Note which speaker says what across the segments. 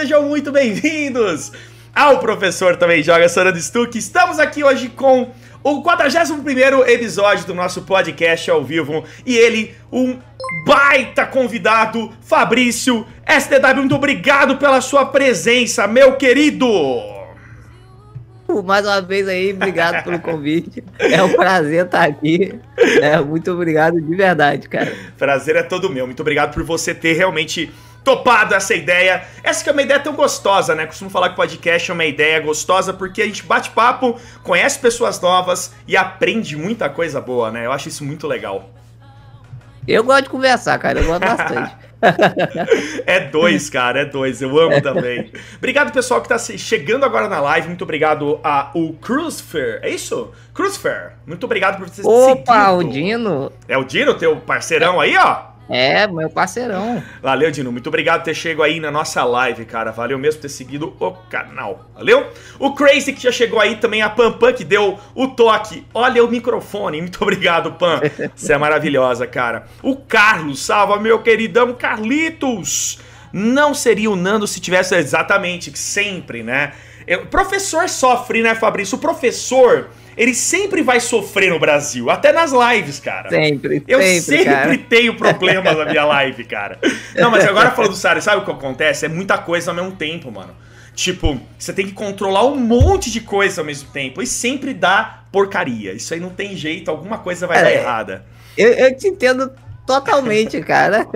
Speaker 1: sejam muito bem-vindos ao Professor Também Joga Sorando Stuck. Estamos aqui hoje com o 41 episódio do nosso podcast ao vivo e ele, um baita convidado, Fabrício SDW. Muito obrigado pela sua presença, meu querido!
Speaker 2: Mais uma vez aí, obrigado pelo convite. É um prazer estar aqui. É, muito obrigado de verdade, cara.
Speaker 1: Prazer é todo meu. Muito obrigado por você ter realmente topado essa ideia. Essa que é uma ideia tão gostosa, né? Costumo falar que o podcast é uma ideia gostosa porque a gente bate papo, conhece pessoas novas e aprende muita coisa boa, né? Eu acho isso muito legal.
Speaker 2: Eu gosto de conversar, cara. Eu gosto bastante.
Speaker 1: é dois, cara, é dois. Eu amo também. Obrigado, pessoal, que tá chegando agora na live. Muito obrigado ao Crucifer. É isso? Crucifer. Muito obrigado por
Speaker 2: vocês Opa, o Dino.
Speaker 1: É o Dino, teu parceirão aí, ó?
Speaker 2: É, meu parceirão.
Speaker 1: Valeu, Dino. Muito obrigado por ter chegado aí na nossa live, cara. Valeu mesmo ter seguido o canal. Valeu? O Crazy que já chegou aí também, a Pam Pam que deu o toque. Olha o microfone. Muito obrigado, Pam. Você é maravilhosa, cara. O Carlos, salva meu queridão Carlitos. Não seria o Nando se tivesse exatamente, sempre, né? Professor sofre, né, Fabrício? O professor ele sempre vai sofrer no Brasil, até nas lives, cara.
Speaker 2: Sempre,
Speaker 1: Eu sempre, sempre cara. tenho problemas na minha live, cara. Não, mas agora falando sério, sabe o que acontece? É muita coisa ao mesmo tempo, mano. Tipo, você tem que controlar um monte de coisa ao mesmo tempo e sempre dá porcaria. Isso aí não tem jeito, alguma coisa vai é, dar errada.
Speaker 2: Eu, eu te entendo Totalmente, cara.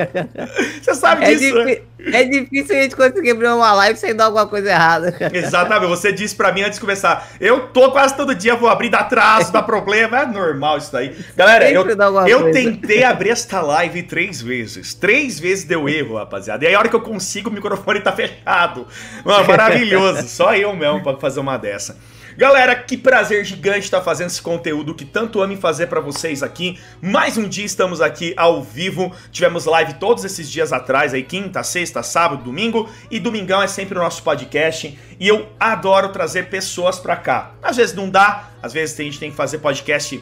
Speaker 1: Você sabe
Speaker 2: é
Speaker 1: disso, né?
Speaker 2: É difícil a gente conseguir abrir uma live sem dar alguma coisa errada.
Speaker 1: Exatamente. Você disse pra mim antes de começar, eu tô quase todo dia, vou abrir, dá atraso, dá problema. É normal isso daí. Galera, eu, eu tentei abrir esta live três vezes. Três vezes deu erro, rapaziada. E aí a hora que eu consigo, o microfone tá fechado. Mano, maravilhoso. Só eu mesmo pra fazer uma dessa. Galera, que prazer gigante estar fazendo esse conteúdo que tanto amo fazer para vocês aqui. Mais um dia estamos aqui ao vivo. Tivemos live todos esses dias atrás, aí quinta, sexta, sábado, domingo e domingão é sempre o nosso podcast. E eu adoro trazer pessoas para cá. Às vezes não dá, às vezes a gente tem que fazer podcast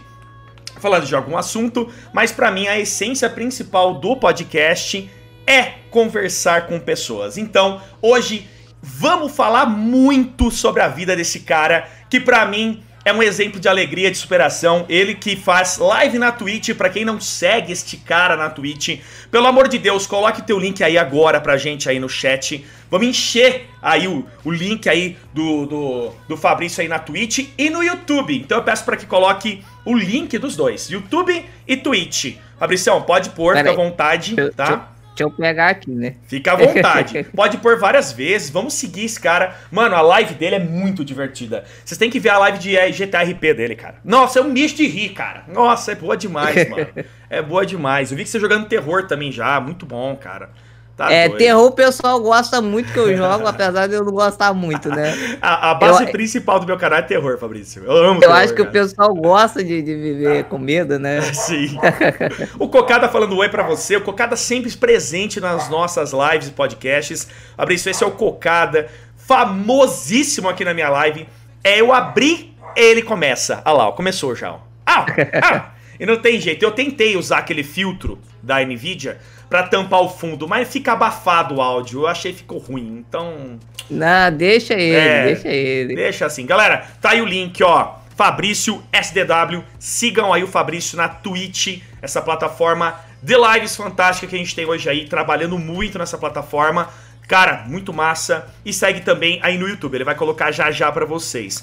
Speaker 1: falando de algum assunto, mas para mim a essência principal do podcast é conversar com pessoas. Então, hoje vamos falar muito sobre a vida desse cara que para mim é um exemplo de alegria, de superação. Ele que faz live na Twitch, para quem não segue este cara na Twitch, pelo amor de Deus, coloque teu link aí agora pra gente aí no chat. Vamos encher aí o, o link aí do, do, do Fabrício aí na Twitch e no YouTube. Então eu peço para que coloque o link dos dois, YouTube e Twitch. Fabricião, pode pôr, fica à vontade, tá?
Speaker 2: Deixa eu pegar aqui, né?
Speaker 1: Fica à vontade. Pode pôr várias vezes. Vamos seguir esse cara. Mano, a live dele é muito divertida. Vocês têm que ver a live de GTRP dele, cara. Nossa, é um misto de rir, cara. Nossa, é boa demais, mano. É boa demais. Eu vi que você jogando terror também já. Muito bom, cara.
Speaker 2: Tá é, doido. terror o pessoal gosta muito que eu jogo, apesar de eu não gostar muito, né?
Speaker 1: A, a base eu, principal do meu canal é terror, Fabrício. Eu amo
Speaker 2: Eu terror, acho que cara. o pessoal gosta de, de viver com medo, né?
Speaker 1: Sim. o Cocada falando oi para você. O Cocada sempre presente nas nossas lives e podcasts. Fabrício, esse é o Cocada, famosíssimo aqui na minha live. É eu abrir, ele começa. Ah lá, começou já. Ah, ah. E não tem jeito. Eu tentei usar aquele filtro da Nvidia para tampar o fundo, mas fica abafado o áudio. Eu achei que ficou ruim, então.
Speaker 2: Não, deixa ele, é, deixa ele.
Speaker 1: Deixa assim. Galera, tá aí o link, ó. Fabrício SDW. Sigam aí o Fabrício na Twitch, essa plataforma de lives fantástica que a gente tem hoje aí, trabalhando muito nessa plataforma. Cara, muito massa. E segue também aí no YouTube. Ele vai colocar já já pra vocês.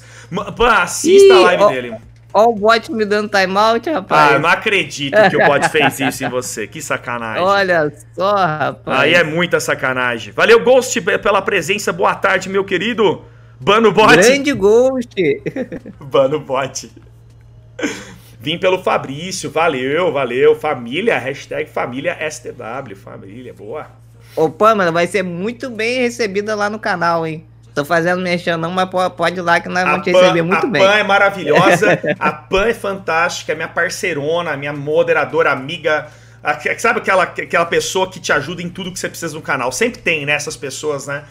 Speaker 1: Pã, assista Ih, a live ó, dele.
Speaker 2: Ó o bot me dando timeout, rapaz.
Speaker 1: Ah, não acredito que o bot fez isso em você. Que sacanagem.
Speaker 2: Olha só, rapaz.
Speaker 1: Aí é muita sacanagem. Valeu, Ghost, pela presença. Boa tarde, meu querido. Bano Bot.
Speaker 2: Grande Ghost.
Speaker 1: Bano Bot. Vim pelo Fabrício. Valeu, valeu. Família, hashtag família STW. Família, boa.
Speaker 2: Opa, mano, vai ser muito bem recebida lá no canal, hein? Tô fazendo mexer não, mas pode ir lá que nós vamos te receber muito
Speaker 1: a
Speaker 2: bem.
Speaker 1: A Pan é maravilhosa, a Pan é fantástica, é minha parceirona, minha moderadora, amiga. Sabe aquela, aquela pessoa que te ajuda em tudo que você precisa no canal? Sempre tem, né, essas pessoas, né?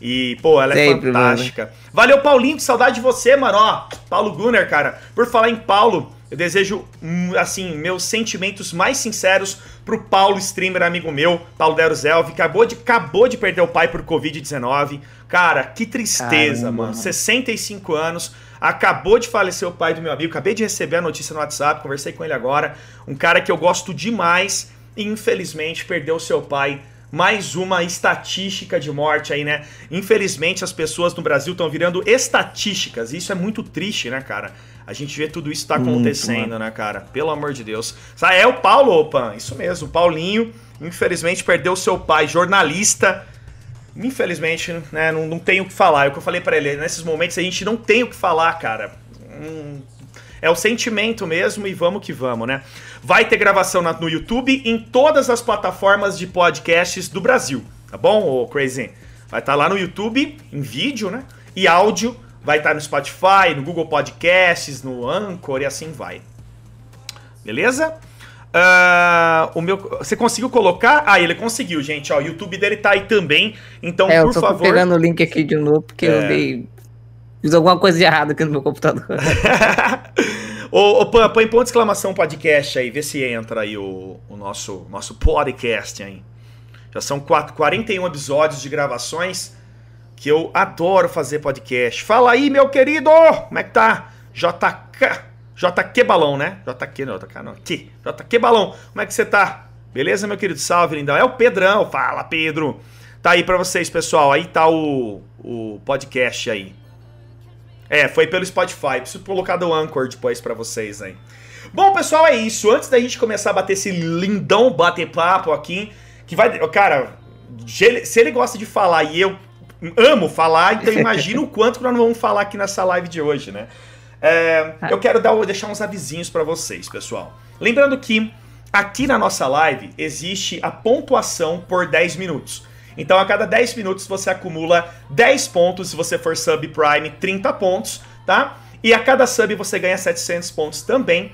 Speaker 1: E, pô, ela é Sempre, fantástica. Mano. Valeu, Paulinho, que saudade de você, mano. Ó, Paulo Gunner, cara. Por falar em Paulo, Eu desejo, hum, assim, meus sentimentos mais sinceros pro Paulo, streamer amigo meu, Paulo Deruzel, que acabou de, acabou de perder o pai por Covid-19. Cara, que tristeza, Caramba. mano. 65 anos, acabou de falecer o pai do meu amigo. Acabei de receber a notícia no WhatsApp, conversei com ele agora. Um cara que eu gosto demais e infelizmente perdeu seu pai mais uma estatística de morte aí, né? Infelizmente as pessoas no Brasil estão virando estatísticas. E isso é muito triste, né, cara? A gente vê tudo isso tá acontecendo, muito, né, cara? Pelo amor de Deus. É o Paulo, opa, isso mesmo. O Paulinho, infelizmente, perdeu seu pai, jornalista. Infelizmente, né, não, não tenho o que falar. É o que eu falei para ele. Nesses momentos a gente não tem o que falar, cara. Hum, é o sentimento mesmo e vamos que vamos, né? Vai ter gravação no YouTube em todas as plataformas de podcasts do Brasil, tá bom, ô Crazy? Vai estar tá lá no YouTube, em vídeo, né? E áudio, vai estar no Spotify, no Google Podcasts, no Anchor e assim vai. Beleza? Uh, o meu, você conseguiu colocar? Ah, ele conseguiu, gente. Ó, o YouTube dele tá aí também. Então, é, por favor. Eu tô
Speaker 2: pegando o link aqui de novo porque é... eu dei. Fiz alguma coisa de errado aqui no meu computador.
Speaker 1: Ô, ô Pan, põe ponto de exclamação podcast aí, vê se entra aí o, o nosso, nosso podcast aí. Já são 4, 41 episódios de gravações que eu adoro fazer podcast. Fala aí, meu querido! Como é que tá? JK. JQ Balão, né? JQ não, JK não. Aqui. JQ Balão. Como é que você tá? Beleza, meu querido? Salve, lindão. É o Pedrão. Fala, Pedro. Tá aí pra vocês, pessoal. Aí tá o, o podcast aí. É, foi pelo Spotify. Preciso colocar do Anchor depois para vocês aí. Bom, pessoal, é isso. Antes da gente começar a bater esse lindão bater-papo aqui, que vai. Cara, se ele gosta de falar e eu amo falar, então imagina o quanto que nós vamos falar aqui nessa live de hoje, né? É, ah. eu quero dar, deixar uns avisinhos para vocês, pessoal. Lembrando que aqui na nossa live existe a pontuação por 10 minutos. Então a cada 10 minutos você acumula 10 pontos, se você for sub prime, 30 pontos, tá? E a cada sub você ganha 700 pontos também.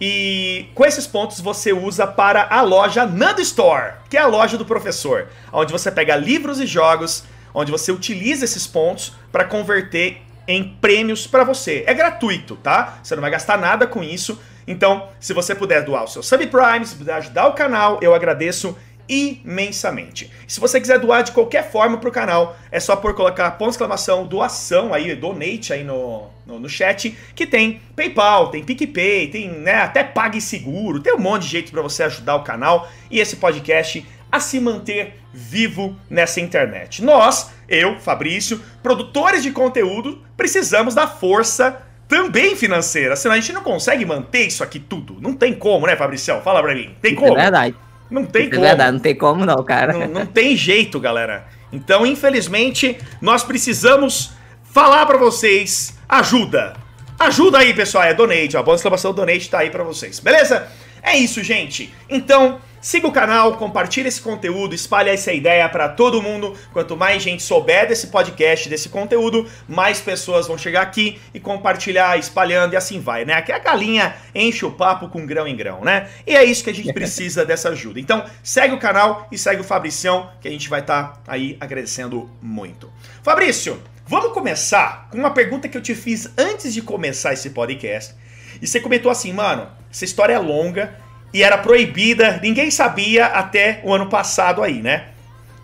Speaker 1: E com esses pontos você usa para a loja Nando Store, que é a loja do professor, onde você pega livros e jogos, onde você utiliza esses pontos para converter em prêmios para você. É gratuito, tá? Você não vai gastar nada com isso. Então, se você puder doar o seu Subprime, se puder ajudar o canal, eu agradeço imensamente. Se você quiser doar de qualquer forma pro canal, é só por colocar ponto exclamação doação aí, donate aí no, no, no, chat, que tem PayPal, tem PicPay, tem né, até PagSeguro, tem um monte de jeito para você ajudar o canal e esse podcast a se manter vivo nessa internet. Nós, eu, Fabrício, produtores de conteúdo, precisamos da força também financeira, senão a gente não consegue manter isso aqui tudo. Não tem como, né, Fabricião? Fala pra mim. Tem como?
Speaker 2: É verdade.
Speaker 1: Não tem como.
Speaker 2: É verdade, não tem como não, cara.
Speaker 1: Não, não tem jeito, galera. Então, infelizmente, nós precisamos falar para vocês ajuda. Ajuda aí, pessoal. É donate. A boa exclamação donate tá aí para vocês. Beleza? É isso, gente. Então, Siga o canal, compartilhe esse conteúdo, espalhe essa ideia para todo mundo. Quanto mais gente souber desse podcast, desse conteúdo, mais pessoas vão chegar aqui e compartilhar, espalhando e assim vai, né? Aqui a galinha enche o papo com grão em grão, né? E é isso que a gente precisa dessa ajuda. Então, segue o canal e segue o Fabricião, que a gente vai estar tá aí agradecendo muito. Fabrício, vamos começar com uma pergunta que eu te fiz antes de começar esse podcast. E você comentou assim, mano, essa história é longa, e era proibida, ninguém sabia até o ano passado aí, né?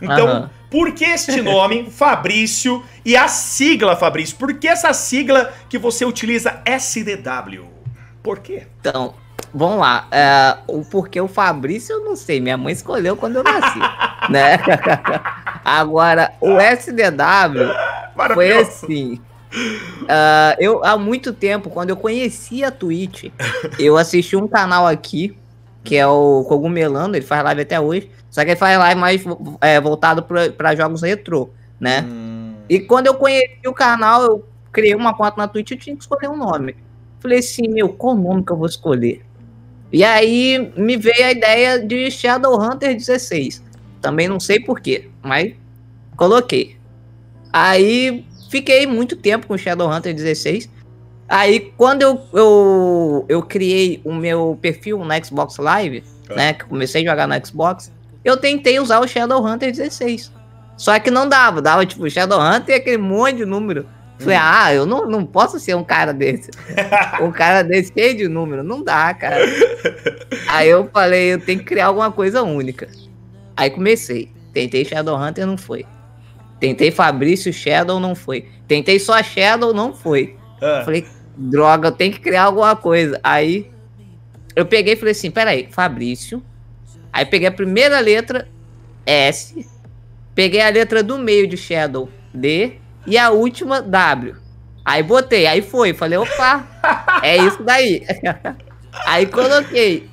Speaker 1: Então, uhum. por que este nome, Fabrício, e a sigla, Fabrício? Por que essa sigla que você utiliza SDW? Por quê?
Speaker 2: Então, vamos lá. É, o porquê o Fabrício eu não sei. Minha mãe escolheu quando eu nasci. né? Agora, o SDW foi assim. Uh, eu, há muito tempo, quando eu conheci a Twitch, eu assisti um canal aqui que é o Cogumelando, ele faz live até hoje, só que ele faz live mais é, voltado para jogos retrô, né? Hum. E quando eu conheci o canal, eu criei uma conta na Twitch, eu tinha que escolher um nome. Falei assim, meu, qual nome que eu vou escolher? E aí me veio a ideia de Shadowhunter 16. Também não sei porquê, mas coloquei. Aí fiquei muito tempo com Shadowhunter 16. Aí, quando eu, eu, eu criei o meu perfil no Xbox Live, ah. né? Que comecei a jogar no Xbox, eu tentei usar o Shadowhunter 16. Só que não dava, dava tipo Shadowhunter e aquele monte de número. Falei, hum. ah, eu não, não posso ser um cara desse. um cara desse cheio de número. Não dá, cara. Aí eu falei, eu tenho que criar alguma coisa única. Aí comecei. Tentei Shadowhunter, não foi. Tentei Fabrício Shadow, não foi. Tentei só Shadow, não foi. Ah. Falei, droga, eu tenho que criar alguma coisa. Aí eu peguei e falei assim: peraí, Fabrício. Aí peguei a primeira letra, S. Peguei a letra do meio de Shadow, D. E a última, W. Aí botei, aí foi. Falei, opa, é isso daí. aí coloquei.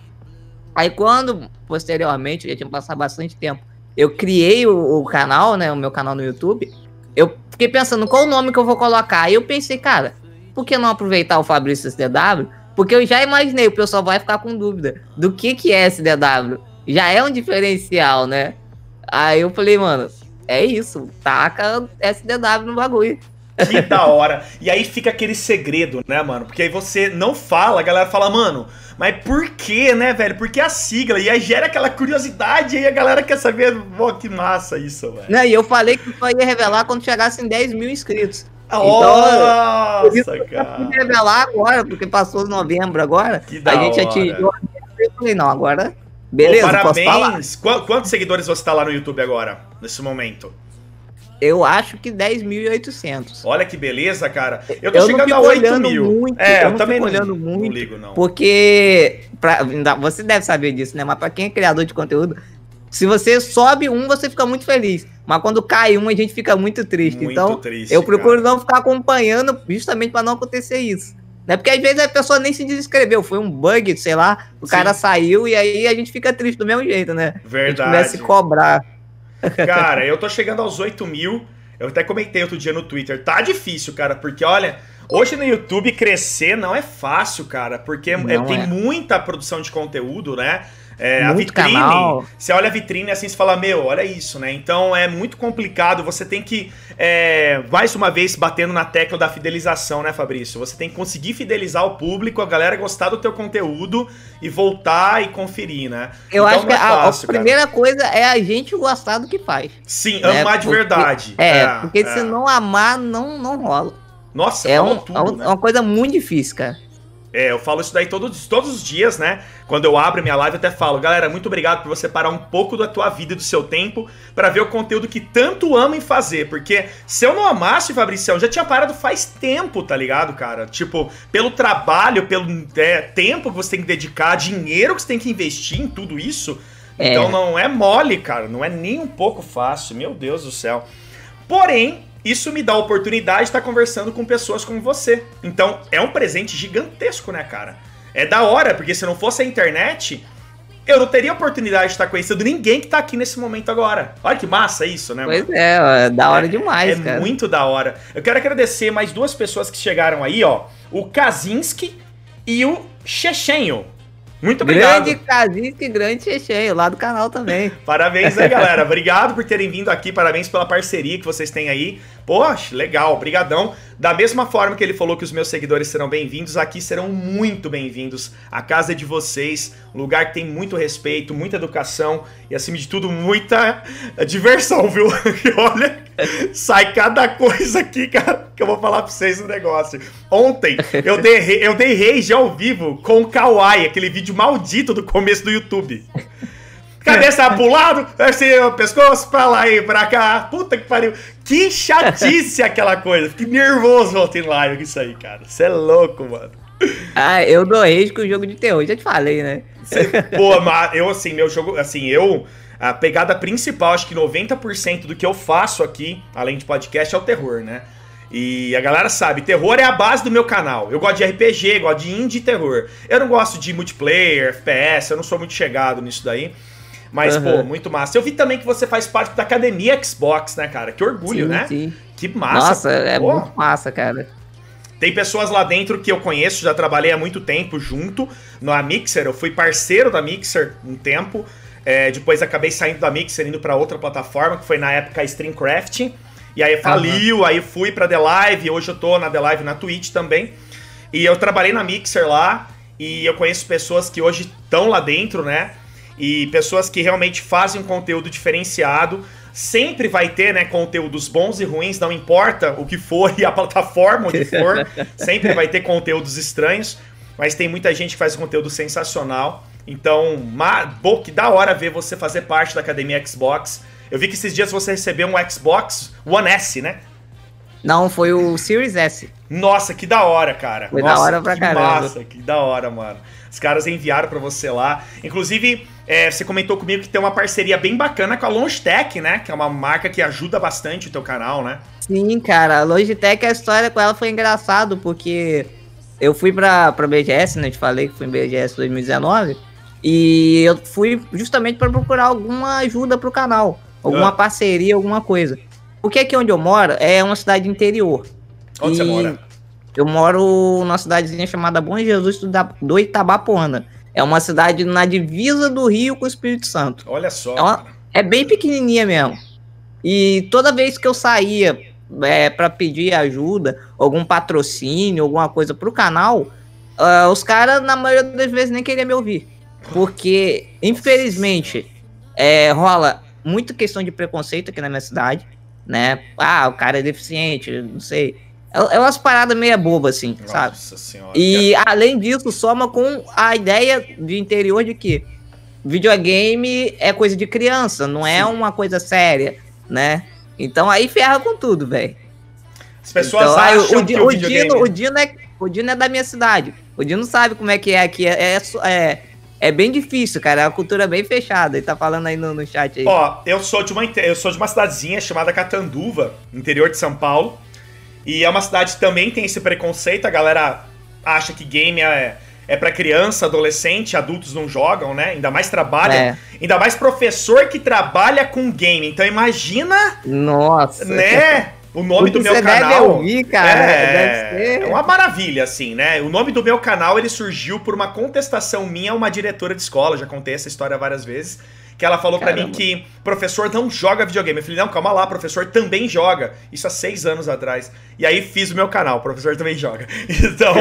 Speaker 2: Aí quando, posteriormente, já tinha passado bastante tempo, eu criei o, o, canal, né? O meu canal no YouTube. Eu fiquei pensando qual o nome que eu vou colocar. Aí eu pensei, cara, por que não aproveitar o Fabrício SDW? Porque eu já imaginei, o pessoal vai ficar com dúvida do que, que é SDW. Já é um diferencial, né? Aí eu falei, mano, é isso, taca SDW no bagulho.
Speaker 1: Que da hora. E aí fica aquele segredo, né, mano? Porque aí você não fala, a galera fala, mano, mas por que, né, velho? Por que a sigla? E aí gera aquela curiosidade, e aí a galera quer saber, pô, que massa isso, velho.
Speaker 2: Não, e eu falei que só ia revelar quando chegasse em 10 mil inscritos.
Speaker 1: Então, Nossa, cara.
Speaker 2: revelar agora, porque passou novembro agora. Que da a gente hora. atingiu. Eu falei, não, agora. Beleza,
Speaker 1: Pô, parabéns. Quantos seguidores você tá lá no YouTube agora, nesse momento?
Speaker 2: Eu acho que 10.800.
Speaker 1: Olha que beleza, cara. Eu tô eu chegando a 8 mil.
Speaker 2: Muito, é, eu, eu também não, olhando muito. Não ligo, não. Porque. Pra, você deve saber disso, né? Mas pra quem é criador de conteúdo, se você sobe um, você fica muito feliz. Mas quando cai um, a gente fica muito triste. Muito então, triste, eu procuro cara. não ficar acompanhando justamente para não acontecer isso. Né? Porque às vezes a pessoa nem se desinscreveu, foi um bug, sei lá, o Sim. cara saiu e aí a gente fica triste do mesmo jeito, né?
Speaker 1: Verdade.
Speaker 2: Começa a cobrar.
Speaker 1: Cara, eu tô chegando aos 8 mil. Eu até comentei outro dia no Twitter. Tá difícil, cara, porque olha, hoje no YouTube crescer não é fácil, cara, porque é, tem é. muita produção de conteúdo, né? É, a vitrine, canal. você olha a vitrine assim, você fala, meu, olha isso, né? Então é muito complicado, você tem que, é, mais uma vez, batendo na tecla da fidelização, né, Fabrício? Você tem que conseguir fidelizar o público, a galera gostar do teu conteúdo e voltar e conferir, né?
Speaker 2: Eu então, acho que é fácil, a, a primeira coisa é a gente gostar do que faz.
Speaker 1: Sim, né? amar de verdade.
Speaker 2: É, é porque é. se não amar, não, não rola.
Speaker 1: Nossa,
Speaker 2: é um, tudo, é né? uma coisa muito difícil, cara.
Speaker 1: É, eu falo isso daí todos, todos os dias, né? Quando eu abro minha live, eu até falo, galera, muito obrigado por você parar um pouco da tua vida e do seu tempo para ver o conteúdo que tanto ama em fazer. Porque se eu não amasse, Fabricião, já tinha parado faz tempo, tá ligado, cara? Tipo, pelo trabalho, pelo é, tempo que você tem que dedicar, dinheiro que você tem que investir em tudo isso. É. Então não é mole, cara. Não é nem um pouco fácil. Meu Deus do céu. Porém, isso me dá a oportunidade de estar conversando com pessoas como você. Então, é um presente gigantesco, né, cara? É da hora, porque se não fosse a internet, eu não teria oportunidade de estar conhecendo ninguém que está aqui nesse momento agora. Olha que massa isso, né?
Speaker 2: Pois mano? é, é da hora é, demais,
Speaker 1: é cara. É muito da hora. Eu quero agradecer mais duas pessoas que chegaram aí, ó. O Kazinski e o Chechenho. Muito obrigado.
Speaker 2: Grande Kazinski, grande Chechenho, lá do canal também.
Speaker 1: Parabéns aí, galera. Obrigado por terem vindo aqui. Parabéns pela parceria que vocês têm aí. Poxa, legal, brigadão. Da mesma forma que ele falou que os meus seguidores serão bem-vindos, aqui serão muito bem-vindos. A casa é de vocês, um lugar que tem muito respeito, muita educação e, acima de tudo, muita diversão, viu? Olha, sai cada coisa aqui, cara, que eu vou falar pra vocês um negócio. Ontem, eu dei, eu dei rage ao vivo com o Kawaii, aquele vídeo maldito do começo do YouTube. Cabeça pro lado, assim, o pescoço pra lá e pra cá. Puta que pariu. Que chatice aquela coisa. Fiquei nervoso ontem live com isso aí, cara. Você é louco, mano.
Speaker 2: Ah, eu dou rage com o jogo de terror, já te falei, né?
Speaker 1: Cê, pô, mas eu assim, meu jogo, assim, eu. A pegada principal, acho que 90% do que eu faço aqui, além de podcast, é o terror, né? E a galera sabe, terror é a base do meu canal. Eu gosto de RPG, gosto de indie terror. Eu não gosto de multiplayer, FPS, eu não sou muito chegado nisso daí. Mas, uhum. pô, muito massa. Eu vi também que você faz parte da academia Xbox, né, cara? Que orgulho, sim, né? Sim. Que massa.
Speaker 2: Nossa, é pô. muito massa, cara.
Speaker 1: Tem pessoas lá dentro que eu conheço, já trabalhei há muito tempo junto na Mixer. Eu fui parceiro da Mixer um tempo. É, depois acabei saindo da Mixer indo para outra plataforma, que foi na época a Streamcraft. E aí faliu, uhum. aí fui pra The Live, hoje eu tô na The Live na Twitch também. E eu trabalhei na Mixer lá, e eu conheço pessoas que hoje estão lá dentro, né? E pessoas que realmente fazem um conteúdo diferenciado. sempre vai ter, né, conteúdos bons e ruins, não importa o que for e a plataforma onde for, sempre vai ter conteúdos estranhos, mas tem muita gente que faz conteúdo sensacional. Então, bom, que da hora ver você fazer parte da academia Xbox. Eu vi que esses dias você recebeu um Xbox One S, né?
Speaker 2: Não, foi o Series S.
Speaker 1: Nossa, que da hora, cara.
Speaker 2: Foi
Speaker 1: Nossa,
Speaker 2: da hora pra
Speaker 1: que
Speaker 2: caramba.
Speaker 1: Massa, que da hora, mano. Os caras enviaram para você lá. Inclusive, é, você comentou comigo que tem uma parceria bem bacana com a Longitech, né? Que é uma marca que ajuda bastante o teu canal, né?
Speaker 2: Sim, cara. A Longitech, a história com ela foi engraçado, porque eu fui pra, pra BGS, né? Eu te falei que fui em BGS 2019. E eu fui justamente para procurar alguma ajuda pro canal. Alguma ah. parceria, alguma coisa. Porque aqui onde eu moro é uma cidade interior.
Speaker 1: Onde você mora?
Speaker 2: Eu moro numa cidadezinha chamada Bom Jesus do Itabapoana. É uma cidade na divisa do Rio com o Espírito Santo.
Speaker 1: Olha só.
Speaker 2: É, uma, é bem pequenininha mesmo. E toda vez que eu saía é, para pedir ajuda, algum patrocínio, alguma coisa pro canal, uh, os caras, na maioria das vezes, nem queriam me ouvir. Porque, infelizmente, é, rola muita questão de preconceito aqui na minha cidade né? Ah, o cara é deficiente, não sei. É, é umas paradas meia boba, assim, Nossa sabe? Senhora. E além disso, soma com a ideia de interior de que videogame é coisa de criança, não é uma coisa séria, né? Então aí ferra com tudo, velho.
Speaker 1: As pessoas então, acham o, que o,
Speaker 2: o Dino, o Dino é o Dino é da minha cidade. O Dino sabe como é que é aqui. É, é, é é bem difícil, cara. É uma cultura bem fechada. Ele tá falando aí no, no chat aí.
Speaker 1: Ó, eu sou de uma eu sou de uma cidadezinha chamada Catanduva, interior de São Paulo. E é uma cidade que também tem esse preconceito. A galera acha que game é, é para criança, adolescente, adultos não jogam, né? Ainda mais trabalha. É. Ainda mais professor que trabalha com game. Então imagina.
Speaker 2: Nossa.
Speaker 1: Né? O nome do meu canal.
Speaker 2: Deve ouvir, cara.
Speaker 1: É, é uma maravilha, assim, né? O nome do meu canal ele surgiu por uma contestação minha a uma diretora de escola. Já contei essa história várias vezes que ela falou para mim que professor não joga videogame. Eu falei, não, calma lá, professor também joga. Isso há seis anos atrás. E aí fiz o meu canal, professor também joga. Então,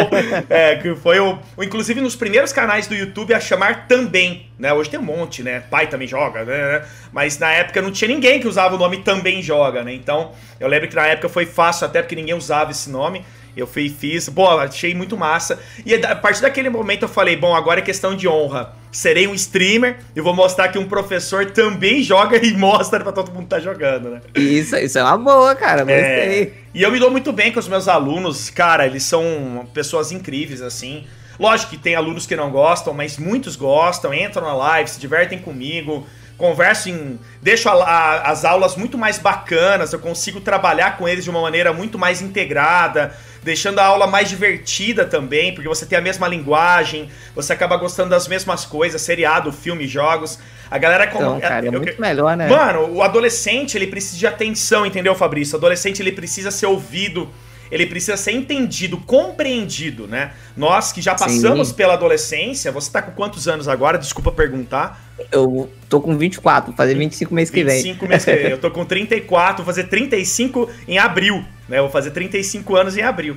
Speaker 1: é, que foi o, o, Inclusive nos primeiros canais do YouTube a chamar também, né? Hoje tem um monte, né? Pai também joga, né? Mas na época não tinha ninguém que usava o nome também joga, né? Então, eu lembro que na época foi fácil até porque ninguém usava esse nome. Eu fui fiz, pô, achei muito massa. E a partir daquele momento eu falei, bom, agora é questão de honra. Serei um streamer e vou mostrar que um professor também joga e mostra para todo mundo que tá jogando, né?
Speaker 2: Isso, isso é uma boa, cara, é, gostei.
Speaker 1: É, e eu me dou muito bem com os meus alunos, cara, eles são pessoas incríveis, assim. Lógico que tem alunos que não gostam, mas muitos gostam, entram na live, se divertem comigo converso em. deixo a, a, as aulas muito mais bacanas, eu consigo trabalhar com eles de uma maneira muito mais integrada deixando a aula mais divertida também, porque você tem a mesma linguagem, você acaba gostando das mesmas coisas, seriado, filme, jogos. A galera
Speaker 2: como então, cara, é, muito eu, melhor, né?
Speaker 1: Mano, o adolescente, ele precisa de atenção, entendeu, Fabrício? O adolescente, ele precisa ser ouvido, ele precisa ser entendido, compreendido, né? Nós que já passamos Sim. pela adolescência, você tá com quantos anos agora? Desculpa perguntar.
Speaker 2: Eu tô com 24, vou fazer 25 meses que vem.
Speaker 1: 25 meses que vem. Eu tô com 34, vou fazer 35 em abril, né? Eu vou fazer 35 anos em abril.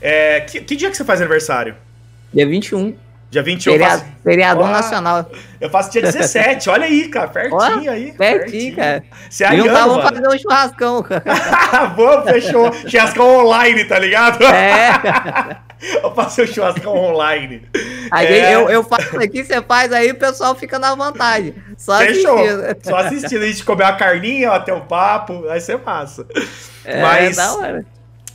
Speaker 1: É, que, que dia que você faz aniversário?
Speaker 2: Dia 21.
Speaker 1: Dia 21
Speaker 2: Feriado, faço... Feriadão nacional.
Speaker 1: Eu faço dia 17, olha aí, cara, pertinho aí.
Speaker 2: Pertinho, cara.
Speaker 1: Você é ariano,
Speaker 2: vamos fazer um churrascão, cara.
Speaker 1: vamos, fechou. Churrascão online, tá ligado? É. eu faço um churrascão online.
Speaker 2: A é... eu, eu faço aqui, você faz aí, o pessoal fica na vantagem. Só fechou.
Speaker 1: assistindo. Só assistindo, a gente comer uma carninha, até o papo, vai ser massa. É, Mas... da hora.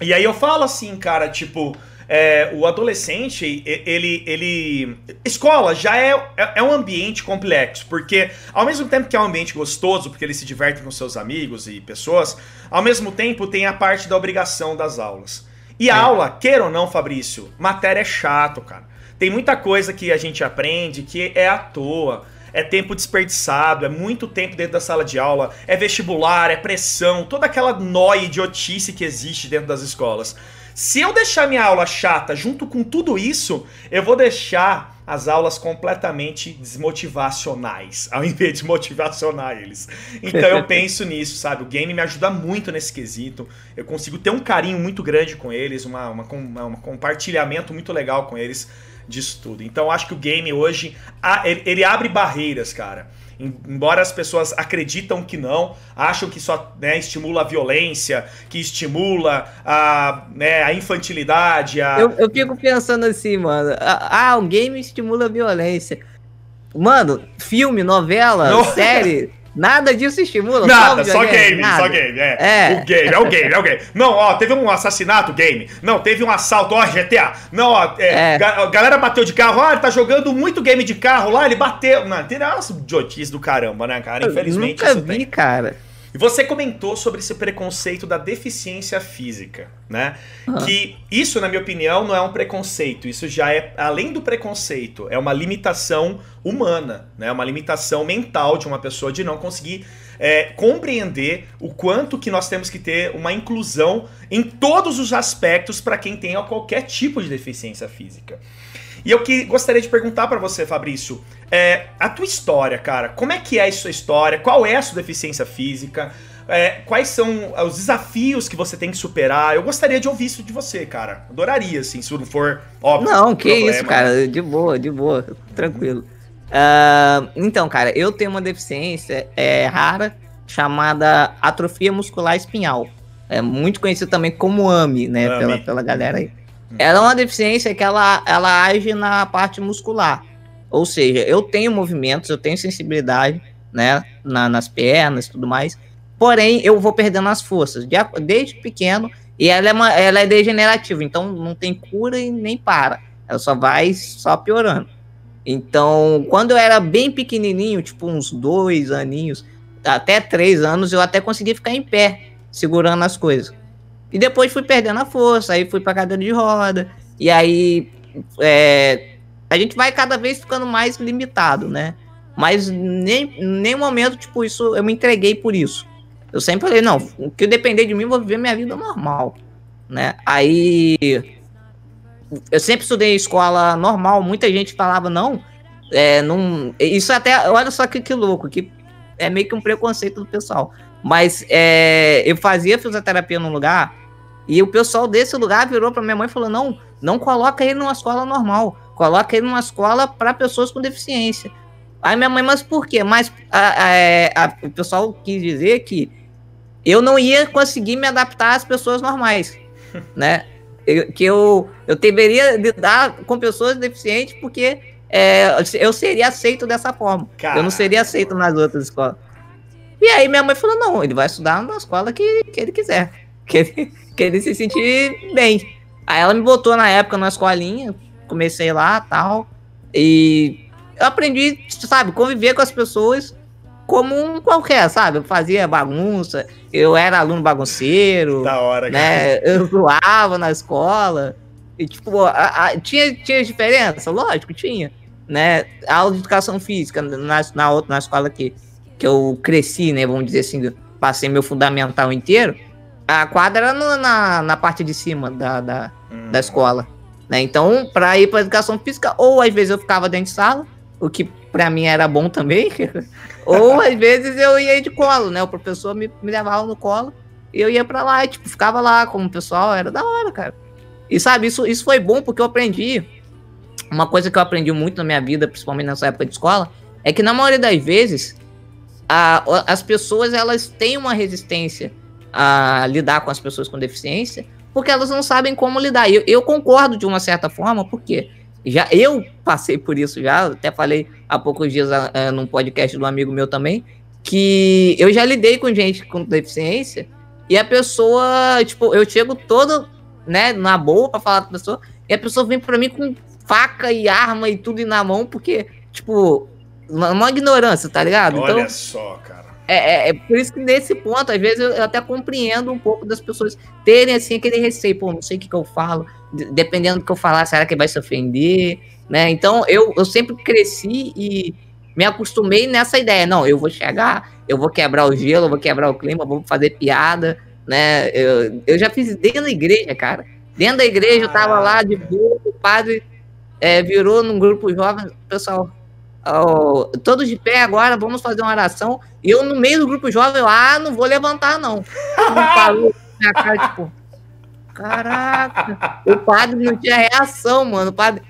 Speaker 1: E aí eu falo assim, cara, tipo é, o adolescente, ele, ele. Escola já é, é, é um ambiente complexo, porque ao mesmo tempo que é um ambiente gostoso, porque ele se diverte com seus amigos e pessoas, ao mesmo tempo tem a parte da obrigação das aulas. E a é. aula, queira ou não, Fabrício, matéria é chato, cara. Tem muita coisa que a gente aprende que é à toa é tempo desperdiçado, é muito tempo dentro da sala de aula, é vestibular, é pressão, toda aquela nóia idiotice que existe dentro das escolas. Se eu deixar minha aula chata junto com tudo isso, eu vou deixar as aulas completamente desmotivacionais, ao invés de motivacionar eles. Então eu penso nisso, sabe? O game me ajuda muito nesse quesito. Eu consigo ter um carinho muito grande com eles, uma, uma, uma um compartilhamento muito legal com eles disso tudo. Então eu acho que o game hoje ele, ele abre barreiras, cara. Embora as pessoas acreditam que não, acham que só né, estimula a violência, que estimula a, né, a infantilidade. A...
Speaker 2: Eu, eu fico pensando assim, mano. Ah, o game estimula a violência. Mano, filme, novela, não. série. Nada disso estimula.
Speaker 1: Nada, só game, nada. só game. É. é. O game, é o game, é o game. Não, ó, teve um assassinato, game. Não, teve um assalto, ó, GTA. Não, ó, é, é. Ga galera bateu de carro, ó, ele tá jogando muito game de carro lá, ele bateu. Não, tem umas idiotice do caramba, né, cara? Infelizmente.
Speaker 2: Eu nunca vi, tem. cara.
Speaker 1: E você comentou sobre esse preconceito da deficiência física, né? Uhum. Que isso, na minha opinião, não é um preconceito. Isso já é, além do preconceito, é uma limitação humana, né? Uma limitação mental de uma pessoa de não conseguir é, compreender o quanto que nós temos que ter uma inclusão em todos os aspectos para quem tenha qualquer tipo de deficiência física. E eu que gostaria de perguntar para você, Fabrício, é, a tua história, cara, como é que é a sua história? Qual é a sua deficiência física? É, quais são os desafios que você tem que superar? Eu gostaria de ouvir isso de você, cara. Adoraria, assim, se não for óbvio.
Speaker 2: Não, que problema. isso, cara. De boa, de boa. Tranquilo. Uh, então, cara, eu tenho uma deficiência é, rara chamada atrofia muscular espinhal. É muito conhecido também como AMI, né? AMI. Pela, pela galera aí. Ela é uma deficiência que ela, ela age na parte muscular. Ou seja, eu tenho movimentos, eu tenho sensibilidade, né, na, nas pernas e tudo mais. Porém, eu vou perdendo as forças de, desde pequeno e ela é, uma, ela é degenerativa, então não tem cura e nem para. Ela só vai só piorando. Então, quando eu era bem pequenininho, tipo uns dois aninhos, até três anos, eu até conseguia ficar em pé, segurando as coisas. E depois fui perdendo a força, aí fui pra cadeira de roda. E aí é, a gente vai cada vez ficando mais limitado, né? Mas nem nenhum momento, tipo, isso eu me entreguei por isso. Eu sempre falei, não, o que depender de mim, vou viver minha vida normal, né? Aí eu sempre estudei escola normal, muita gente falava, não, é, não. Isso até, olha só que, que louco, que é meio que um preconceito do pessoal. Mas é, eu fazia fisioterapia num lugar e o pessoal desse lugar virou para minha mãe e falou: não, não coloca ele numa escola normal, coloca ele numa escola para pessoas com deficiência. Aí minha mãe, mas por quê? Mas a, a, a, o pessoal quis dizer que eu não ia conseguir me adaptar às pessoas normais, né? Eu, que eu, eu deveria lidar com pessoas deficientes porque é, eu seria aceito dessa forma. Eu não seria aceito nas outras escolas. E aí minha mãe falou: não, ele vai estudar na escola que, que ele quiser. Que ele, ele se sentir bem. Aí ela me botou na época na escolinha, comecei lá tal. E eu aprendi, sabe, conviver com as pessoas como um qualquer, sabe? Eu fazia bagunça, eu era aluno bagunceiro.
Speaker 1: Da hora,
Speaker 2: né? Cara. Eu zoava na escola. E, tipo, a, a, tinha, tinha diferença? Lógico, tinha. Né? A aula de educação física na, na outra na escola que, que eu cresci, né? Vamos dizer assim, passei meu fundamental inteiro a quadra era no, na, na parte de cima da, da, hum. da escola. Né? Então, para ir para educação física, ou às vezes eu ficava dentro de sala, o que para mim era bom também, ou às vezes eu ia de colo, né? O professor me, me levava no colo e eu ia para lá, e, tipo, ficava lá como o pessoal, era da hora, cara. E sabe, isso, isso foi bom porque eu aprendi. Uma coisa que eu aprendi muito na minha vida, principalmente nessa época de escola, é que na maioria das vezes a, as pessoas elas têm uma resistência a lidar com as pessoas com deficiência, porque elas não sabem como lidar. Eu, eu concordo de uma certa forma, porque já eu passei por isso já, até falei há poucos dias uh, num podcast do amigo meu também, que eu já lidei com gente com deficiência e a pessoa, tipo, eu chego todo, né, na boa para falar com a pessoa, e a pessoa vem para mim com faca e arma e tudo na mão, porque, tipo, uma ignorância, tá ligado?
Speaker 1: Olha então, só, cara.
Speaker 2: É, é, é, por isso que nesse ponto, às vezes, eu até compreendo um pouco das pessoas terem assim aquele receio, pô, não sei o que, que eu falo, dependendo do que eu falar, será que vai se ofender? Né? Então eu, eu sempre cresci e me acostumei nessa ideia. Não, eu vou chegar, eu vou quebrar o gelo, eu vou quebrar o clima, vou fazer piada, né? Eu, eu já fiz dentro da igreja, cara. Dentro da igreja, eu tava lá de boa, o padre é, virou num grupo jovem, pessoal, oh, todos de pé agora, vamos fazer uma oração. E eu, no meio do grupo jovem, eu, ah, não vou levantar, não. Parou, minha cara, tipo, caraca, o padre não tinha reação, mano. O padre,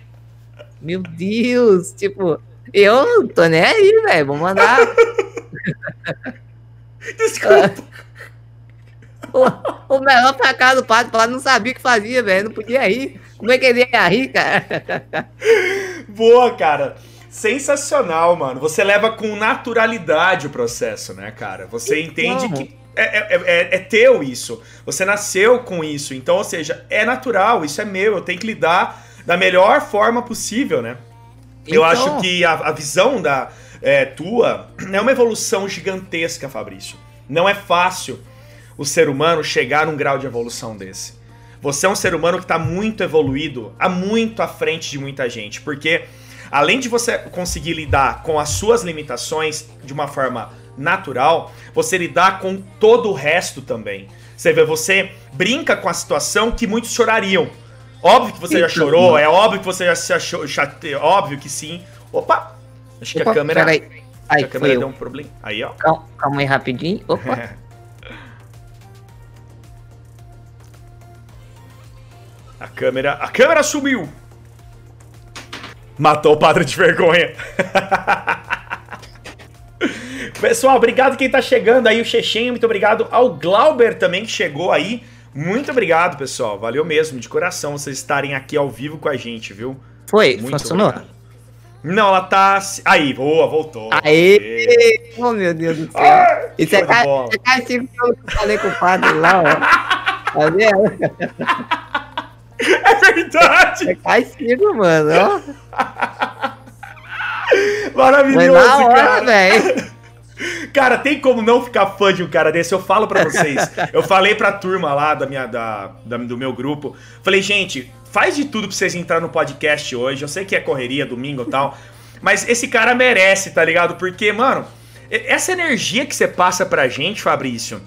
Speaker 2: meu Deus, tipo, Eu tô nem aí, velho. Vou mandar. Desculpa. O, o melhor pra cá do padre falar não sabia o que fazia, velho. Não podia rir. Como é que ele ia rir, cara?
Speaker 1: Boa, cara. Sensacional, mano. Você leva com naturalidade o processo, né, cara? Você entende que é, é, é, é, teu isso. Você nasceu com isso. Então, ou seja, é natural, isso é meu. Eu tenho que lidar da melhor forma possível, né? Então... Eu acho que a, a visão da é, tua é uma evolução gigantesca, Fabrício. Não é fácil o ser humano chegar num grau de evolução desse. Você é um ser humano que está muito evoluído, há muito à frente de muita gente, porque além de você conseguir lidar com as suas limitações de uma forma natural, você lidar com todo o resto também. Você vê, você brinca com a situação que muitos chorariam. Óbvio que você já chorou, é óbvio que você já se achou chate... óbvio que sim. Opa! Acho que Opa, a câmera. Aí.
Speaker 2: Aí, a câmera deu um problema. Aí, ó. Calma, calma aí rapidinho. Opa!
Speaker 1: a câmera. A câmera sumiu! Matou o padre de vergonha. Pessoal, obrigado quem tá chegando aí, o Chechenho, muito obrigado ao Glauber também que chegou aí. Muito obrigado, pessoal. Valeu mesmo, de coração, vocês estarem aqui ao vivo com a gente, viu?
Speaker 2: Foi, muito funcionou? Obrigado.
Speaker 1: Não, ela tá. Aí, boa, voltou.
Speaker 2: Aê! Oh, meu Deus do céu. Ah, Isso é, é castigo que eu falei com o padre lá, ó. Tá vendo?
Speaker 1: É verdade!
Speaker 2: É castigo, mano.
Speaker 1: Maravilhoso, hora, cara. velho. Cara, tem como não ficar fã de um cara desse? Eu falo para vocês. eu falei pra turma lá da minha, da, da, do meu grupo. Falei, gente, faz de tudo pra vocês entrar no podcast hoje. Eu sei que é correria, domingo e tal. Mas esse cara merece, tá ligado? Porque, mano, essa energia que você passa pra gente, Fabrício,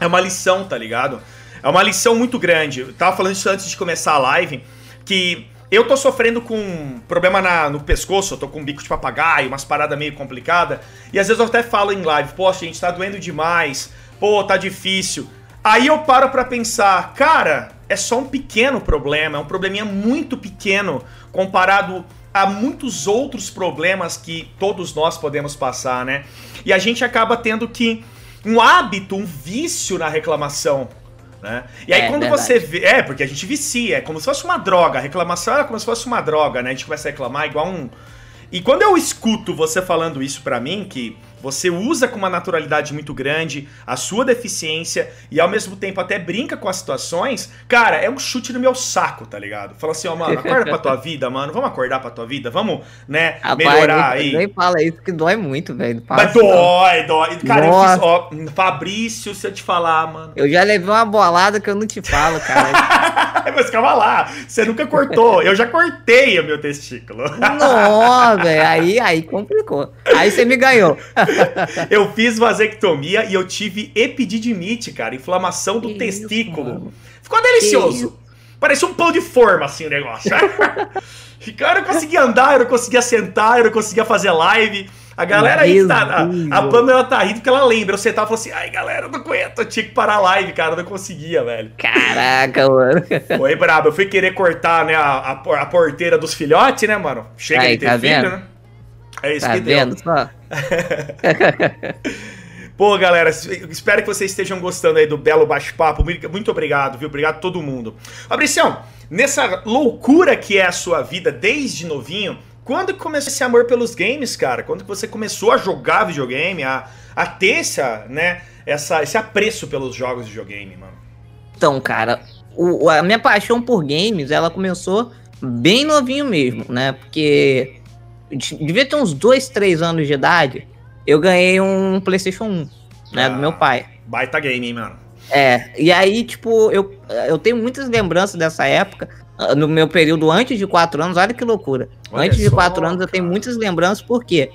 Speaker 1: é uma lição, tá ligado? É uma lição muito grande. Eu tava falando isso antes de começar a live, que eu tô sofrendo com problema na, no pescoço, eu tô com um bico de papagaio, umas paradas meio complicadas. E às vezes eu até falo em live, poxa, gente, tá doendo demais, pô, tá difícil. Aí eu paro para pensar, cara, é só um pequeno problema, é um probleminha muito pequeno comparado a muitos outros problemas que todos nós podemos passar, né? E a gente acaba tendo que um hábito, um vício na reclamação. Né? E aí, é, quando verdade. você vê. É, porque a gente vicia, é como se fosse uma droga. A reclamação era como se fosse uma droga, né? A gente começa a reclamar igual um. E quando eu escuto você falando isso para mim, que você usa com uma naturalidade muito grande a sua deficiência e ao mesmo tempo até brinca com as situações, cara, é um chute no meu saco, tá ligado? Fala assim, ó, oh, mano, acorda pra tua vida, mano, vamos acordar pra tua vida, vamos, né, Rapaz, melhorar
Speaker 2: nem, aí. Nem fala isso que dói muito, velho.
Speaker 1: Mas dói, dói. Cara, Nossa. eu fiz, ó, Fabrício, se eu te falar, mano.
Speaker 2: Eu já levei uma bolada que eu não te falo, cara.
Speaker 1: Mas calma lá, você nunca cortou. Eu já cortei o meu testículo.
Speaker 2: Nossa, velho, aí, aí complicou. Aí você me ganhou.
Speaker 1: eu fiz vasectomia e eu tive epididimite, cara, inflamação do que testículo. Isso, Ficou delicioso. Parecia um pão de forma, assim, o negócio. cara, eu não conseguia andar, eu não conseguia sentar, eu não conseguia fazer live. A galera aí tá. A, a Pamela tá rindo porque ela lembra. Eu sentava e falou assim: ai, galera, eu não aguento. Eu tinha que parar a live, cara. Eu não conseguia, velho.
Speaker 2: Caraca, mano.
Speaker 1: Foi brabo. Eu fui querer cortar, né, a, a, a porteira dos filhotes, né, mano? Chega aí, de ter tá filho, vendo? né? É isso tá que vendo deu. só? Pô, galera, espero que vocês estejam gostando aí do belo bate-papo. Muito obrigado, viu? Obrigado a todo mundo. Fabricião, nessa loucura que é a sua vida desde novinho, quando começou esse amor pelos games, cara? Quando você começou a jogar videogame, a, a ter essa, né, essa, esse apreço pelos jogos de videogame, mano?
Speaker 2: Então, cara, o, a minha paixão por games, ela começou bem novinho mesmo, né? Porque devia ter uns 2, 3 anos de idade, eu ganhei um PlayStation 1, né, ah, do meu pai.
Speaker 1: Baita game, hein, mano.
Speaker 2: É, e aí, tipo, eu, eu tenho muitas lembranças dessa época, ah, no meu período antes de 4 anos, olha que loucura. Olha antes de 4 anos eu tenho muitas lembranças, por quê?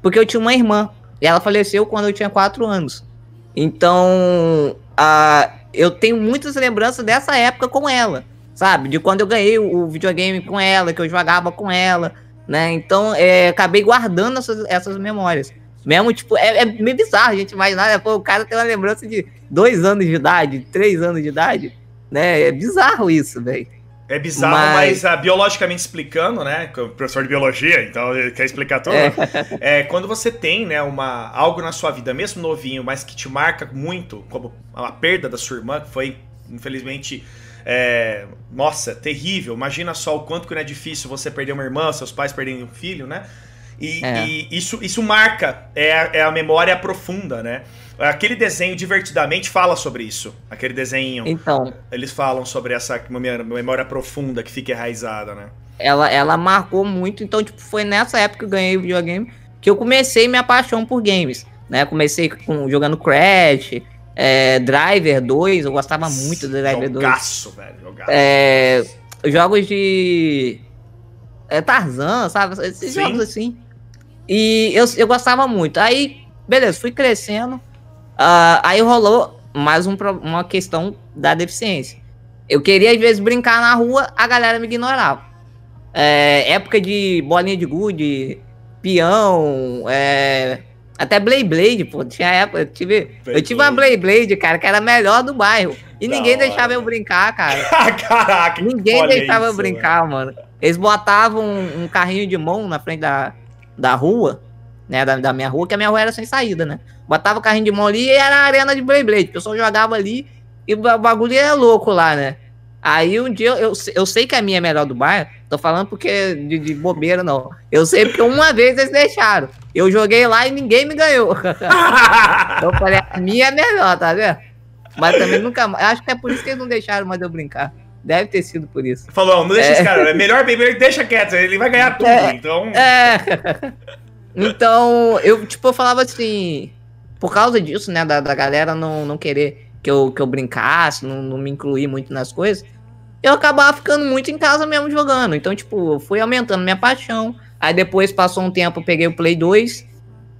Speaker 2: Porque eu tinha uma irmã, e ela faleceu quando eu tinha 4 anos. Então, a, eu tenho muitas lembranças dessa época com ela, sabe? De quando eu ganhei o, o videogame com ela, que eu jogava com ela, né? Então, é, acabei guardando essas, essas memórias. Mesmo, tipo, é, é meio bizarro a gente imaginar, né? Pô, o cara tem uma lembrança de dois anos de idade, três anos de idade, né? É bizarro isso, velho.
Speaker 1: É bizarro, mas, mas uh, biologicamente explicando, né? Professor de biologia, então ele quer explicar tudo. É. é. quando você tem, né, uma, algo na sua vida, mesmo novinho, mas que te marca muito, como a perda da sua irmã, que foi, infelizmente, é, nossa, terrível. Imagina só o quanto que não é difícil você perder uma irmã, seus pais perderem um filho, né? E, é. e isso, isso marca, é, é a memória profunda, né? Aquele desenho divertidamente fala sobre isso. Aquele desenho.
Speaker 2: Então.
Speaker 1: Eles falam sobre essa memória profunda que fica enraizada, né?
Speaker 2: Ela, ela marcou muito. Então, tipo, foi nessa época que eu ganhei o videogame que eu comecei minha paixão por games. Né? Comecei com, jogando Crash, é, Driver 2, eu gostava muito do Driver jogaço, 2. velho, jogaço. É, jogos de. É, Tarzan, sabe? Esses Sim. jogos assim. E eu, eu gostava muito. Aí, beleza, fui crescendo. Uh, aí rolou mais um, uma questão da deficiência. Eu queria, às vezes, brincar na rua, a galera me ignorava. É, época de bolinha de gude, peão, é, até Blade Blade, pô. Tinha época, eu tive, eu tive uma Blade Blade, cara, que era a melhor do bairro. E da ninguém hora. deixava eu brincar, cara.
Speaker 1: Caraca,
Speaker 2: Ninguém deixava isso, eu brincar, mano. mano. Eles botavam um, um, carrinho de mão na frente da, da rua, né? Da, da minha rua, que a minha rua era sem saída, né? Botava o carrinho de mão ali e era a arena de Blade Blade. O pessoal jogava ali e o bagulho era louco lá, né? Aí um dia eu, eu sei que a minha é melhor do bairro, tô falando porque de, de bobeira não. Eu sei porque uma vez eles deixaram. Eu joguei lá e ninguém me ganhou. eu falei, a minha é melhor, tá vendo? Mas também nunca mais. Acho que é por isso que eles não deixaram mais eu brincar. Deve ter sido por isso.
Speaker 1: Falou, não deixa é. esse cara, é melhor beber, deixa quieto, ele vai ganhar tudo, é. então.
Speaker 2: É. Então, eu, tipo, eu falava assim, por causa disso, né, da, da galera não, não querer que eu, que eu brincasse, não, não me incluir muito nas coisas, eu acabava ficando muito em casa mesmo jogando. Então, tipo, fui aumentando minha paixão. Aí depois passou um tempo, peguei o Play 2,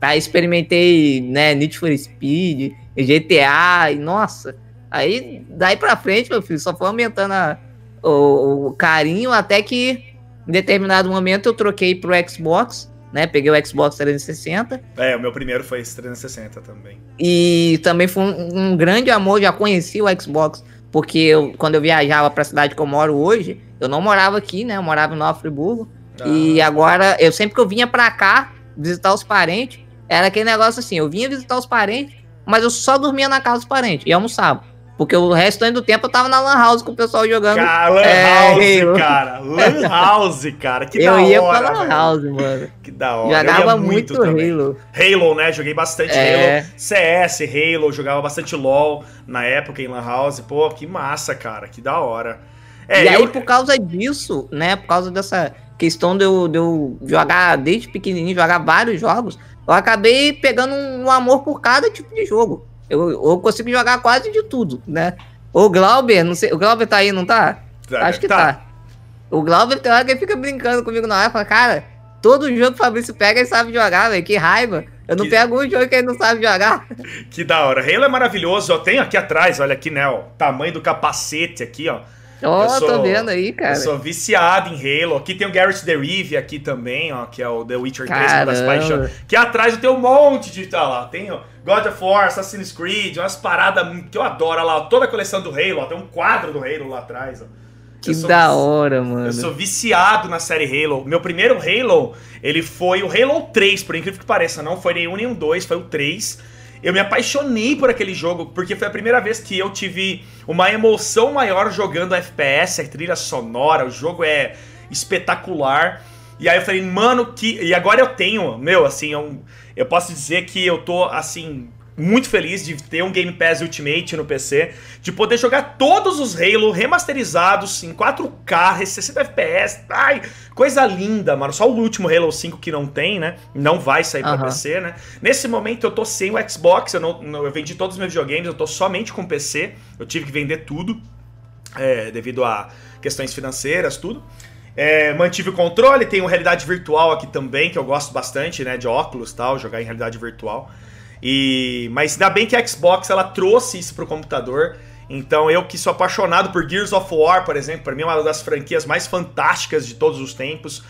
Speaker 2: aí experimentei, né, Need for Speed, GTA, e nossa. Aí, daí pra frente, meu filho, só foi aumentando a, o, o carinho, até que em determinado momento eu troquei pro Xbox né? Peguei o Xbox 360.
Speaker 1: É, o meu primeiro foi esse 360 também.
Speaker 2: E também foi um, um grande amor, já conheci o Xbox, porque eu, quando eu viajava para a cidade que eu moro hoje, eu não morava aqui, né? Eu morava em Nova Friburgo. Ah. E agora, eu sempre que eu vinha para cá visitar os parentes, era aquele negócio assim, eu vinha visitar os parentes, mas eu só dormia na casa dos parentes e almoçava. Porque o restante do tempo eu tava na Lan House com o pessoal jogando.
Speaker 1: Cara, Lan é, House, cara. Lan House, cara. Que
Speaker 2: eu
Speaker 1: da hora.
Speaker 2: Eu ia pra Lan House, mano.
Speaker 1: Que da hora.
Speaker 2: Jogava muito, muito Halo.
Speaker 1: Halo, né? Joguei bastante é. Halo. CS, Halo, jogava bastante LOL na época em Lan House. Pô, que massa, cara. Que da hora.
Speaker 2: É, e eu... aí, por causa disso, né? Por causa dessa questão de eu, de eu jogar desde pequenininho, jogar vários jogos, eu acabei pegando um amor por cada tipo de jogo. Eu, eu consigo jogar quase de tudo, né? O Glauber, não sei, o Glauber tá aí, não tá? tá Acho que tá. tá. O Glauber tem hora que ele fica brincando comigo na hora e fala, cara, todo jogo que o Fabrício pega ele sabe jogar, velho, que raiva. Eu não que... pego um jogo que ele não sabe jogar.
Speaker 1: Que da hora. Halo é maravilhoso, tenho aqui atrás, olha aqui, né, tamanho do capacete aqui, ó.
Speaker 2: Ó, oh, tô vendo aí, cara. Eu
Speaker 1: sou viciado em Halo. Aqui tem o Garrett The Reeve aqui também, ó, que é o The Witcher 3, uma das paixões. Que atrás eu tenho um monte de. Tá lá, tem God of War, Assassin's Creed, umas paradas que eu adoro lá, toda a coleção do Halo, ó, tem um quadro do Halo lá atrás, ó.
Speaker 2: Que da hora, mano.
Speaker 1: Eu sou viciado na série Halo. Meu primeiro Halo, ele foi o Halo 3, por incrível que pareça. Não foi nenhum nem um 2, foi o 3. Eu me apaixonei por aquele jogo, porque foi a primeira vez que eu tive uma emoção maior jogando FPS, a trilha sonora, o jogo é espetacular. E aí eu falei, mano, que. E agora eu tenho, meu, assim, eu, eu posso dizer que eu tô, assim, muito feliz de ter um Game Pass Ultimate no PC, de poder jogar todos os Halo remasterizados em 4K, 60 FPS. Ai, coisa linda, mano. Só o último Halo 5 que não tem, né? Não vai sair para PC, né? Nesse momento eu tô sem o Xbox, eu, não, eu vendi todos os meus videogames, eu tô somente com PC. Eu tive que vender tudo, é, devido a questões financeiras, tudo. É, mantive o controle, tenho realidade virtual aqui também, que eu gosto bastante, né? De óculos tal, jogar em realidade virtual. E mas ainda bem que a Xbox ela trouxe isso pro computador. Então eu que sou apaixonado por Gears of War, por exemplo, para mim é uma das franquias mais fantásticas de todos os tempos.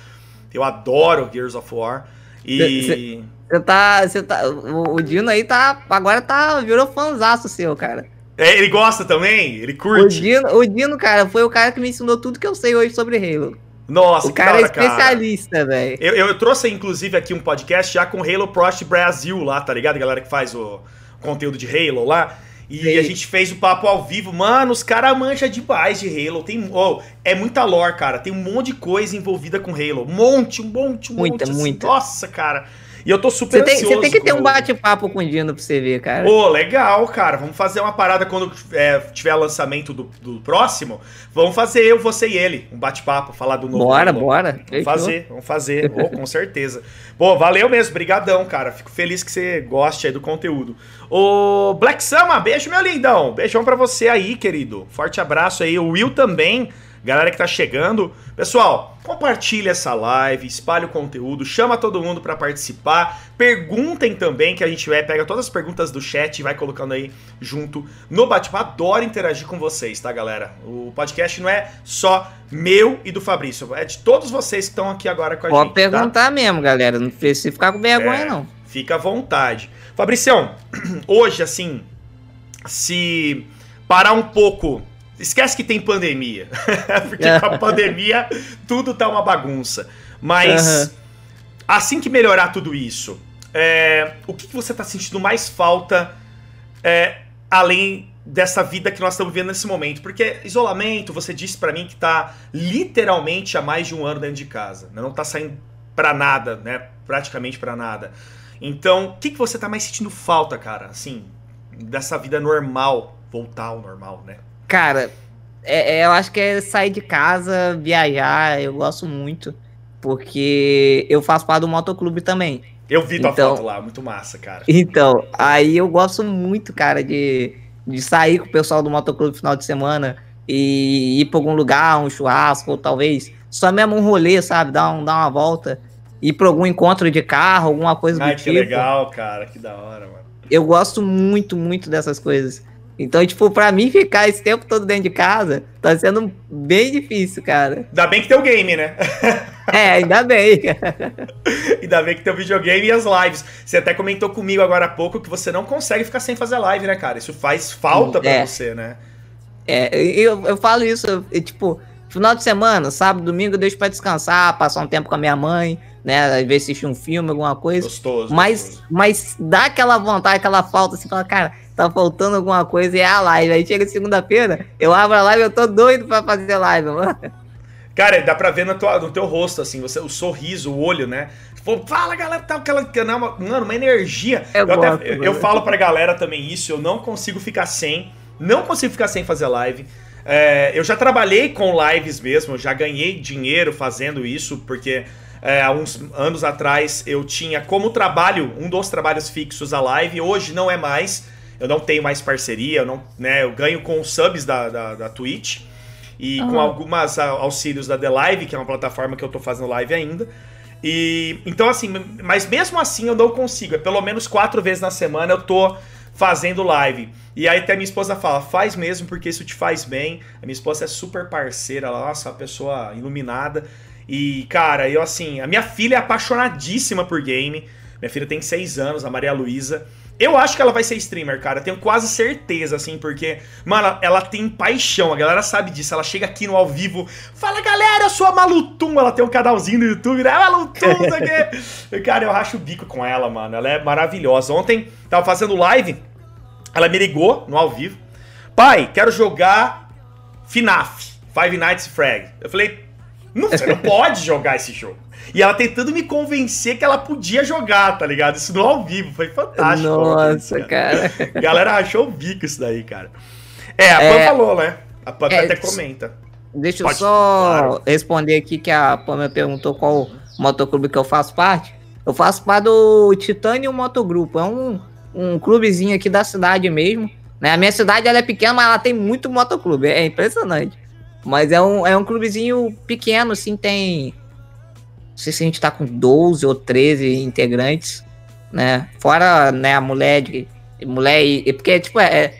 Speaker 1: Eu adoro Gears of War.
Speaker 2: E você tá, você tá, o Dino aí tá agora tá virou fanzaço seu, cara.
Speaker 1: É, ele gosta também? Ele curte?
Speaker 2: O Dino, o Dino, cara, foi o cara que me ensinou tudo que eu sei hoje sobre Halo.
Speaker 1: Nossa,
Speaker 2: o cara hora, é especialista, velho.
Speaker 1: Eu, eu, trouxe, inclusive, aqui um podcast já com Halo Prost Brasil lá, tá ligado? A galera que faz o conteúdo de Halo lá. E Sim. a gente fez o papo ao vivo. Mano, os caras mancham demais de Halo. Tem, oh, é muita lore, cara. Tem um monte de coisa envolvida com Halo. Um monte, um monte, um
Speaker 2: muita,
Speaker 1: monte.
Speaker 2: Assim. Muita,
Speaker 1: Nossa, cara. E eu tô super
Speaker 2: você tem, ansioso. Você tem que ter um bate-papo com o Dino pra você ver, cara.
Speaker 1: Ô, oh, legal, cara. Vamos fazer uma parada quando é, tiver lançamento do, do, próximo. Vamos fazer eu, você e ele. Um bate-papo, falar do novo.
Speaker 2: Bora, bora.
Speaker 1: Vamos Fechou. fazer, vamos fazer. oh, com certeza. Pô, valeu mesmo. Brigadão, cara. Fico feliz que você goste aí do conteúdo. Ô, Black Sama, beijo, meu lindão. Beijão pra você aí, querido. Forte abraço aí. O Will também galera que tá chegando. Pessoal, compartilha essa live, espalhe o conteúdo, chama todo mundo para participar. Perguntem também, que a gente vai, pega todas as perguntas do chat e vai colocando aí junto no bate-papo. Adoro interagir com vocês, tá, galera? O podcast não é só meu e do Fabrício, é de todos vocês que estão aqui agora com a
Speaker 2: Pode gente. Pode tá? perguntar tá? mesmo, galera. Não precisa ficar com vergonha, é, não.
Speaker 1: Fica à vontade. Fabricião, hoje, assim, se parar um pouco Esquece que tem pandemia. Porque com a pandemia tudo tá uma bagunça. Mas uhum. assim que melhorar tudo isso, é, o que, que você tá sentindo mais falta é, além dessa vida que nós estamos vivendo nesse momento? Porque isolamento, você disse para mim que tá literalmente há mais de um ano dentro de casa. Né? Não tá saindo para nada, né? Praticamente para nada. Então, o que, que você tá mais sentindo falta, cara? Assim, dessa vida normal, voltar ao normal, né?
Speaker 2: Cara, é, é, eu acho que é sair de casa, viajar, eu gosto muito. Porque eu faço parte do motoclube também.
Speaker 1: Eu vi tua então, foto lá, muito massa, cara.
Speaker 2: Então, aí eu gosto muito, cara, de, de sair com o pessoal do motoclube no final de semana e ir pra algum lugar, um churrasco, ou talvez só mesmo um rolê, sabe? Dar, um, dar uma volta. Ir pra algum encontro de carro, alguma coisa
Speaker 1: Ai, do tipo. Ai, que legal, cara, que da hora, mano.
Speaker 2: Eu gosto muito, muito dessas coisas. Então, tipo, pra mim ficar esse tempo todo dentro de casa tá sendo bem difícil, cara.
Speaker 1: Ainda bem que tem o game, né?
Speaker 2: é, ainda bem.
Speaker 1: ainda bem que tem o videogame e as lives. Você até comentou comigo agora há pouco que você não consegue ficar sem fazer live, né, cara? Isso faz falta pra é. você, né?
Speaker 2: É, eu, eu falo isso, eu, tipo, final de semana, sábado, domingo, eu deixo pra descansar, passar um tempo com a minha mãe, né? Às vezes assistir um filme, alguma coisa.
Speaker 1: Gostoso.
Speaker 2: Mas,
Speaker 1: gostoso.
Speaker 2: mas dá aquela vontade, aquela falta, assim, fala, cara tá faltando alguma coisa e é a live. Aí chega segunda-feira, eu abro a live, eu tô doido pra fazer live, mano.
Speaker 1: Cara, dá pra ver no teu, no teu rosto, assim, você, o sorriso, o olho, né? Tipo, fala, galera, tá aquela. Mano, uma energia. Eu, eu, gosto, até, eu falo pra galera também isso, eu não consigo ficar sem. Não consigo ficar sem fazer live. É, eu já trabalhei com lives mesmo, já ganhei dinheiro fazendo isso, porque é, há uns anos atrás eu tinha como trabalho, um dos trabalhos fixos a live, hoje não é mais eu não tenho mais parceria, eu, não, né, eu ganho com os subs da, da, da Twitch e uhum. com algumas auxílios da The Live, que é uma plataforma que eu tô fazendo live ainda. E então assim, mas mesmo assim eu não consigo. É pelo menos quatro vezes na semana eu tô fazendo live. E aí até minha esposa fala, faz mesmo porque isso te faz bem. A minha esposa é super parceira, ela, nossa, uma pessoa iluminada. E cara, eu assim, a minha filha é apaixonadíssima por game. Minha filha tem seis anos, a Maria Luísa. Eu acho que ela vai ser streamer, cara. Tenho quase certeza, assim, porque, mano, ela tem paixão. A galera sabe disso. Ela chega aqui no ao vivo, fala, galera, eu sou a Malutum. Ela tem um canalzinho no YouTube, né? Malutum, isso aqui. cara, eu racho o bico com ela, mano. Ela é maravilhosa. Ontem, tava fazendo live, ela me ligou no ao vivo. Pai, quero jogar FNAF, Five Nights Frag. Eu falei, não, você não pode jogar esse jogo. E ela tentando me convencer que ela podia jogar, tá ligado? Isso no ao vivo, foi fantástico.
Speaker 2: Nossa, cara.
Speaker 1: A galera achou o bico isso daí, cara. É, a Pam é, falou, né? A Pam é, até comenta.
Speaker 2: Deixa Pode, eu só claro. responder aqui que a Pam me perguntou qual motoclube que eu faço parte. Eu faço parte do Titânio Motogrupo. É um, um clubezinho aqui da cidade mesmo. Né? A minha cidade ela é pequena, mas ela tem muito motoclube. É impressionante. Mas é um, é um clubezinho pequeno, assim, tem não sei se a gente tá com 12 ou 13 integrantes, né? Fora, né, a mulher de. Mulher e. Porque, tipo, é.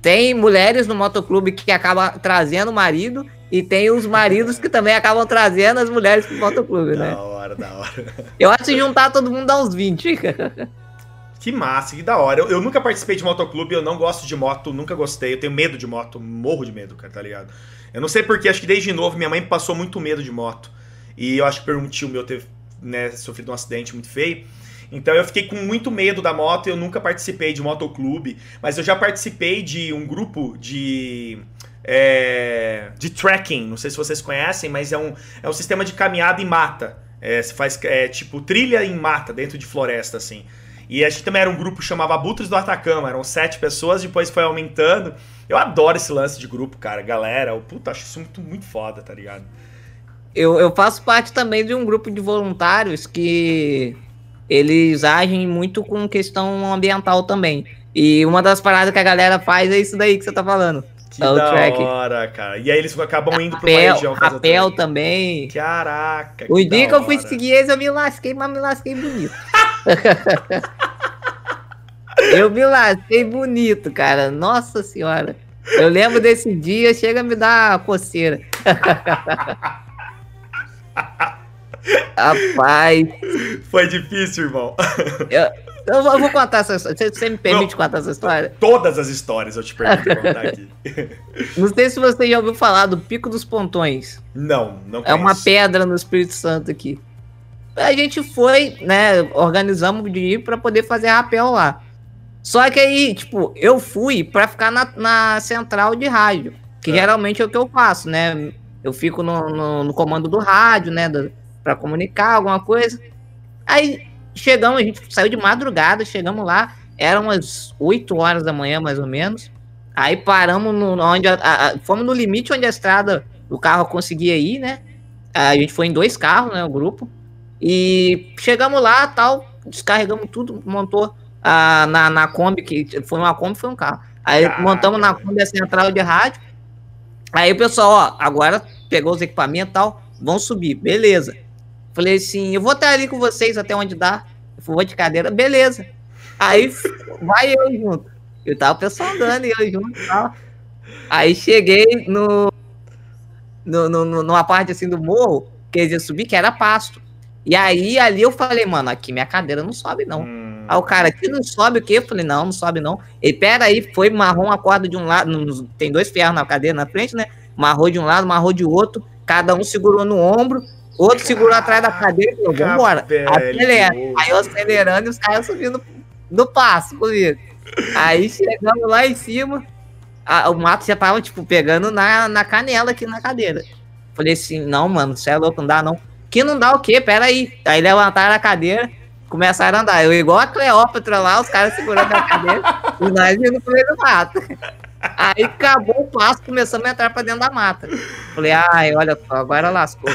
Speaker 2: Tem mulheres no motoclube que acabam trazendo o marido e tem os maridos que também acabam trazendo as mulheres pro motoclube, né?
Speaker 1: Da hora, da hora.
Speaker 2: Eu acho que juntar todo mundo dá uns 20.
Speaker 1: Que massa, que da hora. Eu, eu, nunca participei de motoclube, eu não gosto de moto, nunca gostei. Eu tenho medo de moto, morro de medo, cara, tá ligado? Eu não sei porquê, acho que desde novo minha mãe passou muito medo de moto. E eu acho que por um tio meu ter né, sofrido um acidente muito feio. Então eu fiquei com muito medo da moto, eu nunca participei de motoclube, mas eu já participei de um grupo de. É, de trekking, não sei se vocês conhecem, mas é um, é um sistema de caminhada em mata. É, você faz é, tipo trilha em mata, dentro de floresta, assim. E a gente também era um grupo que chamava Abutres do Atacama, eram sete pessoas, depois foi aumentando. Eu adoro esse lance de grupo, cara, galera. Eu, puta, acho isso muito, muito foda, tá ligado?
Speaker 2: Eu, eu faço parte também de um grupo de voluntários que eles agem muito com questão ambiental também. E uma das paradas que a galera faz é isso daí que você tá falando.
Speaker 1: Que da track. hora, cara. E aí eles acabam indo
Speaker 2: rapel, pra uma região Rapel também.
Speaker 1: Caraca.
Speaker 2: O dia que eu fui seguir eles, eu me lasquei, mas me lasquei bonito. eu me lasquei bonito, cara. Nossa senhora. Eu lembro desse dia, chega a me dar coceira. Rapaz.
Speaker 1: Foi difícil, irmão.
Speaker 2: Eu, eu vou contar essa história. Você me permite não, contar essa história?
Speaker 1: Todas as histórias eu te permito contar aqui.
Speaker 2: Não sei se você já ouviu falar do Pico dos Pontões.
Speaker 1: Não, não
Speaker 2: conheço. É uma pedra no Espírito Santo aqui. A gente foi, né, organizamos de ir para poder fazer rapel lá. Só que aí, tipo, eu fui para ficar na, na, central de rádio, que é. geralmente é o que eu faço, né? Eu fico no, no, no comando do rádio, né, para comunicar alguma coisa. Aí chegamos, a gente saiu de madrugada, chegamos lá, eram umas 8 horas da manhã, mais ou menos. Aí paramos no, onde a, a, fomos no limite onde a estrada o carro conseguia ir, né? A gente foi em dois carros, né, o grupo. E chegamos lá, tal, descarregamos tudo, montou a, na, na Kombi, que foi uma Kombi, foi um carro. Aí montamos na Kombi a central de rádio. Aí o pessoal, ó, agora pegou os equipamentos e tal, vão subir, beleza. Falei assim, eu vou estar ali com vocês até onde dá. Eu vou de cadeira, beleza. Aí vai eu junto. Eu tava o pessoal andando e eu junto e tal. Aí cheguei no, no, no, numa parte assim do morro, que eles iam subir, que era pasto. E aí ali eu falei, mano, aqui minha cadeira não sobe, não. Hum. Aí o cara, aqui não sobe o quê? Eu falei, não, não sobe, não. E pera aí, foi, marrom a corda de um lado, tem dois ferros na cadeira na frente, né? Marrou de um lado, marrou de outro, cada um segurou no ombro, outro segurou atrás da cadeira e falou, vambora. Acelera. Aí eu acelerando e os caras subindo no passo comigo. Aí chegamos lá em cima, a, o mato já tava, tipo, pegando na, na canela aqui na cadeira. Falei assim, não, mano, você é louco, não dá não. Que não dá o quê? Pera aí. Aí levantaram a cadeira, começaram a andar. Eu igual a Cleópatra lá, os caras segurando a cadeira e nós indo pro meio do mato. Aí acabou o passo, começamos a entrar pra dentro da mata. Falei, ai, olha só, agora lascou.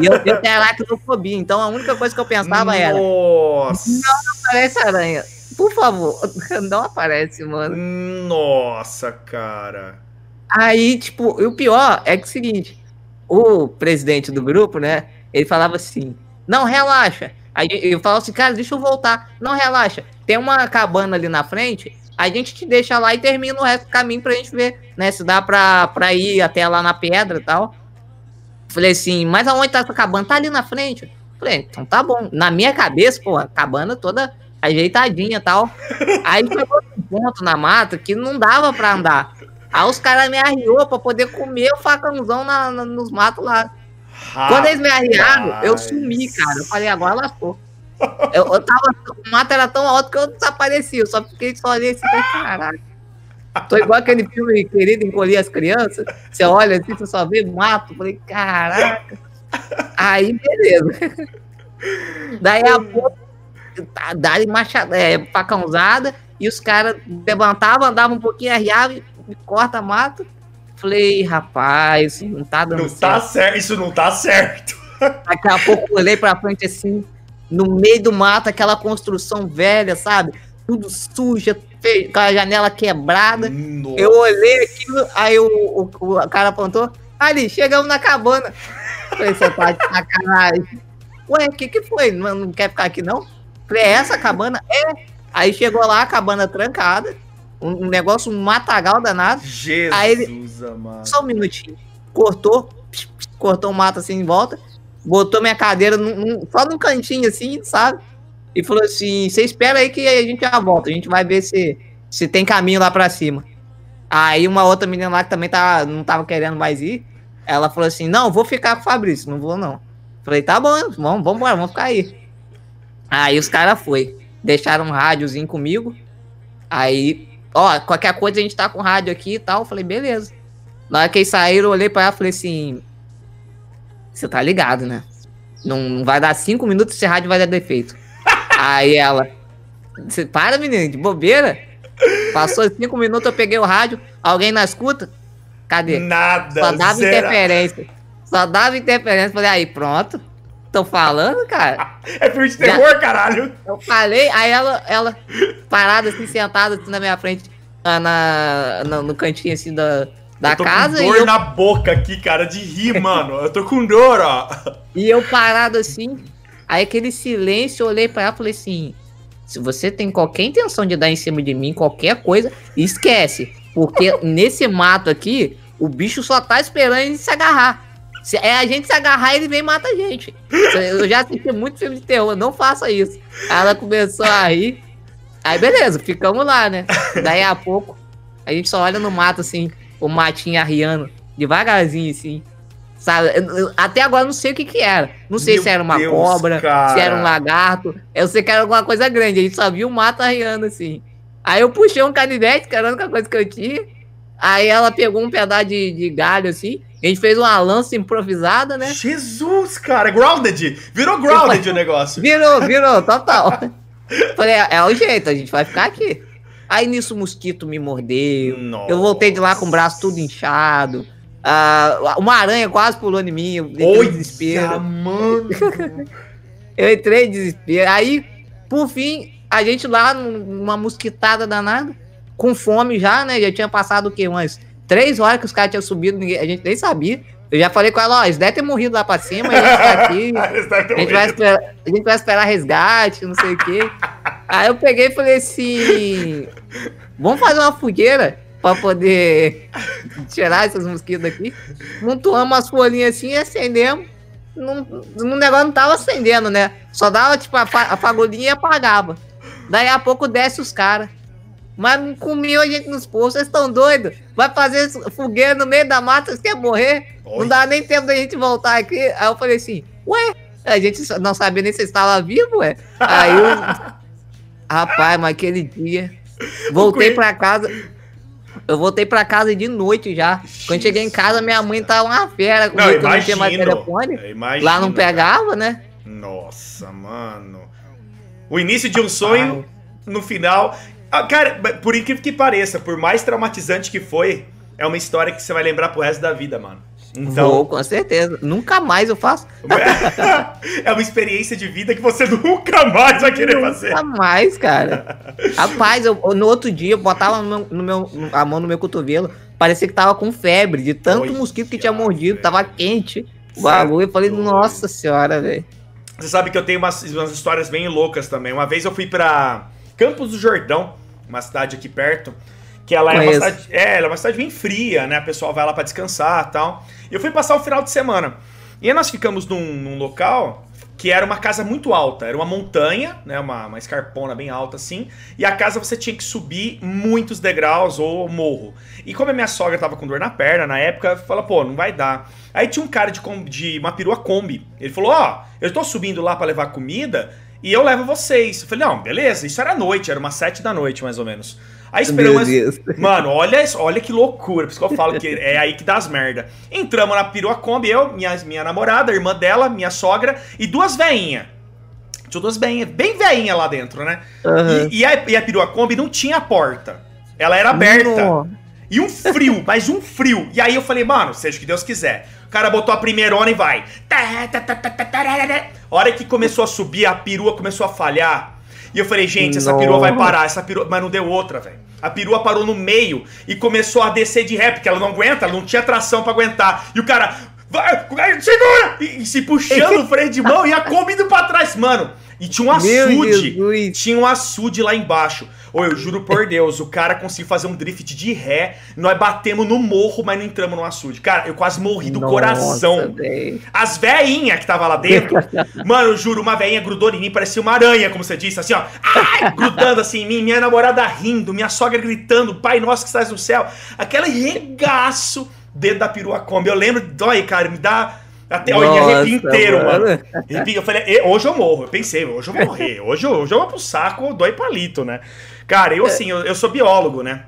Speaker 2: E eu, tenho aracnofobia, então a única coisa que eu pensava Nossa. era: Não aparece aranha. Por favor, não aparece, mano.
Speaker 1: Nossa, cara.
Speaker 2: Aí, tipo, e o pior é que é o seguinte: o presidente do grupo, né? Ele falava assim: Não, relaxa. Aí eu falava assim, cara, deixa eu voltar. Não, relaxa. Tem uma cabana ali na frente. A gente te deixa lá e termina o resto do caminho pra gente ver, né? Se dá pra, pra ir até lá na pedra e tal. Falei assim, mas aonde tá essa cabana? Tá ali na frente. Falei, então tá bom. Na minha cabeça, pô, a cabana toda ajeitadinha e tal. Aí chegou um ponto na mata que não dava pra andar. Aí os caras me arriou pra poder comer o facãozão na, na, nos matos lá. Rapaz. Quando eles me arriaram, eu sumi, cara. Eu falei, agora lascou. Eu, eu tava. O mato era tão alto que eu desapareci. Eu só fiquei só ali assim, caralho. Tô igual aquele filme querido encolher as crianças. Você olha assim, você só vê mato. Falei, caraca. Aí, beleza. Daí a pouco, tá, dali machada, é, facãozada, e os caras levantavam, andavam um pouquinho, arriavam, corta mato. Falei, rapaz, não tá dando
Speaker 1: não certo. Tá certo. Isso não tá certo.
Speaker 2: Daqui a pouco eu olhei pra frente assim, no meio do mato, aquela construção velha, sabe? Tudo suja, com a janela quebrada. Nossa. Eu olhei aquilo, aí o, o, o, cara apontou, ali, chegamos na cabana. Falei, você tá de sacanagem. Ué, o que que foi? Não, não quer ficar aqui não? Falei, é essa cabana? É. Aí chegou lá, a cabana trancada um, negócio, um matagal danado.
Speaker 1: Jesus,
Speaker 2: Aí ele, amado. Só um minutinho. Cortou, cortou o mato assim em volta, botou minha cadeira num, num, só num cantinho assim, sabe? e falou assim: você espera aí que a gente já volta, a gente vai ver se, se tem caminho lá pra cima. Aí uma outra menina lá que também tá, não tava querendo mais ir, ela falou assim: não, vou ficar com o Fabrício, não vou não. Falei, tá bom, vamos, vamos embora, vamos ficar aí. Aí os caras foi, deixaram um rádiozinho comigo. Aí, ó, qualquer coisa a gente tá com rádio aqui e tal. Falei, beleza. Na hora que eles saíram, eu olhei pra ela e falei assim: Você tá ligado, né? Não, não vai dar cinco minutos esse rádio vai dar defeito. Aí ela, você para, menino, de bobeira. Passou cinco minutos, eu peguei o rádio, alguém na escuta? Cadê?
Speaker 1: Nada.
Speaker 2: Só dava interferência. Só dava interferência. Falei, aí, pronto. Tô falando, cara.
Speaker 1: É filme de terror, Já, caralho.
Speaker 2: Eu falei, aí ela, ela parada assim, sentada assim, na minha frente, na, na, no cantinho assim da, da
Speaker 1: eu tô
Speaker 2: casa.
Speaker 1: Com dor eu... na boca aqui, cara, de rir, mano. Eu tô com dor, ó.
Speaker 2: E eu parado assim, aí aquele silêncio, eu olhei pra ela e falei assim: se você tem qualquer intenção de dar em cima de mim, qualquer coisa, esquece. Porque nesse mato aqui, o bicho só tá esperando ele se agarrar. Se é a gente se agarrar, ele vem e mata a gente. Eu já assisti muito filme de terror, não faça isso. Ela começou a rir. Aí beleza, ficamos lá, né? Daí a pouco, a gente só olha no mato assim, o matinho arriando, devagarzinho assim. Sabe? Até agora não sei o que que era. Não sei Meu se era uma Deus, cobra, cara. se era um lagarto. Eu sei que era alguma coisa grande. A gente só viu o mato arriando assim. Aí eu puxei um canivete, que era a única coisa que eu tinha. Aí ela pegou um pedaço de, de galho assim. A gente fez uma lança improvisada, né?
Speaker 1: Jesus, cara, grounded! Virou grounded o negócio.
Speaker 2: Virou, virou, total. Falei, é, é, o jeito, a gente vai ficar aqui. Aí nisso o mosquito me mordeu. Nossa. Eu voltei de lá com o braço tudo inchado. Uh, uma aranha quase pulou em mim. Eu
Speaker 1: entrei Olha, em desespero. mano!
Speaker 2: eu entrei em desespero. Aí, por fim, a gente lá numa mosquitada danada, com fome já, né? Já tinha passado o quê? Umas Três horas que os caras tinham subido, ninguém, a gente nem sabia. Eu já falei com ela, ó, eles devem ter morrido lá pra cima, a gente tá aqui. a, gente vai esperar, a gente vai esperar resgate, não sei o quê. Aí eu peguei e falei assim: vamos fazer uma fogueira pra poder tirar esses mosquitos daqui. Montuamos as folhinhas assim e acendemos. O negócio não tava acendendo, né? Só dava tipo a, a e apagava. Daí a pouco desce os caras. Mas não comiam a gente nos postos, vocês estão doidos? Vai fazer fogueira no meio da mata, vocês querem morrer? Oi. Não dá nem tempo da gente voltar aqui. Aí eu falei assim, ué, a gente não sabia nem se estava vivo, ué. Aí eu. Rapaz, mas aquele dia. Voltei pra casa. Eu voltei pra casa de noite já. Quando cheguei em casa, minha mãe tava uma fera
Speaker 1: comigo, não, imagino, não tinha mais
Speaker 2: telefone. Lá não pegava, né?
Speaker 1: Nossa, mano. O início de um sonho, no final. Ah, cara, por incrível que pareça, por mais traumatizante que foi, é uma história que você vai lembrar pro resto da vida, mano.
Speaker 2: Então, Vou, com certeza. Nunca mais eu faço.
Speaker 1: é uma experiência de vida que você nunca mais vai querer
Speaker 2: nunca
Speaker 1: fazer.
Speaker 2: Nunca mais, cara. Rapaz, eu, no outro dia eu botava no meu, no meu, a mão no meu cotovelo, parecia que tava com febre, de tanto Oi, mosquito que tinha mordido, véio. tava quente. O bagulho, eu falei, nossa senhora, velho.
Speaker 1: Você sabe que eu tenho umas, umas histórias bem loucas também. Uma vez eu fui pra Campos do Jordão, uma cidade aqui perto, que ela é uma cidade, é, ela é uma cidade bem fria, né? O pessoal vai lá para descansar tal. E eu fui passar o final de semana. E aí nós ficamos num, num, local que era uma casa muito alta, era uma montanha, né? Uma, uma escarpona bem alta assim. E a casa você tinha que subir muitos degraus ou morro. E como a minha sogra tava com dor na perna na época, falou, pô, não vai dar. Aí tinha um cara de, de uma perua Kombi. Ele falou: Ó, oh, eu tô subindo lá para levar comida e eu levo vocês. Eu falei, não, beleza, isso era noite, era umas sete da noite, mais ou menos. Aí esperamos. Mano, olha, olha que loucura. Por isso que eu falo que é aí que dá as merda. Entramos na perua Kombi, eu, minha, minha namorada, irmã dela, minha sogra e duas veinhas. Tinha duas veinhas, bem veinha lá dentro, né? Uhum. E, e, a, e a perua Kombi não tinha porta. Ela era aberta. E um frio, mas um frio. E aí eu falei, mano, seja o que Deus quiser. O cara botou a primeirona e vai. A hora que começou a subir, a perua começou a falhar. E eu falei, gente, essa perua vai parar, essa perua. Mas não deu outra, velho. A perua parou no meio e começou a descer de ré, porque ela não aguenta, ela não tinha tração para aguentar. E o cara, vai, segura! E, e se puxando o freio de mão e a Kombi indo pra trás, mano. E tinha um açude. Tinha um açude lá embaixo. Ô, eu juro por Deus, o cara conseguiu fazer um drift de ré. Nós batemos no morro, mas não entramos no açude. Cara, eu quase morri do Nossa, coração. Véi. As veinhas que tava lá dentro. mano, eu juro, uma veinha grudou em mim, parecia uma aranha, como você disse, assim, ó. Ai, grudando assim em mim, minha namorada rindo, minha sogra gritando, pai nosso que estás no céu. Aquele regaço dentro da perua Kombi. Eu lembro, dói, cara, me dá até Nossa, o arrepio inteiro, mano. mano. Eu falei, hoje eu morro. Eu pensei, hoje eu vou morrer. Hoje, hoje eu vou pro saco, dói palito, né? Cara, eu assim, eu, eu sou biólogo, né?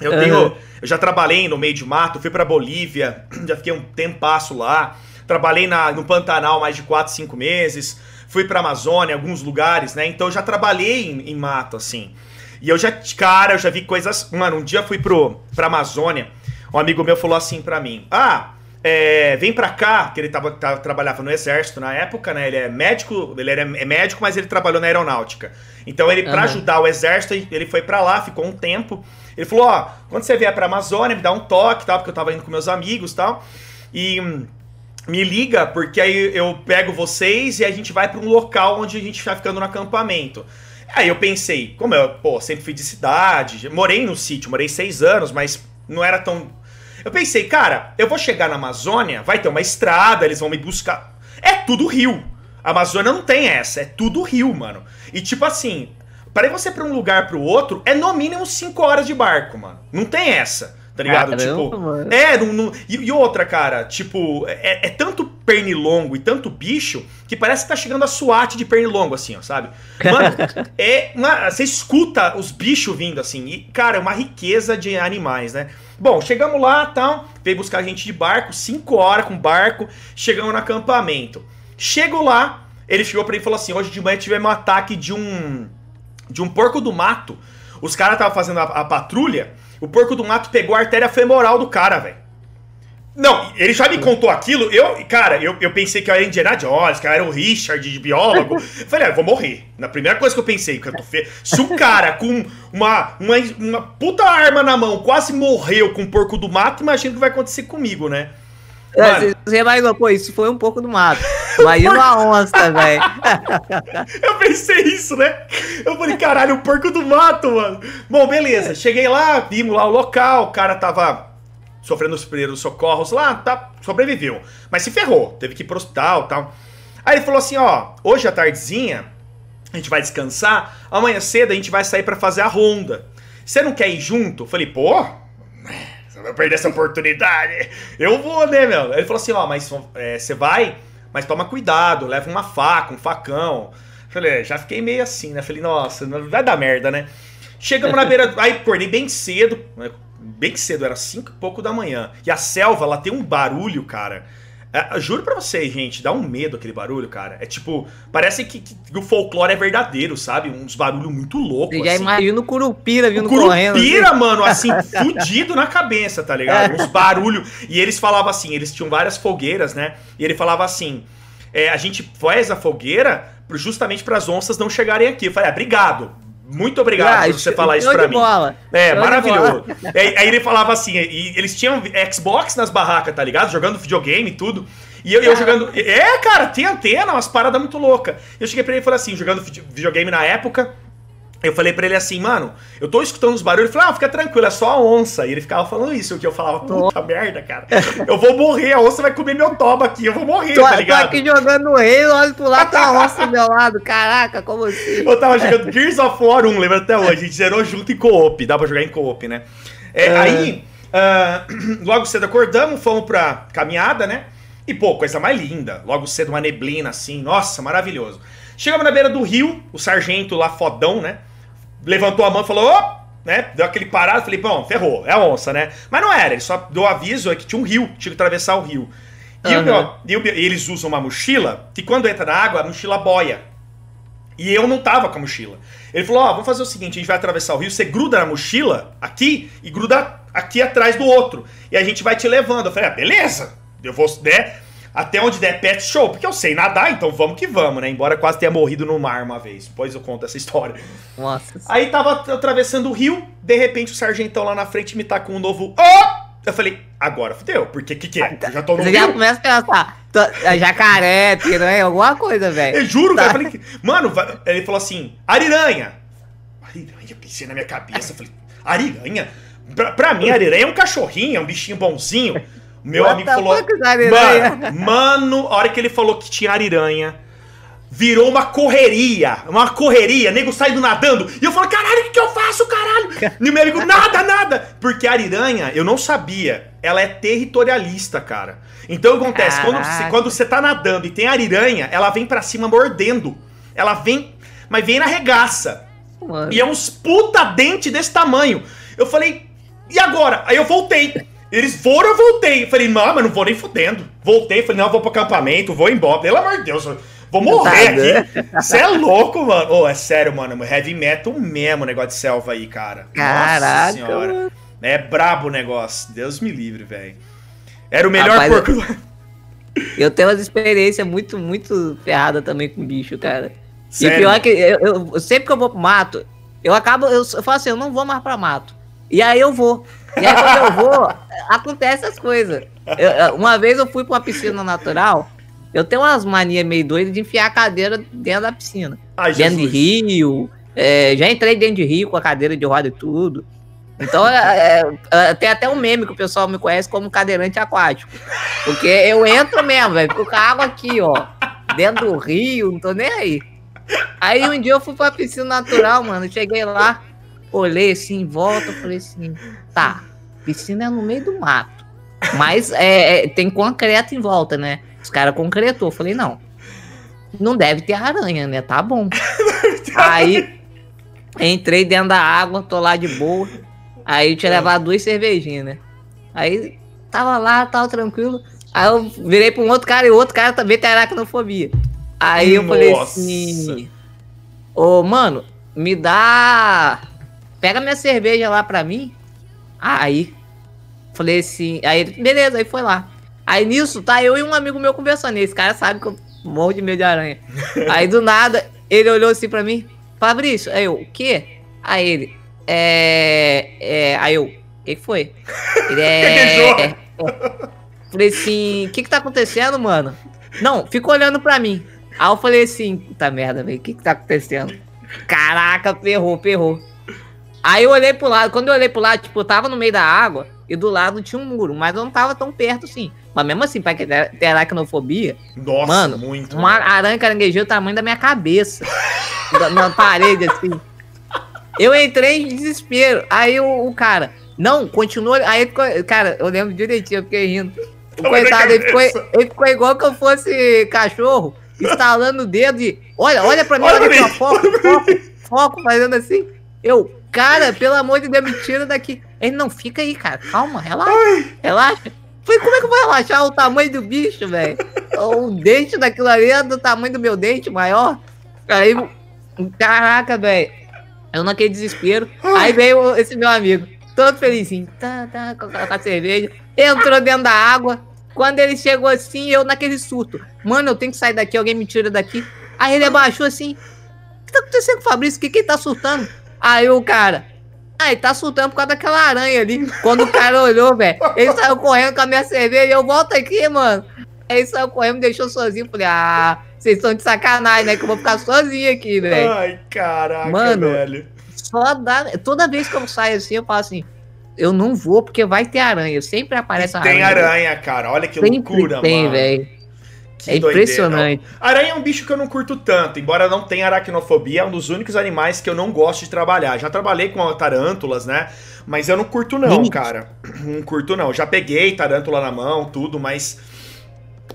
Speaker 1: Eu tenho. Uhum. Eu já trabalhei no meio de mato, fui pra Bolívia, já fiquei um tempasso lá. Trabalhei na, no Pantanal mais de 4, 5 meses. Fui pra Amazônia, alguns lugares, né? Então eu já trabalhei em, em mato, assim. E eu já, cara, eu já vi coisas. Mano, um dia fui pro, pra Amazônia. Um amigo meu falou assim pra mim: Ah, é, vem pra cá, que ele tava, tava, trabalhava no exército na época, né? Ele é médico, ele era, é médico, mas ele trabalhou na aeronáutica. Então ele, para ajudar o exército, ele foi para lá, ficou um tempo. Ele falou, ó, quando você vier pra Amazônia, me dá um toque, tal, porque eu tava indo com meus amigos tal. E hum, me liga, porque aí eu pego vocês e a gente vai para um local onde a gente vai ficando no acampamento. Aí eu pensei, como eu, pô, sempre fui de cidade, morei no sítio, morei seis anos, mas não era tão eu pensei, cara, eu vou chegar na Amazônia, vai ter uma estrada, eles vão me buscar. É tudo rio. A Amazônia não tem essa, é tudo rio, mano. E tipo assim, para você para um lugar para o outro, é no mínimo 5 horas de barco, mano. Não tem essa. Tá ligado? Caramba, tipo. Mano. É, não, não, e, e, outra, cara, tipo, é, é, tanto pernilongo e tanto bicho que parece que tá chegando a SWAT de pernilongo, assim, ó, sabe? Mano, é uma, você escuta os bichos vindo, assim, e, cara, é uma riqueza de animais, né? Bom, chegamos lá tal, veio buscar a gente de barco, 5 horas com barco, chegamos no acampamento. Chego lá, ele chegou pra mim e falou assim: hoje de manhã tivemos um ataque de um. de um porco do mato. Os caras estavam fazendo a, a patrulha. O porco do mato pegou a artéria femoral do cara, velho. Não, ele já me contou aquilo. Eu, cara, eu, eu pensei que eu era Indiana Jones, que eu era o Richard de biólogo. falei, ah, eu vou morrer. Na primeira coisa que eu pensei, que eu tô fe... se o cara com uma, uma, uma puta arma na mão quase morreu com o porco do mato, imagina o que vai acontecer comigo, né?
Speaker 2: É, você imaginou, pô, isso foi um pouco do mato. Imagina uma onça, velho.
Speaker 1: eu pensei isso, né? Eu falei, caralho, o porco do mato, mano. Bom, beleza. Cheguei lá, vimos lá o local, o cara tava sofrendo os primeiros socorros lá, tá, sobreviveu. Mas se ferrou, teve que ir pro hospital e tal. Aí ele falou assim, ó, hoje à tardezinha, a gente vai descansar, amanhã cedo a gente vai sair para fazer a ronda. Você não quer ir junto? Eu falei, pô, vai perder essa oportunidade. Eu vou, né, meu? Ele falou assim, ó, mas é, você vai, mas toma cuidado, leva uma faca, um facão. Falei, é, já fiquei meio assim, né? Falei, nossa, vai dar merda, né? Chegamos na beira, aí acordei bem cedo, né? bem cedo, era cinco e pouco da manhã. E a selva, ela tem um barulho, cara é, juro pra vocês, gente, dá um medo aquele barulho, cara. É tipo, parece que, que o folclore é verdadeiro, sabe? Uns barulhos muito loucos.
Speaker 2: E aí
Speaker 1: assim.
Speaker 2: imagina Curupira vindo o Curupira,
Speaker 1: correndo. Assim. mano, assim, fudido na cabeça, tá ligado? Uns barulhos. E eles falavam assim, eles tinham várias fogueiras, né? E ele falava assim: é, a gente faz a fogueira justamente para as onças não chegarem aqui. Eu falei, é, obrigado. Muito obrigado ah, por você falar isso pra mim.
Speaker 2: Bola.
Speaker 1: É, show maravilhoso. Aí, aí, ele falava assim, eles tinham Xbox nas barracas, tá ligado? Jogando videogame e tudo. E eu, eu jogando. É, cara, tem antena, umas paradas muito loucas. Eu cheguei pra ele e falei assim, jogando videogame na época. Eu falei pra ele assim, mano, eu tô escutando os barulhos. Ele falou, ah, fica tranquilo, é só a onça. E ele ficava falando isso, que eu falava, puta oh. merda, cara. Eu vou morrer, a onça vai comer meu toba aqui, eu vou morrer, tô,
Speaker 2: tá ligado? Tô aqui jogando no rei, olho pro lado, tá a onça do meu lado. Caraca, como assim?
Speaker 1: Eu tava jogando Gears of War 1, lembra até hoje. A gente zerou junto em co-op, dá pra jogar em co-op, né? É, é. Aí, uh, logo cedo acordamos, fomos pra caminhada, né? E, pô, coisa mais linda. Logo cedo, uma neblina assim, nossa, maravilhoso. Chegamos na beira do rio, o sargento lá fodão, né? Levantou a mão e falou, oh! né? Deu aquele parado, falei, bom, ferrou, é a onça, né? Mas não era, ele só deu aviso é que tinha um rio, tinha que atravessar o rio. E, uhum. o e, o, e eles usam uma mochila que quando entra na água, a mochila boia. E eu não tava com a mochila. Ele falou: Ó, oh, vamos fazer o seguinte: a gente vai atravessar o rio, você gruda na mochila aqui e gruda aqui atrás do outro. E a gente vai te levando. Eu falei: ah, beleza, eu vou, né? Até onde der pet show, porque eu sei nadar, então vamos que vamos, né? Embora quase tenha morrido no mar uma vez. Depois eu conto essa história.
Speaker 2: Nossa.
Speaker 1: Aí tava atravessando o rio, de repente o sargentão lá na frente me tá com um novo. Oh! Eu falei, agora fudeu, porque o que, que é? Eu já tô
Speaker 2: no Você já começa a pensar, é jacaré, piranha, alguma coisa, velho.
Speaker 1: Eu juro, tá. velho. Mano, ele falou assim, ariranha. Ariranha, pensei na minha cabeça, eu falei, ariranha? Pra, pra mim, ariranha é um cachorrinho, é um bichinho bonzinho. Meu What amigo falou, mano, mano, a hora que ele falou que tinha ariranha, virou uma correria, uma correria, nego saindo nadando, e eu falo, caralho, o que, que eu faço, caralho? E o meu amigo, nada, nada, porque a ariranha, eu não sabia, ela é territorialista, cara. Então o que acontece, quando você, quando você tá nadando e tem ariranha, ela vem para cima mordendo, ela vem, mas vem na regaça, Mano. e é uns puta dente desse tamanho. Eu falei, e agora? Aí eu voltei. Eles foram, eu voltei. Falei, não, mas não vou nem fudendo. Voltei, falei, não, vou pro acampamento, vou embora. Pelo amor de Deus, Vou morrer aqui. Você é louco, mano. Ô, oh, é sério, mano. Heavy metal mesmo o negócio de selva aí, cara.
Speaker 2: Caraca. Nossa senhora.
Speaker 1: É brabo o negócio. Deus me livre, velho. Era o melhor Rapaz, porco.
Speaker 2: Eu tenho umas experiências muito, muito ferrada também com bicho, cara. Sério? E pior que eu, eu, sempre que eu vou pro mato, eu acabo. Eu, eu falo assim, eu não vou mais pra mato. E aí eu vou. E aí quando eu vou, acontece as coisas. Eu, uma vez eu fui pra uma piscina natural. Eu tenho umas manias meio doidas de enfiar a cadeira dentro da piscina. Ai, dentro de rio. É, já entrei dentro de rio com a cadeira de roda e tudo. Então, é, é, é tem até um meme que o pessoal me conhece como cadeirante aquático. Porque eu entro mesmo, velho. Fico com a água aqui, ó. Dentro do rio, não tô nem aí. Aí um dia eu fui pra piscina natural, mano. Cheguei lá, olhei assim em volta, falei assim: tá, piscina é no meio do mato. Mas é, é tem concreto em volta, né? Os caras concretou. Falei, não. Não deve ter aranha, né? Tá bom. Aí entrei dentro da água, tô lá de boa. Aí eu tinha é. levado duas cervejinhas, né? Aí tava lá, tava tranquilo. Aí eu virei pra um outro cara e o outro cara também tem aracnofobia. Aí eu Nossa. falei assim: Ô, mano, me dá. Pega minha cerveja lá pra mim. Aí. Falei assim. Aí, beleza, aí foi lá. Aí nisso, tá eu e um amigo meu conversando. Esse cara sabe que eu morro de medo de aranha. aí do nada, ele olhou assim pra mim: Fabrício, aí eu, o quê? Aí ele, é. é aí eu, o foi? Ele é. é falei assim: o que que tá acontecendo, mano? Não, fica olhando pra mim. Aí eu falei assim: puta merda, velho, o que que tá acontecendo? Caraca, ferrou, ferrou. Aí eu olhei pro lado, quando eu olhei pro lado, tipo, eu tava no meio da água e do lado tinha um muro, mas eu não tava tão perto assim. Mas mesmo assim, pra ter aracnofobia, Nossa, mano, muito, uma mano. aranha caranguejeira o tamanho da minha cabeça. na parede, assim. Eu entrei em desespero. Aí o, o cara, não, continua. Aí cara, eu lembro direitinho, eu fiquei rindo. O coitado, ele ficou, ele ficou igual que eu fosse cachorro, instalando o dedo e. Olha, olha pra mim, olha, olha aqui, ó, foco, foco, foco, fazendo assim. Eu, cara, pelo amor de Deus, me tira daqui. Ele não fica aí, cara. Calma, relaxa. Ai. Relaxa. Falei, como é que eu vou relaxar o tamanho do bicho, velho? O dente daquilo ali é do tamanho do meu dente maior. Aí, caraca, velho. Eu naquele desespero. Aí veio esse meu amigo, todo felizinho, tá, tá, com a cerveja. Entrou dentro da água. Quando ele chegou assim, eu naquele surto. Mano, eu tenho que sair daqui, alguém me tira daqui. Aí ele abaixou assim. O que tá acontecendo com o Fabrício? O que, que ele tá surtando? Aí o cara, ah, ele tá surtando por causa daquela aranha ali. Quando o cara olhou, velho, ele saiu correndo com a minha cerveja. e Eu volto aqui, mano. Aí ele saiu correndo, me deixou sozinho. Falei, ah, vocês estão de sacanagem, né? Que eu vou ficar sozinho aqui, velho.
Speaker 1: Ai, caraca, mano, velho.
Speaker 2: Só dá. Toda vez que eu saio assim, eu falo assim. Eu não vou porque vai ter aranha. Sempre aparece
Speaker 1: aranha. Tem aranha, cara. Olha que Sempre loucura, tem, mano. Tem, velho.
Speaker 2: Que é impressionante.
Speaker 1: Aranha é um bicho que eu não curto tanto, embora não tenha aracnofobia, é um dos únicos animais que eu não gosto de trabalhar. Já trabalhei com tarântulas, né? Mas eu não curto não, cara. Não curto não. Já peguei tarântula na mão, tudo, mas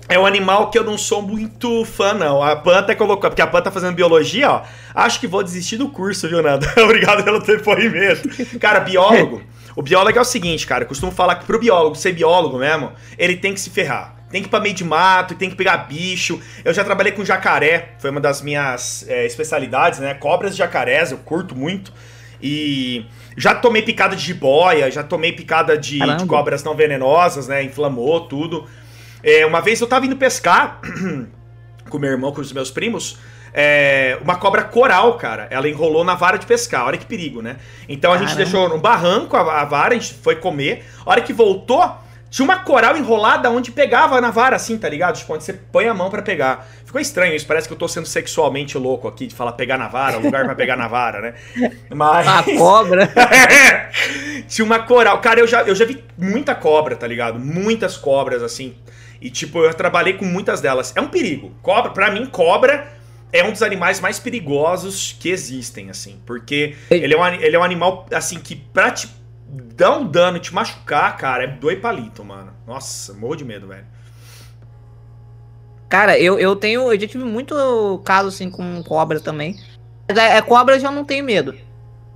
Speaker 1: é um animal que eu não sou muito fã, não. A Pan até colocou, porque a Pan tá fazendo biologia, ó. Acho que vou desistir do curso, viu, Nada? Obrigado pelo depoimento. Cara, biólogo. O biólogo é o seguinte, cara. Eu costumo falar que pro biólogo ser biólogo mesmo, ele tem que se ferrar tem que ir pra meio de mato, tem que pegar bicho. Eu já trabalhei com jacaré, foi uma das minhas é, especialidades, né? Cobras e jacarés, eu curto muito. E já tomei picada de jiboia, já tomei picada de, de cobras não venenosas, né? Inflamou tudo. É, uma vez eu tava indo pescar com meu irmão, com os meus primos. é, uma cobra coral, cara. Ela enrolou na vara de pescar. Olha que perigo, né? Então a Caramba. gente deixou no barranco a, a vara, a gente foi comer. A hora que voltou, tinha uma coral enrolada onde pegava na vara, assim, tá ligado? Tipo, onde você põe a mão para pegar. Ficou estranho isso, parece que eu tô sendo sexualmente louco aqui, de falar pegar na vara, lugar pra pegar na vara, né?
Speaker 2: Mas... A cobra.
Speaker 1: Tinha uma coral. Cara, eu já, eu já vi muita cobra, tá ligado? Muitas cobras, assim. E, tipo, eu trabalhei com muitas delas. É um perigo. Cobra, pra mim, cobra é um dos animais mais perigosos que existem, assim. Porque ele é, um, ele é um animal, assim, que pra te dar um dano e te machucar, cara, é dois palitos, mano. Nossa, morro de medo, velho.
Speaker 2: Cara, eu, eu tenho. Eu já tive muito caso assim com cobra também. É, é cobra eu já não tenho medo.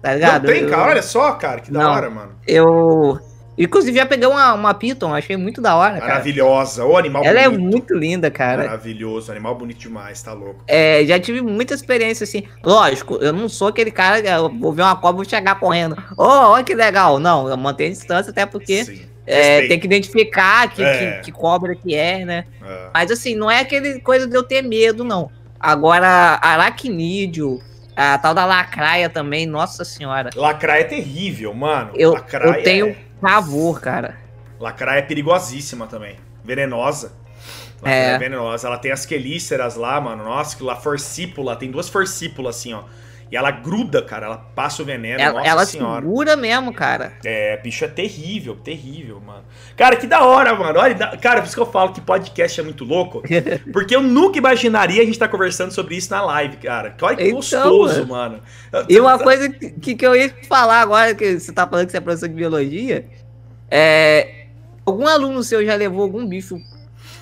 Speaker 2: Tá ligado?
Speaker 1: Não tem, cara, olha só, cara, que da não, hora, mano.
Speaker 2: Eu. Inclusive já peguei uma, uma Python, achei muito da hora,
Speaker 1: cara. Maravilhosa, o animal
Speaker 2: Ela é bonito. é muito linda, cara.
Speaker 1: Maravilhoso, animal bonito demais, tá louco.
Speaker 2: É, já tive muita experiência assim. Lógico, eu não sou aquele cara que eu vou ver uma cobra e vou chegar correndo. Ô, oh, olha que legal. Não, eu mantenho a distância até porque é, tem que identificar que, é. que, que, cobra que é, né? É. Mas assim, não é aquele coisa de eu ter medo, não. Agora, aracnídeo, a tal da lacraia também, nossa senhora.
Speaker 1: Lacraia é terrível, mano.
Speaker 2: Eu,
Speaker 1: lacraia
Speaker 2: eu tenho é pavor, cara.
Speaker 1: Lacraia é perigosíssima também. Venenosa. Lacraia é. é venenosa. Ela tem as quelíceras lá, mano. Nossa, que lá, forcípula. Tem duas forcípulas assim, ó. E ela gruda, cara. Ela passa o veneno.
Speaker 2: Ela, nossa ela senhora. segura mesmo, cara.
Speaker 1: É, bicho é terrível, terrível, mano. Cara, que da hora, mano. Olha, cara, por isso que eu falo que podcast é muito louco. porque eu nunca imaginaria a gente estar tá conversando sobre isso na live, cara. Olha que então, gostoso, mano.
Speaker 2: mano. E uma coisa que, que eu ia falar agora, que você tá falando que você é professor de biologia, é. Algum aluno seu já levou algum bicho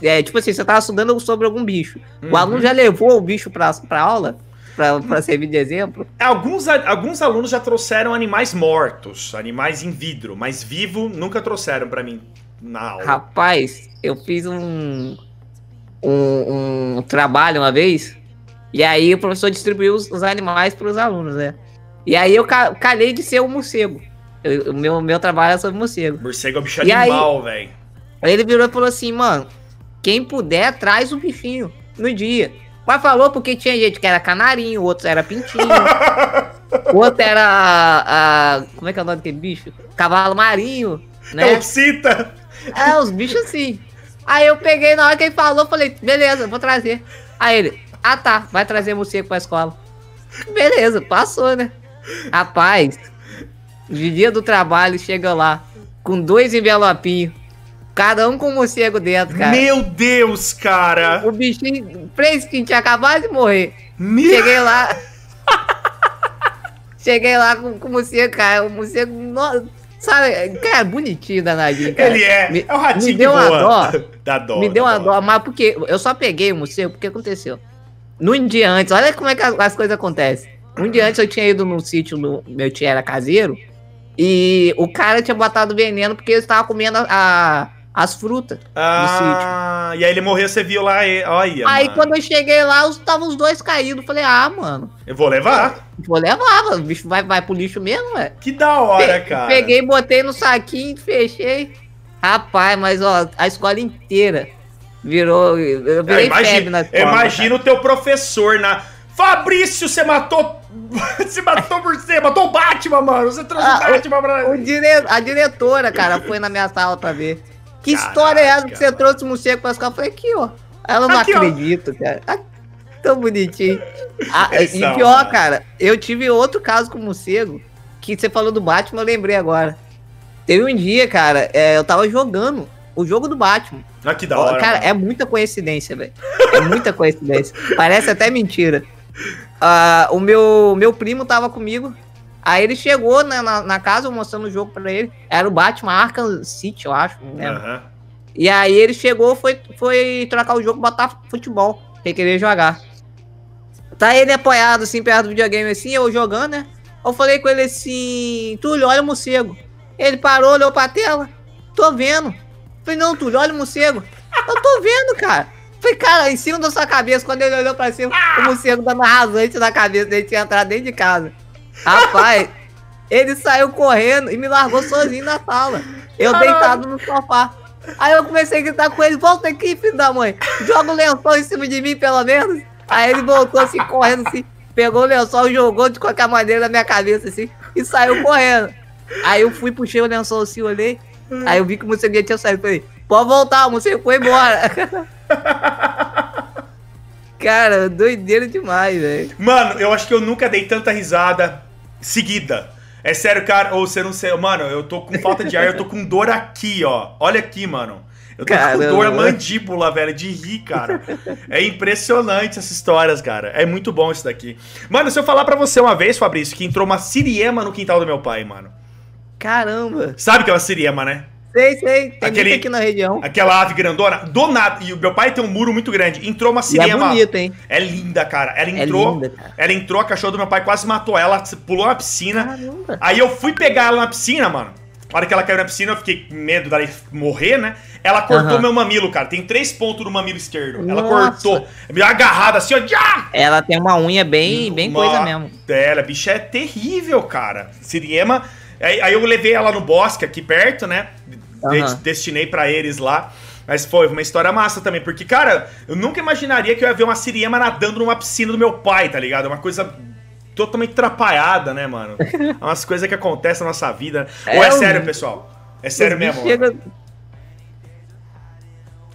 Speaker 2: é, tipo assim, você tava estudando sobre algum bicho. Uhum. O aluno já levou o bicho pra, pra aula? Para servir de exemplo?
Speaker 1: Alguns, alguns alunos já trouxeram animais mortos, animais em vidro, mas vivo nunca trouxeram para mim na aula.
Speaker 2: Rapaz, eu fiz um, um, um, trabalho uma vez, e aí o professor distribuiu os, os animais para os alunos, né? E aí eu calhei de ser um morcego. O meu, meu trabalho é sobre morcego.
Speaker 1: Morcego é um bicho animal, velho.
Speaker 2: Aí ele virou e falou assim, mano, quem puder, traz o bichinho no dia. Mas falou porque tinha gente que era canarinho, outros era pintinho. outro era. A, a, como é que é o nome daquele bicho? Cavalo marinho, né?
Speaker 1: Calcita!
Speaker 2: É, os bichos assim. Aí eu peguei, na hora que ele falou, falei, beleza, vou trazer. Aí ele, ah tá, vai trazer morcego pra escola. Beleza, passou, né? Rapaz, de dia do trabalho, chega lá, com dois envelopinhos Cada um com um morcego dentro, cara.
Speaker 1: Meu Deus, cara!
Speaker 2: O bichinho fresquinho tinha acabado de morrer. Meu... Cheguei lá. Cheguei lá com, com o morcego, cara. O morcego. Sabe, cara, bonitinho danadinho, cara.
Speaker 1: Ele é.
Speaker 2: Me,
Speaker 1: é o ratinho
Speaker 2: me deu uma dó. da dó. Me deu uma dó. dó, mas porque eu só peguei o morcego, porque aconteceu. No dia antes, olha como é que as, as coisas acontecem. Um dia antes eu tinha ido no sítio, no, meu tio era caseiro, e o cara tinha botado veneno porque ele estava comendo a as frutas
Speaker 1: ah, E aí ele morreu, você viu lá, e... olha.
Speaker 2: Aí mano. quando eu cheguei lá, estavam os dois caídos. Falei, ah, mano.
Speaker 1: Eu vou levar.
Speaker 2: Vou levar, mano. O bicho vai, vai pro lixo mesmo, velho.
Speaker 1: Que da hora, Pe cara.
Speaker 2: Peguei, botei no saquinho, fechei. Rapaz, mas ó, a escola inteira virou. Eu virei
Speaker 1: é, febre na escola. Imagina o teu professor na. Fabrício, você matou. Você matou por você, matou o Batman, mano. Você trouxe ah, o Batman pra.
Speaker 2: O dire... A diretora, cara, foi na minha sala pra ver. Que Caraca, história é essa que você trouxe o morcego pra escola? Eu falei, aqui, ó. Ela não aqui, acredita, ó. cara. Ah, tão bonitinho. Ah, e pior, cara, eu tive outro caso com o morcego, que você falou do Batman, eu lembrei agora. Teve um dia, cara, é, eu tava jogando o jogo do Batman.
Speaker 1: Ah, que da hora.
Speaker 2: Cara, mano. é muita coincidência, velho. É muita coincidência. Parece até mentira. Uh, o meu, meu primo tava comigo. Aí ele chegou né, na, na, casa mostrando o jogo pra ele. Era o Batman Arkham City, eu acho. Uhum. E aí ele chegou, foi, foi trocar o jogo, botar futebol. Sem querer jogar. Tá ele apoiado assim, perto do videogame assim, eu jogando, né? Eu falei com ele assim, Túlio, olha o morcego. Ele parou, olhou pra tela. Tô vendo. Falei, não, Túlio, olha o morcego. Eu tô vendo, cara. Falei, cara, em cima da sua cabeça, quando ele olhou pra cima, o morcego dando rasante na cabeça dele, tinha entrado dentro de casa. Rapaz, ele saiu correndo e me largou sozinho na sala. Eu Caramba. deitado no sofá. Aí eu comecei a gritar com ele, volta aqui, filho da mãe. Joga o lençol em cima de mim, pelo menos. Aí ele voltou assim, correndo assim, pegou o lençol, jogou de qualquer maneira na minha cabeça assim, e saiu correndo. Aí eu fui, puxei o lençol assim, olhei. Aí eu vi que o morceguinho tinha saído. Falei, pode voltar, o morcego foi embora. Cara, doideira demais, velho.
Speaker 1: Mano, eu acho que eu nunca dei tanta risada seguida. É sério, cara, ou você não sei. Mano, eu tô com falta de ar, eu tô com dor aqui, ó. Olha aqui, mano. Eu tô Caramba. com dor mandíbula, velho, de rir, cara. É impressionante essas histórias, cara. É muito bom isso daqui. Mano, se eu falar para você uma vez, Fabrício, que entrou uma siriema no quintal do meu pai, mano.
Speaker 2: Caramba.
Speaker 1: Sabe que é uma siriema, né?
Speaker 2: Sei, sei. Tem Aquele, aqui na região.
Speaker 1: Aquela ave grandona, do nada. E o meu pai tem um muro muito grande. Entrou uma siriema.
Speaker 2: é bonita, hein?
Speaker 1: É linda, cara. Ela é entrou. É linda, cara. Ela entrou, a cachorra do meu pai quase matou ela, pulou na piscina. Caramba. Aí eu fui pegar ela na piscina, mano. Na hora que ela caiu na piscina, eu fiquei com medo dela morrer, né? Ela cortou uhum. meu mamilo, cara. Tem três pontos no mamilo esquerdo. Ela Nossa. cortou. Me agarrada assim, ó.
Speaker 2: Ela tem uma unha bem, bem uma... coisa mesmo.
Speaker 1: É, ela, bicha é terrível, cara. Siriema. Aí, aí eu levei ela no bosque aqui perto, né? Uhum. Destinei para eles lá. Mas foi uma história massa também, porque, cara, eu nunca imaginaria que eu ia ver uma siriema nadando numa piscina do meu pai, tá ligado? Uma coisa totalmente atrapalhada, né, mano? Umas coisas que acontecem na nossa vida. É, Ou é sério, pessoal? É sério mesmo? Chega...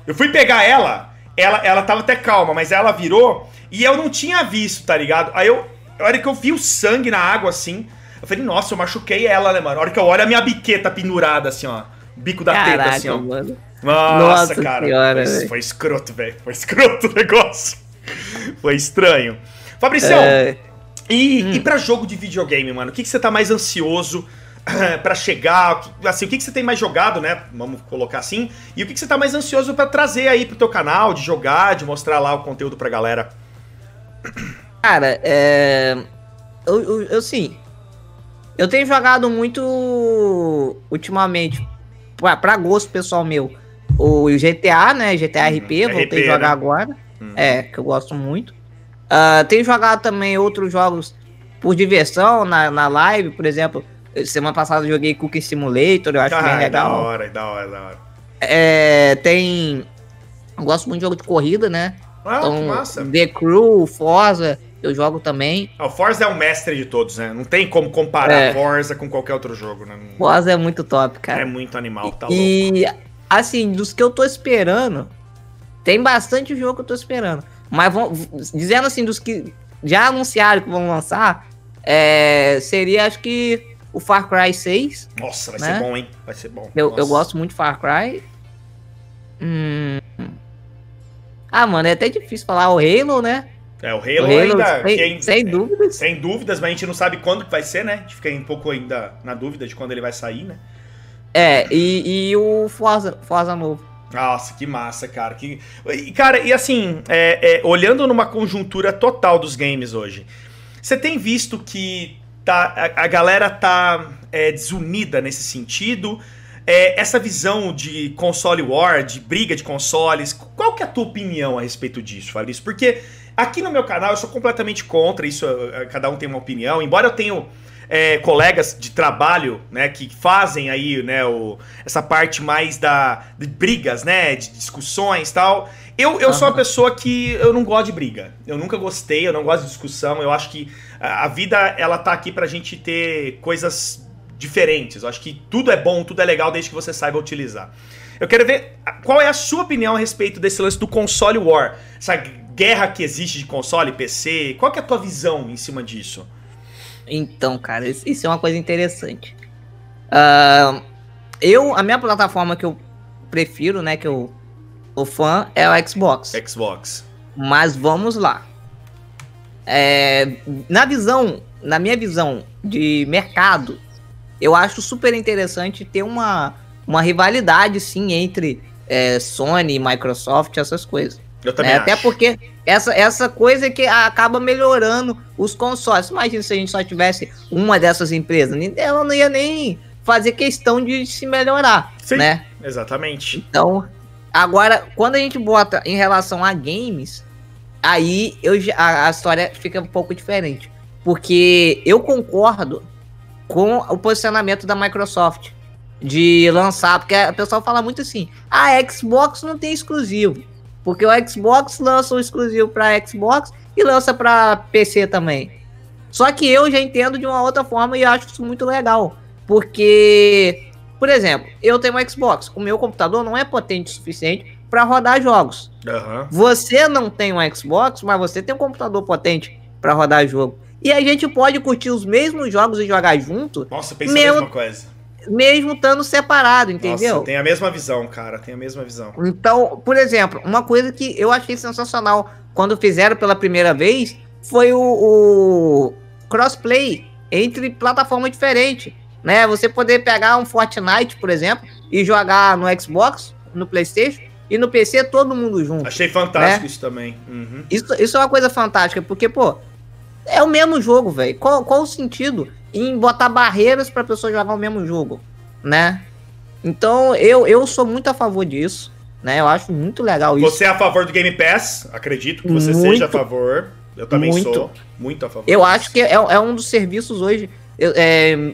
Speaker 1: Eu fui pegar ela, ela, ela tava até calma, mas ela virou e eu não tinha visto, tá ligado? Aí eu, a hora que eu vi o sangue na água assim, eu falei, nossa, eu machuquei ela, né, mano? A hora que eu olho a minha biqueta pendurada assim, ó bico da Caraca, teta, assim, ó. Mano. Nossa, Nossa cara. Senhora, foi, foi, escroto, velho. Foi escroto o negócio. foi estranho. Fabricião, é... e, hum. e pra jogo de videogame, mano? O que, que você tá mais ansioso para chegar? Assim, o que, que você tem mais jogado, né? Vamos colocar assim. E o que, que você tá mais ansioso para trazer aí pro teu canal, de jogar, de mostrar lá o conteúdo pra galera?
Speaker 2: Cara, é. Eu, eu, eu sim. Eu tenho jogado muito ultimamente pra, pra gosto pessoal meu, o GTA, né? GTA RP, uhum. voltei a jogar né? agora. Uhum. É, que eu gosto muito. Uh, tenho jogado também outros jogos por diversão na, na live, por exemplo. Semana passada eu joguei Cookie Simulator, eu acho ah, bem legal.
Speaker 1: Da hora, da hora, da hora.
Speaker 2: É, tem. Eu gosto muito de jogo de corrida, né?
Speaker 1: Ah, então, que massa.
Speaker 2: The Crew, Forza, eu jogo também.
Speaker 1: O Forza é o mestre de todos, né? Não tem como comparar é. Forza com qualquer outro jogo, né?
Speaker 2: Forza é muito top, cara.
Speaker 1: É muito animal, tá
Speaker 2: e, louco. E, assim, dos que eu tô esperando, tem bastante jogo que eu tô esperando. Mas vão, dizendo assim, dos que já anunciaram que vão lançar, é, seria acho que o Far Cry 6.
Speaker 1: Nossa, vai né? ser bom, hein? Vai ser bom.
Speaker 2: Eu, eu gosto muito de Far Cry. Hum... Ah, mano, é até difícil falar o Halo, né?
Speaker 1: É, o Halo, o Halo ainda.
Speaker 2: Sem, quem, sem dúvidas.
Speaker 1: Sem dúvidas, mas a gente não sabe quando que vai ser, né? A gente fica um pouco ainda na dúvida de quando ele vai sair, né?
Speaker 2: É, e, e o Forza, Forza novo.
Speaker 1: Nossa, que massa, cara. Que... E, cara, e assim, é, é, olhando numa conjuntura total dos games hoje, você tem visto que tá, a, a galera tá é, desunida nesse sentido? É, essa visão de console war, de briga de consoles, qual que é a tua opinião a respeito disso, Fabrício? Porque Aqui no meu canal eu sou completamente contra isso, cada um tem uma opinião. Embora eu tenha é, colegas de trabalho, né, que fazem aí, né, o, essa parte mais da de brigas, né, de discussões tal. Eu, eu uhum. sou uma pessoa que eu não gosto de briga. Eu nunca gostei, eu não gosto de discussão. Eu acho que a, a vida ela tá aqui pra gente ter coisas diferentes. Eu acho que tudo é bom, tudo é legal desde que você saiba utilizar. Eu quero ver qual é a sua opinião a respeito desse lance do console war. Essa guerra que existe de console, PC? Qual que é a tua visão em cima disso?
Speaker 2: Então, cara, isso é uma coisa interessante. Uh, eu, a minha plataforma que eu prefiro, né, que eu o fã é o Xbox.
Speaker 1: Xbox.
Speaker 2: Mas vamos lá. É, na visão, na minha visão de mercado, eu acho super interessante ter uma, uma rivalidade, sim, entre é, Sony, Microsoft, essas coisas.
Speaker 1: Eu também é,
Speaker 2: Até porque essa, essa coisa que acaba melhorando os consoles. Imagina se a gente só tivesse uma dessas empresas. Ela não ia nem fazer questão de se melhorar, Sim, né?
Speaker 1: Exatamente.
Speaker 2: Então, agora, quando a gente bota em relação a games, aí eu, a, a história fica um pouco diferente. Porque eu concordo com o posicionamento da Microsoft de lançar, porque o pessoal fala muito assim: a ah, Xbox não tem exclusivo. Porque o Xbox lança o exclusivo para Xbox e lança para PC também. Só que eu já entendo de uma outra forma e acho isso muito legal. Porque, por exemplo, eu tenho um Xbox, o meu computador não é potente o suficiente para rodar jogos. Uhum. Você não tem um Xbox, mas você tem um computador potente para rodar jogo. E a gente pode curtir os mesmos jogos e jogar junto.
Speaker 1: Nossa, pensa mesmo, a mesma coisa.
Speaker 2: Mesmo estando separado, entendeu? Nossa,
Speaker 1: tem a mesma visão, cara. Tem a mesma visão.
Speaker 2: Então, por exemplo, uma coisa que eu achei sensacional quando fizeram pela primeira vez foi o, o crossplay entre plataformas diferentes. Né? Você poder pegar um Fortnite, por exemplo, e jogar no Xbox, no PlayStation, e no PC todo mundo junto.
Speaker 1: Achei fantástico né? isso também. Uhum.
Speaker 2: Isso, isso é uma coisa fantástica, porque, pô, é o mesmo jogo, velho. Qual, qual o sentido em botar barreiras para pessoa jogar o mesmo jogo, né? Então, eu, eu sou muito a favor disso, né? Eu acho muito legal
Speaker 1: isso. Você é a favor do Game Pass? Acredito que você muito, seja a favor. Eu também muito. sou muito a favor.
Speaker 2: Eu disso. acho que é, é um dos serviços hoje. É,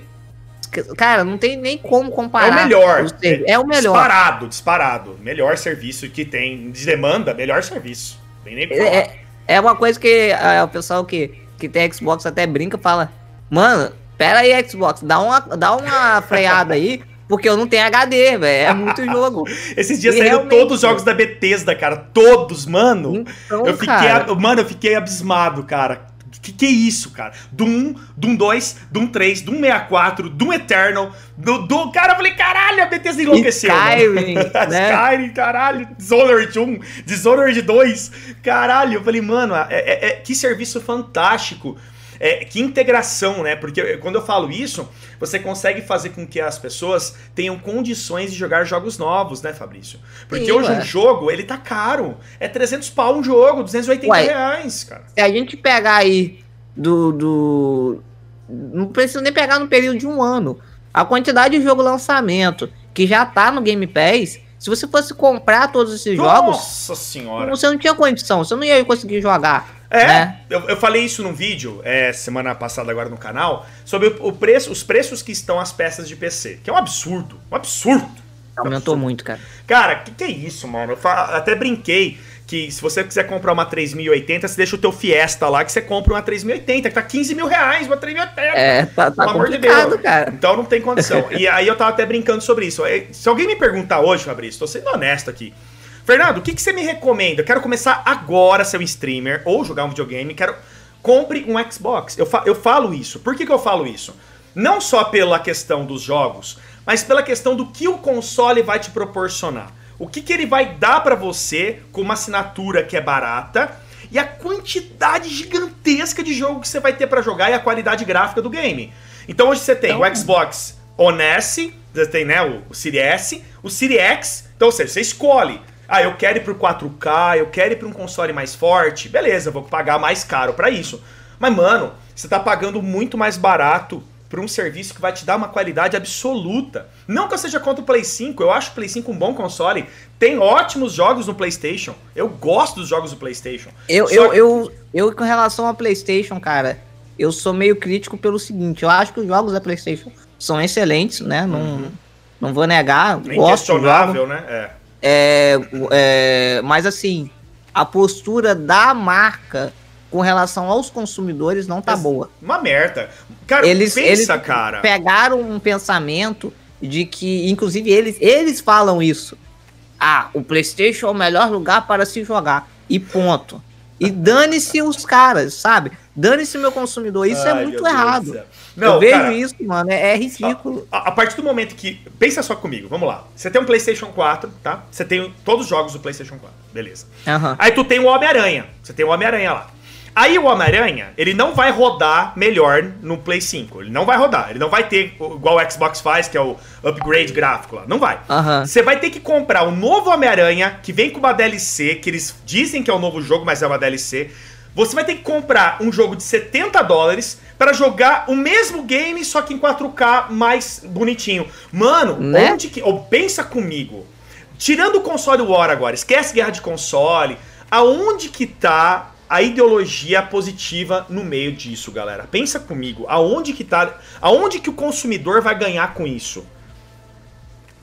Speaker 2: cara, não tem nem como comparar.
Speaker 1: É o melhor. É o melhor. Disparado, disparado. Melhor serviço que tem de demanda, melhor serviço. Tem nem
Speaker 2: é, é uma coisa que é, o pessoal que que tem Xbox até brinca fala: Mano, pera aí, Xbox, dá uma, dá uma freada aí, porque eu não tenho HD, velho. É muito jogo.
Speaker 1: Esses dias saíram realmente... todos os jogos da Bethesda, cara. Todos, mano. Então, eu fiquei, cara... mano, eu fiquei abismado, cara. Que que é isso, cara? Doom, Doom 2, Doom 3, Doom 64, Doom Eternal, do, do cara, eu falei, caralho, a Bethesda enlouqueceu.
Speaker 2: Skyrim,
Speaker 1: né? Skyrim, caralho, Dishonored 1, Dishonored 2, caralho. Eu falei, mano, é, é, é que serviço fantástico. É, que integração, né? Porque quando eu falo isso, você consegue fazer com que as pessoas tenham condições de jogar jogos novos, né, Fabrício? Porque Sim, hoje ué. um jogo, ele tá caro. É 300 pau um jogo, 280 ué, reais, cara.
Speaker 2: Se a gente pegar aí do, do... Não precisa nem pegar no período de um ano. A quantidade de jogo lançamento que já tá no Game Pass se você fosse comprar todos esses Nossa jogos.
Speaker 1: Nossa senhora!
Speaker 2: Você não tinha condição, você não ia conseguir jogar.
Speaker 1: É, né? eu, eu, falei isso num vídeo é, semana passada agora no canal sobre o, o, preço, os preços que estão as peças de PC, que é um absurdo, um absurdo.
Speaker 2: Aumentou absurdo. muito, cara.
Speaker 1: Cara, que que é isso, mano? Eu até brinquei que se você quiser comprar uma 3080, você deixa o teu Fiesta lá que você compra uma 3080, que tá 15 mil reais, uma 3080.
Speaker 2: É, tá, tá pelo amor de Deus. cara.
Speaker 1: Então não tem condição. e aí eu tava até brincando sobre isso. Se alguém me perguntar hoje, Fabrício, tô sendo honesto aqui. Fernando, o que, que você me recomenda? Eu quero começar agora a ser um streamer ou jogar um videogame. Quero. Compre um Xbox. Eu, fa eu falo isso. Por que, que eu falo isso? Não só pela questão dos jogos, mas pela questão do que o console vai te proporcionar. O que, que ele vai dar para você com uma assinatura que é barata e a quantidade gigantesca de jogo que você vai ter para jogar e a qualidade gráfica do game. Então hoje você tem então... o Xbox One S, você tem né, o, o Series S, o Series X, então ou seja, você escolhe ah, eu quero ir pro 4K, eu quero ir para um console mais forte. Beleza, vou pagar mais caro para isso. Mas, mano, você tá pagando muito mais barato por um serviço que vai te dar uma qualidade absoluta. Não que eu seja contra o Play 5, eu acho o Play 5 um bom console. Tem ótimos jogos no PlayStation. Eu gosto dos jogos do PlayStation.
Speaker 2: Eu, eu, que... eu, eu, com relação ao PlayStation, cara, eu sou meio crítico pelo seguinte: eu acho que os jogos da PlayStation são excelentes, né? Não, uhum. não vou negar.
Speaker 1: Inquestionável, né?
Speaker 2: É. É, é, mas assim, a postura da marca com relação aos consumidores não tá boa.
Speaker 1: Uma merda. Cara,
Speaker 2: eles, pensa, eles cara. pegaram um pensamento de que, inclusive, eles, eles falam isso. Ah, o PlayStation é o melhor lugar para se jogar. E ponto. E dane-se os caras, sabe? Dane-se meu consumidor. Isso é Ai, é muito errado. Não, eu vejo cara, isso, mano. É, é ridículo.
Speaker 1: A, a, partir do momento que. Pensa só comigo, vamos lá. Você tem um PlayStation 4, tá? Você tem todos os jogos do PlayStation 4. Beleza. Uhum. Aí tu tem o Homem-Aranha. Você tem o Homem-Aranha lá. Aí o Homem-Aranha, ele não vai rodar melhor no Play 5. Ele não vai rodar. Ele não vai ter igual o Xbox faz, que é o upgrade gráfico lá. Não vai. Você vai ter que comprar o novo Homem-Aranha, que vem com uma DLC, que eles dizem que é um novo jogo, mas é uma DLC. Você vai ter que comprar um jogo de 70 dólares para jogar o mesmo game, só que em 4K mais bonitinho. Mano, né? onde que. Ou pensa comigo. Tirando o console War agora, esquece guerra de console. Aonde que tá a ideologia positiva no meio disso, galera. Pensa comigo, aonde que tá, aonde que o consumidor vai ganhar com isso?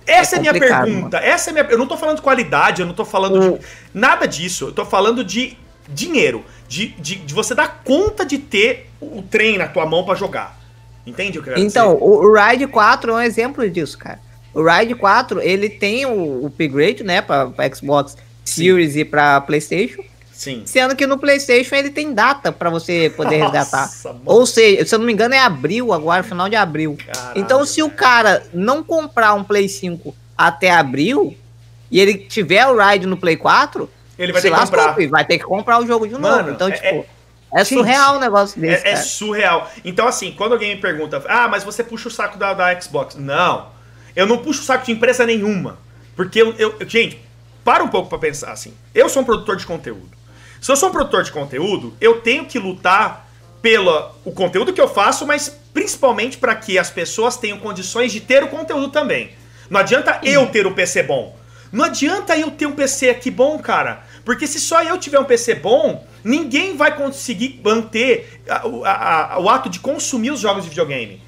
Speaker 1: Essa é, é minha pergunta. Mano. Essa é minha. Eu não tô falando de qualidade, eu não tô falando de nada disso. Eu tô falando de dinheiro. De, de, de você dar conta de ter o trem na tua mão para jogar. Entende o que eu
Speaker 2: quero Então, dizer? o Ride 4 é um exemplo disso, cara. O Ride 4, ele tem o upgrade, né, pra, pra Xbox Series Sim. e pra PlayStation.
Speaker 1: Sim.
Speaker 2: Sendo que no PlayStation ele tem data para você poder resgatar. Ou seja, se eu não me engano é abril agora, final de abril. Caralho, então se o cara não comprar um Play 5 até abril e ele tiver o Ride no Play 4,
Speaker 1: ele vai ter que comprar.
Speaker 2: vai ter que comprar o jogo de Mano, novo. Então, é, tipo, é, é surreal o um negócio desse.
Speaker 1: É, é, surreal. Então, assim, quando alguém me pergunta, ah, mas você puxa o saco da, da Xbox. Não. Eu não puxo o saco de empresa nenhuma. Porque eu, eu gente, para um pouco para pensar assim. Eu sou um produtor de conteúdo. Se eu sou um produtor de conteúdo, eu tenho que lutar pelo o conteúdo que eu faço, mas principalmente para que as pessoas tenham condições de ter o conteúdo também. Não adianta eu ter um PC bom. Não adianta eu ter um PC aqui bom, cara. Porque se só eu tiver um PC bom, ninguém vai conseguir manter a, a, a, o ato de consumir os jogos de videogame.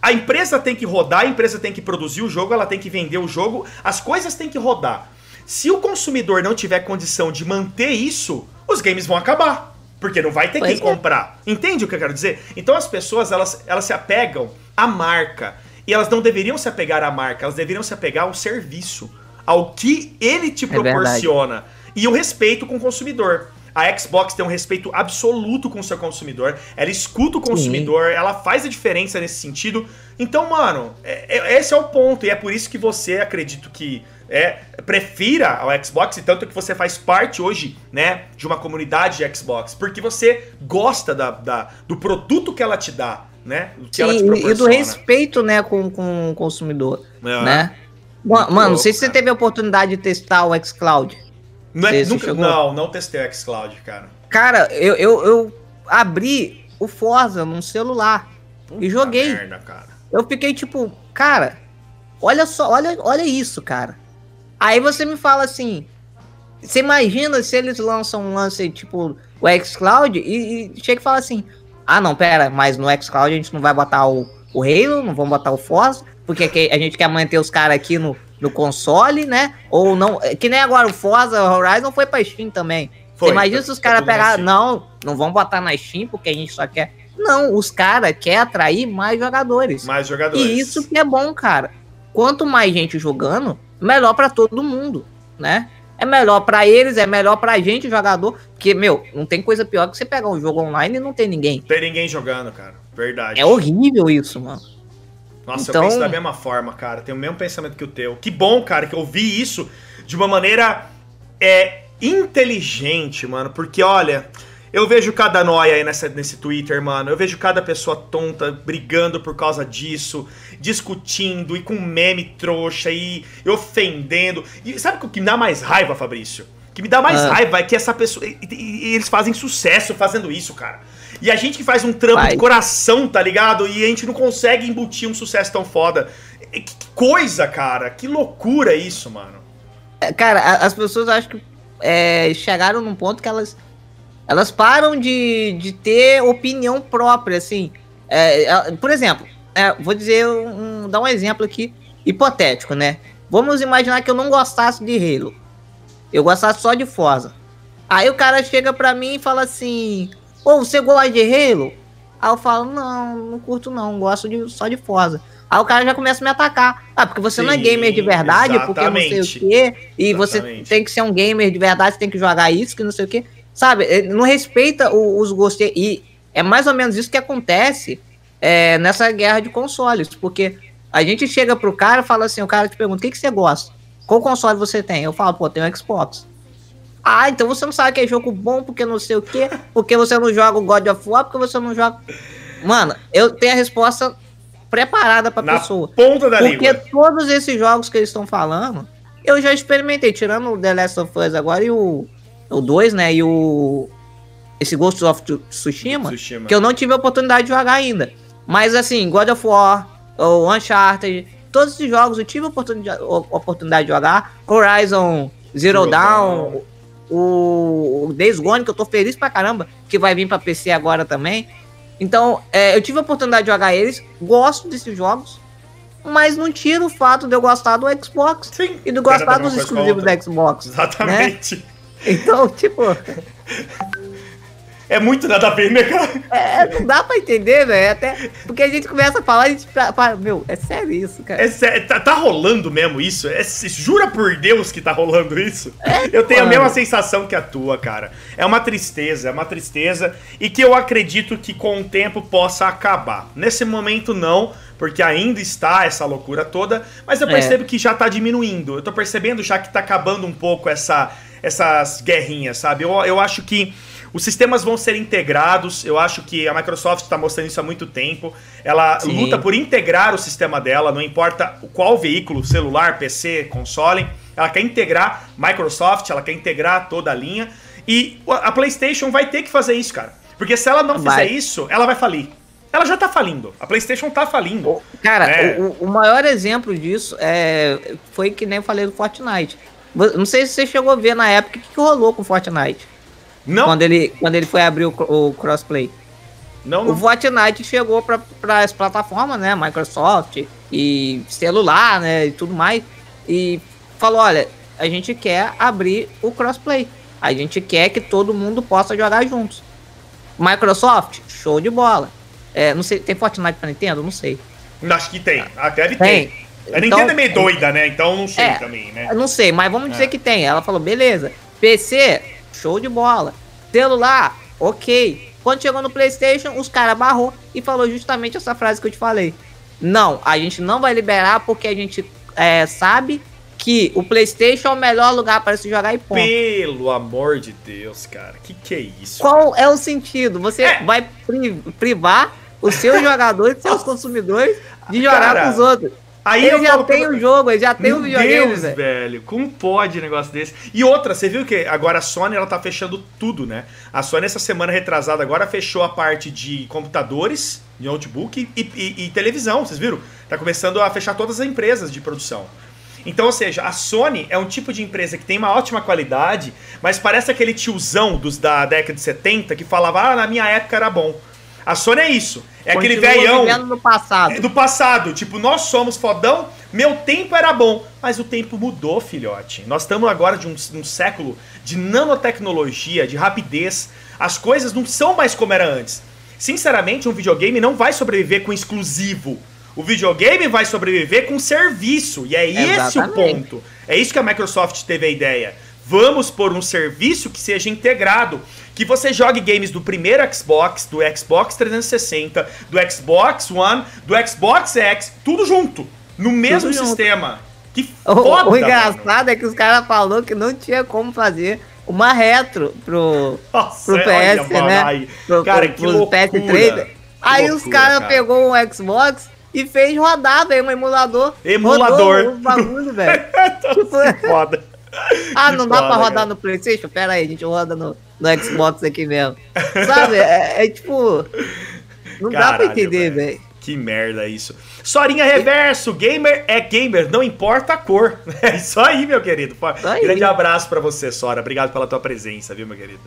Speaker 1: A empresa tem que rodar, a empresa tem que produzir o jogo, ela tem que vender o jogo, as coisas têm que rodar. Se o consumidor não tiver condição de manter isso, os games vão acabar. Porque não vai ter pois quem é. comprar. Entende o que eu quero dizer? Então as pessoas, elas, elas se apegam à marca. E elas não deveriam se apegar à marca, elas deveriam se apegar ao serviço. Ao que ele te é proporciona. e o respeito com o consumidor. A Xbox tem um respeito absoluto com o seu consumidor. Ela escuta o consumidor, Sim. ela faz a diferença nesse sentido. Então, mano, é, é, esse é o ponto. E é por isso que você, acredito que é, prefira ao Xbox, e tanto que você faz parte hoje, né, de uma comunidade de Xbox, porque você gosta da, da do produto que ela te dá, né?
Speaker 2: Que Sim, e do respeito, né, com, com o consumidor, é. né? Mano, louco, não sei se você teve a oportunidade de testar o xCloud.
Speaker 1: Não, é, nunca, não, não testei o xCloud, cara.
Speaker 2: Cara, eu, eu, eu abri o Forza num celular Puta e joguei. Merda, eu fiquei tipo, cara, olha só, olha, olha isso, cara. Aí você me fala assim, você imagina se eles lançam um lance tipo o xCloud e, e chega e fala assim, ah não, pera, mas no xCloud a gente não vai botar o, o Halo, não vamos botar o Forza, porque a gente quer manter os caras aqui no, no console, né? Ou não, que nem agora o Forza Horizon foi pra Steam também. Foi, você imagina se os caras pegar, não, não vão botar na Steam porque a gente só quer. Não, os caras querem atrair mais jogadores.
Speaker 1: Mais jogadores.
Speaker 2: E isso que é bom, cara. Quanto mais gente jogando, melhor para todo mundo, né? É melhor para eles, é melhor pra gente, jogador. Porque, meu, não tem coisa pior que você pegar um jogo online e não tem ninguém.
Speaker 1: Tem ninguém jogando, cara. Verdade.
Speaker 2: É horrível isso, mano.
Speaker 1: Nossa, então... eu penso da mesma forma, cara. Tenho o mesmo pensamento que o teu. Que bom, cara, que eu vi isso de uma maneira é, inteligente, mano. Porque, olha, eu vejo cada nóia aí nessa, nesse Twitter, mano. Eu vejo cada pessoa tonta brigando por causa disso, discutindo e com meme trouxa e, e ofendendo. E sabe o que me dá mais raiva, Fabrício? O que me dá mais ah. raiva é que essa pessoa. E, e, eles fazem sucesso fazendo isso, cara. E a gente que faz um trampo Vai. de coração, tá ligado? E a gente não consegue embutir um sucesso tão foda. Que coisa, cara. Que loucura isso, mano.
Speaker 2: É, cara, as pessoas acho que é, chegaram num ponto que elas elas param de, de ter opinião própria, assim. É, é, por exemplo, é, vou dizer, um, dar um exemplo aqui, hipotético, né? Vamos imaginar que eu não gostasse de Halo. Eu gostasse só de Forza. Aí o cara chega pra mim e fala assim: Ô, você gosta de Halo? Aí eu falo: Não, não curto não, gosto de, só de Forza. Aí o cara já começa a me atacar. Ah, porque você Sim, não é gamer de verdade, exatamente. porque não sei o quê. E exatamente. você tem que ser um gamer de verdade, você tem que jogar isso, que não sei o quê. Sabe? Ele não respeita os gostos. E é mais ou menos isso que acontece é, nessa guerra de consoles. Porque a gente chega pro cara e fala assim: o cara te pergunta, o que, que você gosta? Qual console você tem? Eu falo, pô, tenho Xbox. Ah, então você não sabe que é jogo bom porque não sei o quê, porque você não joga o God of War, porque você não joga. Mano, eu tenho a resposta preparada pra Na pessoa.
Speaker 1: Ponta da
Speaker 2: porque língua. todos esses jogos que eles estão falando, eu já experimentei, tirando o The Last of Us agora e o o 2, né? E o. Esse Ghost of Tsushima, Tsushima, que eu não tive a oportunidade de jogar ainda. Mas assim, God of War, o Uncharted, todos esses jogos eu tive a oportunidade, a oportunidade de jogar. Horizon Zero, Zero Dawn, Dawn, o, o Days Gone, que eu tô feliz pra caramba, que vai vir pra PC agora também. Então, é, eu tive a oportunidade de jogar eles, gosto desses jogos, mas não tira o fato de eu gostar do Xbox Sim, e de gostar dos exclusivos da Xbox.
Speaker 1: Exatamente.
Speaker 2: Né? Então, tipo.
Speaker 1: É muito nada a ver, né, cara?
Speaker 2: É, não dá pra entender, velho. Até porque a gente começa a falar, a gente fala, meu, é sério isso, cara.
Speaker 1: É sério, tá, tá, rolando mesmo isso? É, jura por Deus que tá rolando isso? É, eu tenho mano. a mesma sensação que a tua, cara. É uma tristeza, é uma tristeza. E que eu acredito que com o tempo possa acabar. Nesse momento, não, porque ainda está essa loucura toda. Mas eu é. percebo é. que já tá diminuindo. Eu tô percebendo já que tá acabando um pouco essa, essas guerrinhas, sabe? Eu, eu acho que os sistemas vão ser integrados. Eu acho que a Microsoft está mostrando isso há muito tempo. Ela Sim. luta por integrar o sistema dela, não importa qual veículo, celular, PC, console. Ela quer integrar Microsoft, ela quer integrar toda a linha. E a PlayStation vai ter que fazer isso, cara. Porque se ela não vai. fizer isso, ela vai falir. Ela já tá falindo. A PlayStation tá falindo.
Speaker 2: Cara, é. o, o, maior exemplo disso é, foi que nem eu falei do Fortnite. Não sei se você chegou a ver na época o que, que rolou com o Fortnite. Não. Quando ele, quando ele foi abrir o, o crossplay. Não, não. O Fortnite chegou para as plataformas, né? Microsoft e celular, né? E tudo mais. E falou: olha, a gente quer abrir o crossplay. A gente quer que todo mundo possa jogar juntos. Microsoft, show de bola. É, não sei, tem Fortnite para Nintendo? Não sei.
Speaker 1: Acho que tem. Até deve tem. ter. A Nintendo então, é meio doida, né? Então não sei é, também, né?
Speaker 2: Não sei, mas vamos dizer é. que tem. Ela falou, beleza. PC, show de bola. Celular, ok. Quando chegou no PlayStation, os caras barrou e falou justamente essa frase que eu te falei. Não, a gente não vai liberar porque a gente é, sabe que o PlayStation é o melhor lugar para se jogar e
Speaker 1: ponto. Pelo amor de Deus, cara, que que é isso?
Speaker 2: Qual é o sentido? Você é. vai privar os seus jogadores, seus consumidores de jogar cara, com os outros? Aí ele já tem pra... o jogo, ele já tem o videogame,
Speaker 1: Deus, velho. velho. Como pode um negócio desse? E outra, você viu que agora a Sony ela tá fechando tudo, né? A Sony essa semana retrasada agora fechou a parte de computadores, notebook e, e, e televisão, vocês viram? Tá começando a fechar todas as empresas de produção. Então, ou seja, a Sony é um tipo de empresa que tem uma ótima qualidade, mas parece aquele tiozão dos da década de 70 que falava, ah, na minha época era bom. A Sony é isso. É Continua aquele velhão.
Speaker 2: do passado.
Speaker 1: É do passado. Tipo, nós somos fodão, meu tempo era bom. Mas o tempo mudou, filhote. Nós estamos agora de um, um século de nanotecnologia, de rapidez. As coisas não são mais como era antes. Sinceramente, um videogame não vai sobreviver com exclusivo. O videogame vai sobreviver com serviço. E é Exatamente. esse o ponto. É isso que a Microsoft teve a ideia. Vamos por um serviço que seja integrado que você jogue games do primeiro Xbox, do Xbox 360, do Xbox One, do Xbox X, tudo junto, no mesmo tudo sistema. Junto.
Speaker 2: Que foda, o, o engraçado mano. é que os caras falaram que não tinha como fazer uma retro pro, Nossa, pro PS, né? Aí. Pro, cara, pro, que loucura, PS3. Aí loucura, os caras cara. pegou um Xbox e fez rodar, velho, um emulador.
Speaker 1: Emulador.
Speaker 2: Rodou bagulho, velho. tipo, foda. Ah, não dá pra rodar no Playstation? Pera aí, a gente roda no, no Xbox aqui mesmo. Sabe? É, é tipo. Não Caralho, dá pra entender, velho.
Speaker 1: Que merda isso. Sorinha Reverso, gamer é gamer, não importa a cor. É isso aí, meu querido. Aí. Grande abraço para você, Sora. Obrigado pela tua presença, viu, meu querido?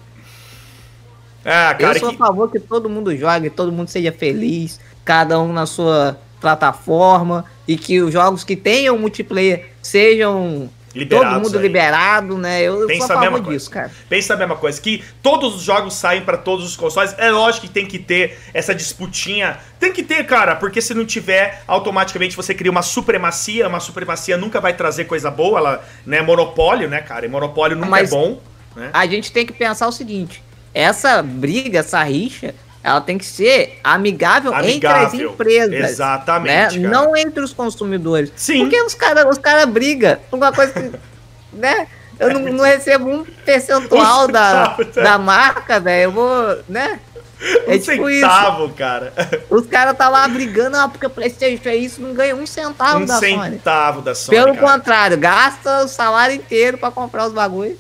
Speaker 2: Ah, cara, Eu sou que... a favor que todo mundo jogue, todo mundo seja feliz, cada um na sua plataforma e que os jogos que tenham multiplayer sejam Liberados Todo mundo aí. liberado, né? Eu
Speaker 1: Pensa sou a mesma disso, coisa. cara. Pensa a mesma coisa, que todos os jogos saem para todos os consoles. É lógico que tem que ter essa disputinha. Tem que ter, cara, porque se não tiver, automaticamente você cria uma supremacia. Uma supremacia nunca vai trazer coisa boa, ela, né? Monopólio, né, cara? E monopólio nunca Mas é bom. Né?
Speaker 2: A gente tem que pensar o seguinte: essa briga, essa rixa, ela tem que ser amigável, amigável. entre as empresas.
Speaker 1: Exatamente.
Speaker 2: Né? Não entre os consumidores.
Speaker 1: Sim.
Speaker 2: Porque os caras os cara brigam por uma coisa que. né? Eu não, não recebo um percentual da, da marca, velho. Eu vou. né?
Speaker 1: É um tipo centavo, isso. cara.
Speaker 2: Os caras tá lá brigando, ah, porque o Playstation é isso, não ganha um centavo
Speaker 1: um
Speaker 2: da
Speaker 1: Sony. Um centavo da Sony.
Speaker 2: Pelo cara. contrário, gasta o salário inteiro para comprar os bagulhos.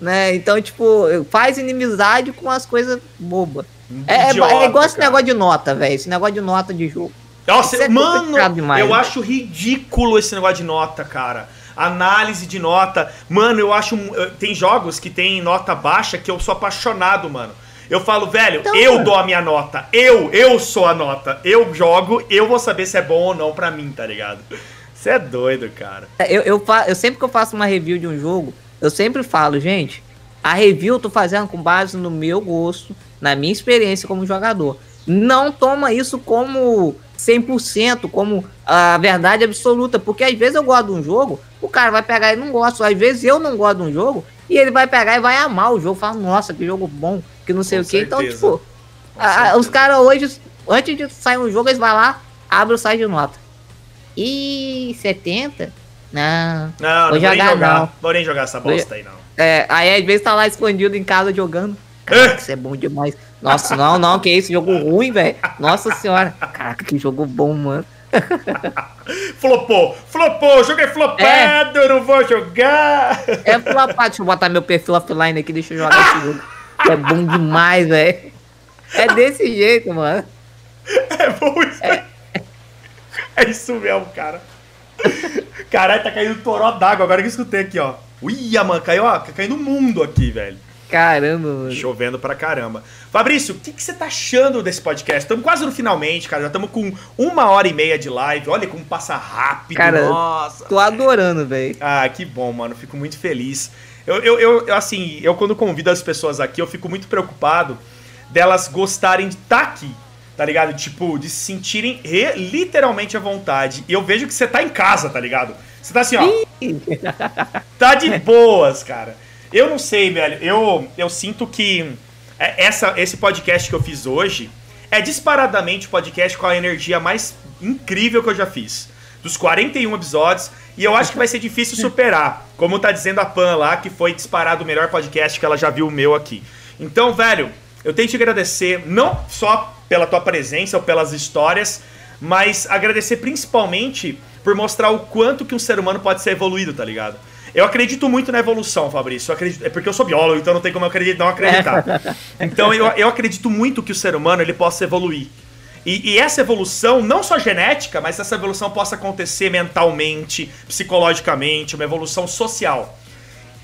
Speaker 2: Né? Então, tipo, faz inimizade com as coisas bobas. É, Idiota, é, igual esse negócio de nota, velho. Esse negócio de nota de jogo.
Speaker 1: Nossa, é mano, demais, eu né? acho ridículo esse negócio de nota, cara. Análise de nota. Mano, eu acho. Tem jogos que tem nota baixa que eu sou apaixonado, mano. Eu falo, velho, então, eu dou a minha nota. Eu, eu sou a nota. Eu jogo, eu vou saber se é bom ou não pra mim, tá ligado? Você é doido, cara.
Speaker 2: É, eu, eu, eu sempre que eu faço uma review de um jogo, eu sempre falo, gente, a review eu tô fazendo com base no meu gosto, na minha experiência como jogador. Não toma isso como 100%, como a verdade absoluta, porque às vezes eu gosto de um jogo, o cara vai pegar e não gosta, às vezes eu não gosto de um jogo, e ele vai pegar e vai amar o jogo, fala, nossa, que jogo bom, que não sei Com o que. Então, tipo, a, os caras hoje, antes de sair um jogo, eles vão lá, abrem o site de nota. E 70? Não.
Speaker 1: Não, vou não vou nem jogar. Não. Vou nem jogar essa bosta aí, não.
Speaker 2: É, aí às vezes tá lá escondido em casa jogando. Caraca, isso é bom demais. Nossa, não, não, que isso, jogo ruim, velho. Nossa senhora. Caraca, que jogo bom, mano.
Speaker 1: flopou, flopou, joguei flopado, é. não vou jogar.
Speaker 2: É flopado, deixa eu botar meu perfil offline aqui, deixa eu jogar esse jogo. É bom demais, velho. É desse jeito, mano.
Speaker 1: É bom isso. É, é isso mesmo, cara. Caralho, tá caindo um toró d'água agora que eu escutei aqui, ó. Uia, mano, caiu, ó, tá caindo o mundo aqui, velho.
Speaker 2: Caramba, mano.
Speaker 1: Chovendo pra caramba. Fabrício, o que, que você tá achando desse podcast? Estamos quase no finalmente, cara. Já estamos com uma hora e meia de live. Olha como passa rápido.
Speaker 2: Cara, Nossa. Tô adorando, velho.
Speaker 1: Ah, que bom, mano. Fico muito feliz. Eu, eu, eu, assim, eu quando convido as pessoas aqui, eu fico muito preocupado delas gostarem de estar tá aqui tá ligado? Tipo, de se sentirem re, literalmente à vontade. E eu vejo que você tá em casa, tá ligado? Você tá assim, ó. tá de boas, cara. Eu não sei, velho. Eu, eu sinto que é, essa, esse podcast que eu fiz hoje é disparadamente o podcast com a energia mais incrível que eu já fiz. Dos 41 episódios. E eu acho que vai ser difícil superar. Como tá dizendo a Pan lá, que foi disparado o melhor podcast que ela já viu o meu aqui. Então, velho, eu tenho que te agradecer, não só pela tua presença ou pelas histórias, mas agradecer principalmente por mostrar o quanto que um ser humano pode ser evoluído, tá ligado? Eu acredito muito na evolução, Fabrício. Acredito, é porque eu sou biólogo, então não tem como eu acreditar, não acreditar. Então eu, eu acredito muito que o ser humano ele possa evoluir. E, e, essa evolução, não só genética, mas essa evolução possa acontecer mentalmente, psicologicamente, uma evolução social.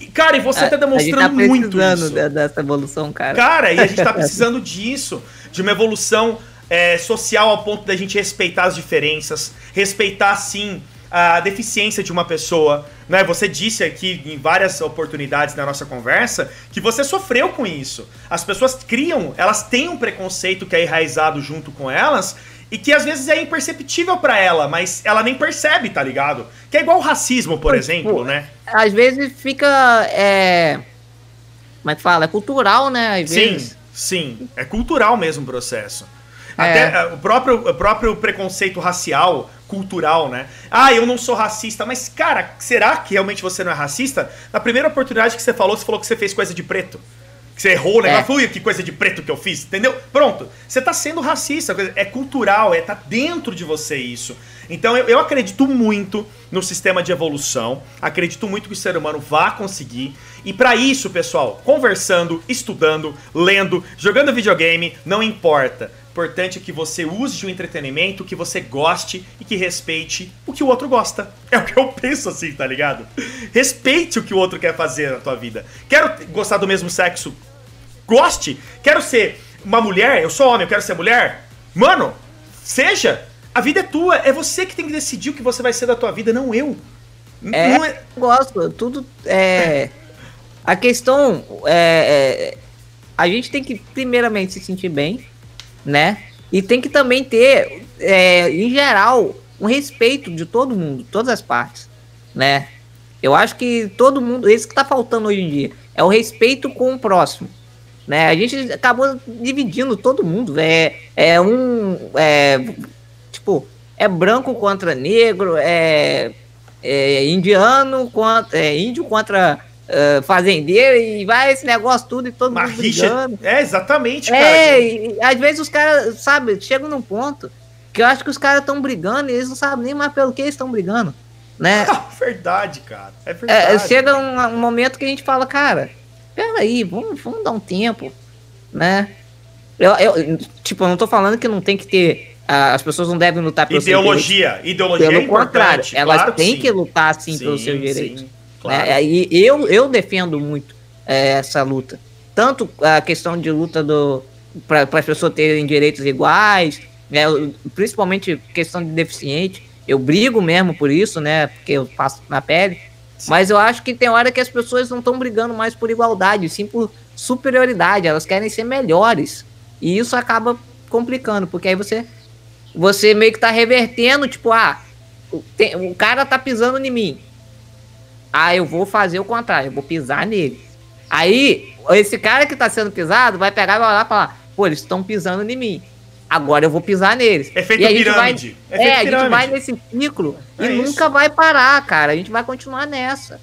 Speaker 1: E, cara, e você tá demonstrando a gente tá muito isso.
Speaker 2: dessa evolução, cara.
Speaker 1: Cara, e a gente tá precisando disso, de uma evolução é, social ao ponto da gente respeitar as diferenças, respeitar, sim, a deficiência de uma pessoa. Né? Você disse aqui em várias oportunidades na nossa conversa que você sofreu com isso. As pessoas criam, elas têm um preconceito que é enraizado junto com elas e que às vezes é imperceptível para ela, mas ela nem percebe, tá ligado? Que é igual o racismo, por exemplo, né?
Speaker 2: Às vezes fica. É... Como é que fala? É cultural, né? Às
Speaker 1: sim, vezes. sim. É cultural mesmo o processo. Até é. é. o, próprio, o próprio preconceito racial, cultural, né? Ah, eu não sou racista. Mas, cara, será que realmente você não é racista? Na primeira oportunidade que você falou, você falou que você fez coisa de preto que você errou o negócio, é. que coisa de preto que eu fiz, entendeu? Pronto, você tá sendo racista, é cultural, é tá dentro de você isso. Então eu, eu acredito muito no sistema de evolução, acredito muito que o ser humano vá conseguir. E para isso, pessoal, conversando, estudando, lendo, jogando videogame, não importa importante é que você use um entretenimento que você goste e que respeite o que o outro gosta. É o que eu penso assim, tá ligado? Respeite o que o outro quer fazer na tua vida. Quero gostar do mesmo sexo? Goste. Quero ser uma mulher? Eu sou homem, eu quero ser mulher? Mano, seja. A vida é tua, é você que tem que decidir o que você vai ser da tua vida, não eu.
Speaker 2: É, não é... gosto, tudo é... A questão é, é, A gente tem que primeiramente se sentir bem, né? E tem que também ter, é, em geral, um respeito de todo mundo, todas as partes, né? Eu acho que todo mundo, isso que tá faltando hoje em dia, é o respeito com o próximo, né? A gente acabou dividindo todo mundo, é, é um, é, tipo, é branco contra negro, é, é indiano contra, é índio contra uh, fazendeiro e vai esse negócio tudo e todo Uma mundo rixa. brigando.
Speaker 1: É, exatamente,
Speaker 2: cara. É, e, às vezes os caras, sabe, chegam num ponto que eu acho que os caras estão brigando e eles não sabem nem mais pelo que eles estão brigando, né?
Speaker 1: verdade, cara. É, é verdade.
Speaker 2: É, chega um, um, momento que a gente fala, cara, peraí, vamos, vamos dar um tempo, né? Eu, eu, tipo, eu não tô falando que não tem que ter as pessoas não devem lutar
Speaker 1: pelo ideologia, seu ideologia
Speaker 2: pelo é contrário, elas claro têm que, que lutar sim, sim pelos seus direitos. Sim. Claro. Né? E eu, eu defendo muito é, essa luta. tanto a questão de luta do para as pessoas terem direitos iguais, né, principalmente questão de deficiente. Eu brigo mesmo por isso, né? Porque eu passo na pele. Sim. Mas eu acho que tem hora que as pessoas não estão brigando mais por igualdade, sim por superioridade. Elas querem ser melhores. E isso acaba complicando, porque aí você você meio que tá revertendo, tipo, ah, tem, o cara tá pisando em mim. Ah, eu vou fazer o contrário, eu vou pisar nele. Aí, esse cara que tá sendo pisado vai pegar e vai olhar e falar, pô, eles estão pisando em mim. Agora eu vou pisar neles.
Speaker 1: Efeito e a pirâmide.
Speaker 2: Vai, é, a gente vai nesse ciclo é e isso. nunca vai parar, cara. A gente vai continuar nessa.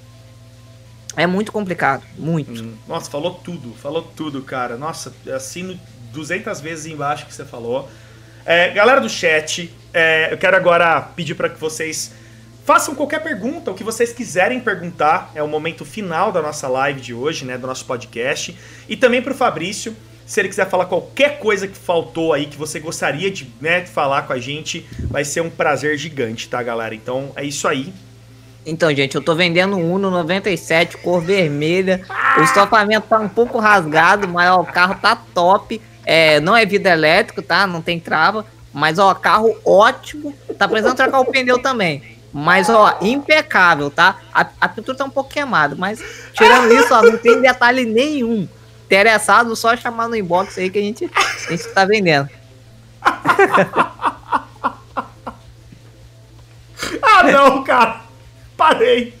Speaker 2: É muito complicado, muito. Hum,
Speaker 1: nossa, falou tudo, falou tudo, cara. Nossa, assino 200 vezes embaixo que você falou. É, galera do chat, é, eu quero agora pedir para que vocês façam qualquer pergunta, o que vocês quiserem perguntar. É o momento final da nossa live de hoje, né, do nosso podcast. E também para o Fabrício, se ele quiser falar qualquer coisa que faltou aí, que você gostaria de né, falar com a gente, vai ser um prazer gigante, tá, galera? Então é isso aí.
Speaker 2: Então, gente, eu tô vendendo um Uno 97, cor vermelha. O estofamento tá um pouco rasgado, mas ó, o carro tá top. É, não é vidro elétrico, tá? Não tem trava. Mas, ó, carro ótimo. Tá precisando trocar o pneu também. Mas, ó, impecável, tá? A, a pintura tá um pouco queimada, mas tirando isso, ó, não tem detalhe nenhum. Interessado, só chamar no inbox aí que a gente, a gente tá vendendo.
Speaker 1: ah, não, cara. Parei.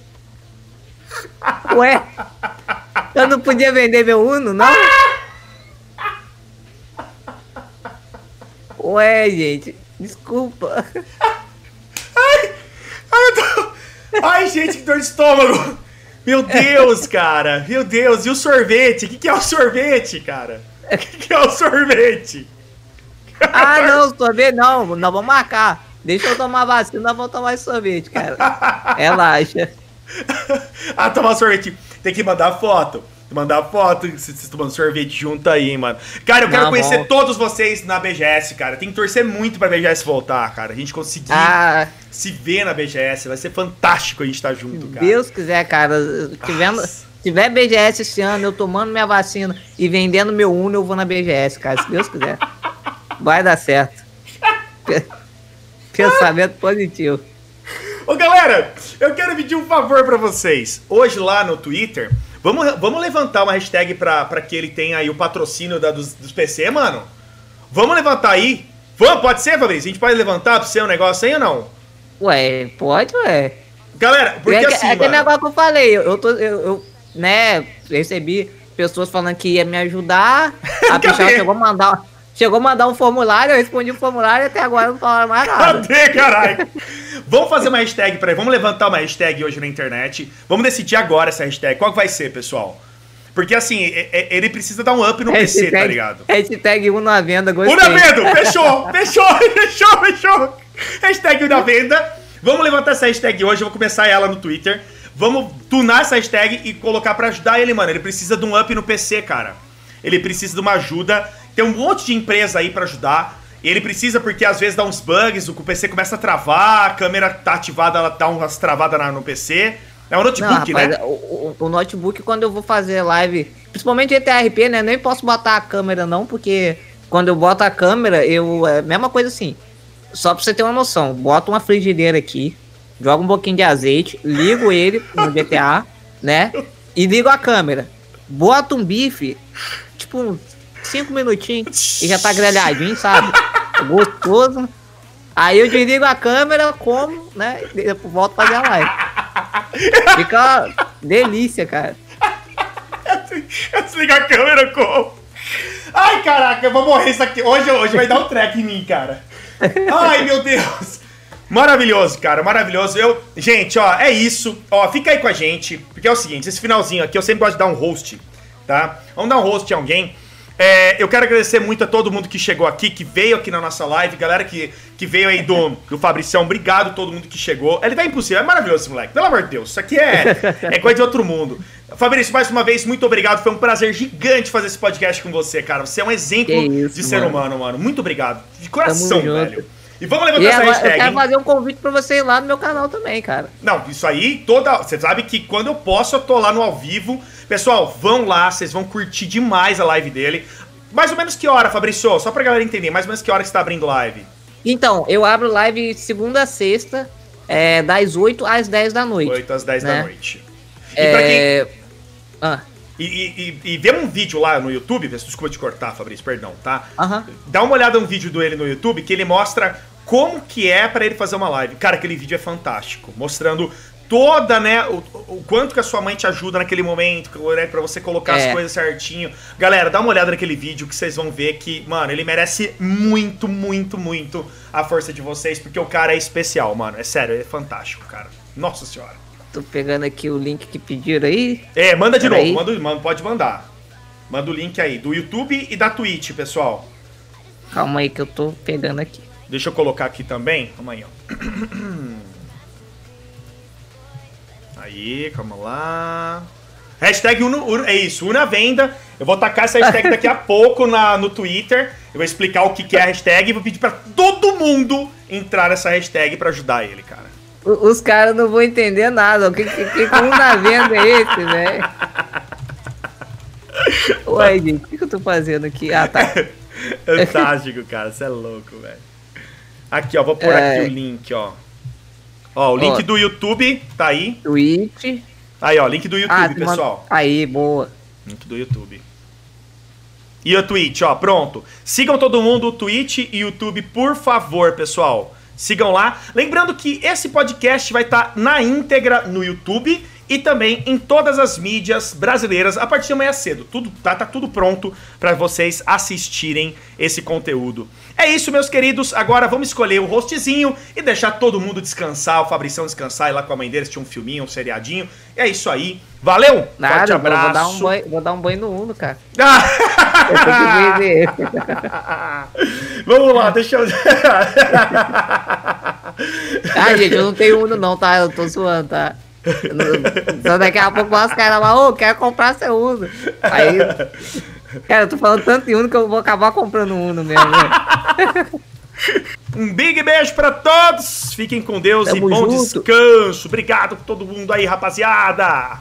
Speaker 2: Ué? Eu não podia vender meu Uno, não? Ué, gente, desculpa.
Speaker 1: Ai, ai, tô... ai, gente, que dor de estômago. Meu Deus, cara. Meu Deus. E o sorvete? O que, que é o sorvete, cara? O que, que é o sorvete?
Speaker 2: Ah, não, sorvete não. Nós vamos marcar. Deixa eu tomar vacina, nós vamos tomar sorvete, cara. Relaxa.
Speaker 1: ah, tomar sorvete. Tem que mandar foto mandar foto, vocês tomando sorvete junto aí, hein, mano. Cara, eu quero Não, conhecer bom. todos vocês na BGS, cara. Tem que torcer muito pra BGS voltar, cara. A gente conseguir ah. se ver na BGS. Vai ser fantástico a gente estar tá junto, cara.
Speaker 2: Deus quiser, cara. Tivendo, se tiver BGS esse ano, eu tomando minha vacina e vendendo meu Uno, eu vou na BGS, cara. Se Deus quiser. Vai dar certo. Pensamento positivo.
Speaker 1: Ô, galera, eu quero pedir um favor para vocês. Hoje lá no Twitter Vamos, vamos levantar uma hashtag pra, pra que ele tenha aí o patrocínio da, dos, dos PC, mano? Vamos levantar aí? Vamos, pode ser, Fabrício? A gente pode levantar pra você um negócio aí ou não?
Speaker 2: Ué, pode, ué.
Speaker 1: Galera, porque
Speaker 2: é,
Speaker 1: assim,
Speaker 2: É aquele negócio que eu falei, eu, tô, eu, eu, né, recebi pessoas falando que ia me ajudar, a Pichal chegou a mandar... Chegou a mandar um formulário, eu respondi o formulário e até agora não falaram mais nada.
Speaker 1: Cadê, caralho? vamos fazer uma hashtag pra ele. Vamos levantar uma hashtag hoje na internet. Vamos decidir agora essa hashtag. Qual que vai ser, pessoal? Porque assim, ele precisa dar um up no hashtag, PC, tá ligado?
Speaker 2: Hashtag 1 na venda,
Speaker 1: gostei. 1 na venda, fechou, fechou, fechou, fechou. Hashtag 1 na venda. Vamos levantar essa hashtag hoje, eu vou começar ela no Twitter. Vamos tunar essa hashtag e colocar para ajudar ele, mano. Ele precisa de um up no PC, cara. Ele precisa de uma ajuda tem um monte de empresa aí para ajudar. Ele precisa porque às vezes dá uns bugs, o PC começa a travar, a câmera tá ativada, ela dá umas travadas no PC. É um notebook, Não, rapaz,
Speaker 2: né? O, o, notebook, quando eu vou fazer live, principalmente ETRP, né? Nem posso botar a câmera, não, porque quando eu boto a câmera, eu. É a mesma coisa assim. Só pra você ter uma noção, boto uma frigideira aqui, jogo um pouquinho de azeite, ligo ele no GTA, né? E ligo a câmera. Boto um bife, tipo, cinco minutinhos e já tá grelhadinho, sabe? Gostoso. Aí eu desligo a câmera, como, né? Volto pra fazer a live. Fica uma delícia, cara.
Speaker 1: Eu desligo a câmera, como? Ai, caraca, eu vou morrer isso aqui. Hoje, hoje vai dar um treco em mim, cara. Ai, meu Deus. Maravilhoso, cara, maravilhoso. Eu, gente, ó, é isso. Ó, fica aí com a gente, porque é o seguinte, esse finalzinho aqui eu sempre gosto de dar um host, tá? Vamos dar um host em alguém. É, eu quero agradecer muito a todo mundo que chegou aqui, que veio aqui na nossa live, galera que, que veio aí do, do Fabricião. Obrigado a todo mundo que chegou. Ele vai impossível, é maravilhoso esse moleque. Pelo amor de Deus, isso aqui é, é coisa de outro mundo. Fabrício, mais uma vez, muito obrigado. Foi um prazer gigante fazer esse podcast com você, cara. Você é um exemplo isso, de ser mano. humano, mano. Muito obrigado. De coração, velho.
Speaker 2: E vamos levantar e essa hashtag. Eu quero hein? fazer um convite pra você ir lá no meu canal também, cara.
Speaker 1: Não, isso aí, toda. Você sabe que quando eu posso, eu tô lá no ao vivo. Pessoal, vão lá, vocês vão curtir demais a live dele. Mais ou menos que hora, Fabrício? Só pra galera entender, mais ou menos que hora que você tá abrindo live?
Speaker 2: Então, eu abro live segunda a sexta, é, das 8 às 10 da noite.
Speaker 1: 8 às 10 né? da noite.
Speaker 2: E é... pra quem.
Speaker 1: Ah. E, e, e, vê um vídeo lá no YouTube, desculpa te cortar, Fabrício, perdão, tá?
Speaker 2: Uhum.
Speaker 1: Dá uma olhada no vídeo dele no YouTube que ele mostra como que é para ele fazer uma live. Cara, aquele vídeo é fantástico, mostrando toda, né, o, o quanto que a sua mãe te ajuda naquele momento, né, para você colocar é. as coisas certinho. Galera, dá uma olhada naquele vídeo que vocês vão ver que, mano, ele merece muito, muito, muito a força de vocês, porque o cara é especial, mano. É sério, é fantástico, cara. Nossa senhora.
Speaker 2: Tô pegando aqui o link que pediram aí.
Speaker 1: É, manda de Pera novo, manda, manda, pode mandar. Manda o link aí, do YouTube e da Twitch, pessoal.
Speaker 2: Calma aí que eu tô pegando aqui.
Speaker 1: Deixa eu colocar aqui também. Calma aí, ó. Aí, calma lá. Hashtag Uno, Uno, é isso, Una Venda. Eu vou tacar essa hashtag daqui a pouco na, no Twitter. Eu vou explicar o que, que é a hashtag e vou pedir para todo mundo entrar nessa hashtag para ajudar ele, cara.
Speaker 2: Os caras não vão entender nada. O que, que, que Una Venda é esse, velho? Ué, gente, o que, que eu tô fazendo aqui? Ah, tá.
Speaker 1: Fantástico, cara. Você é louco, velho. Aqui, ó. Vou pôr é... aqui o link, ó. Ó, o link ó, do YouTube tá aí.
Speaker 2: Twitch.
Speaker 1: Aí, ó, link do YouTube, ah, pessoal.
Speaker 2: Aí, boa.
Speaker 1: Link do YouTube. E o Twitch, ó, pronto. Sigam todo mundo, o Twitch e YouTube, por favor, pessoal. Sigam lá. Lembrando que esse podcast vai estar tá na íntegra no YouTube e também em todas as mídias brasileiras a partir de amanhã cedo. Tudo tá, tá tudo pronto para vocês assistirem esse conteúdo. É isso, meus queridos. Agora vamos escolher o hostzinho e deixar todo mundo descansar, o Fabrição descansar, ir lá com a mãe deles, tinha um filminho, um seriadinho. É isso aí. Valeu!
Speaker 2: Nada, Forte abraço. Vou dar, um banho, vou dar um banho no Uno, cara.
Speaker 1: Vamos lá, deixa eu.
Speaker 2: ah, gente, eu não tenho Uno, não, tá? Eu tô zoando, tá? Então daqui a pouco os caras lá, ô, oh, quero comprar seu Uno. Aí. Cara, eu tô falando tanto de Uno que eu vou acabar comprando Uno mesmo. Né?
Speaker 1: Um big beijo para todos. Fiquem com Deus Tamo e bom junto. descanso. Obrigado por todo mundo aí, rapaziada.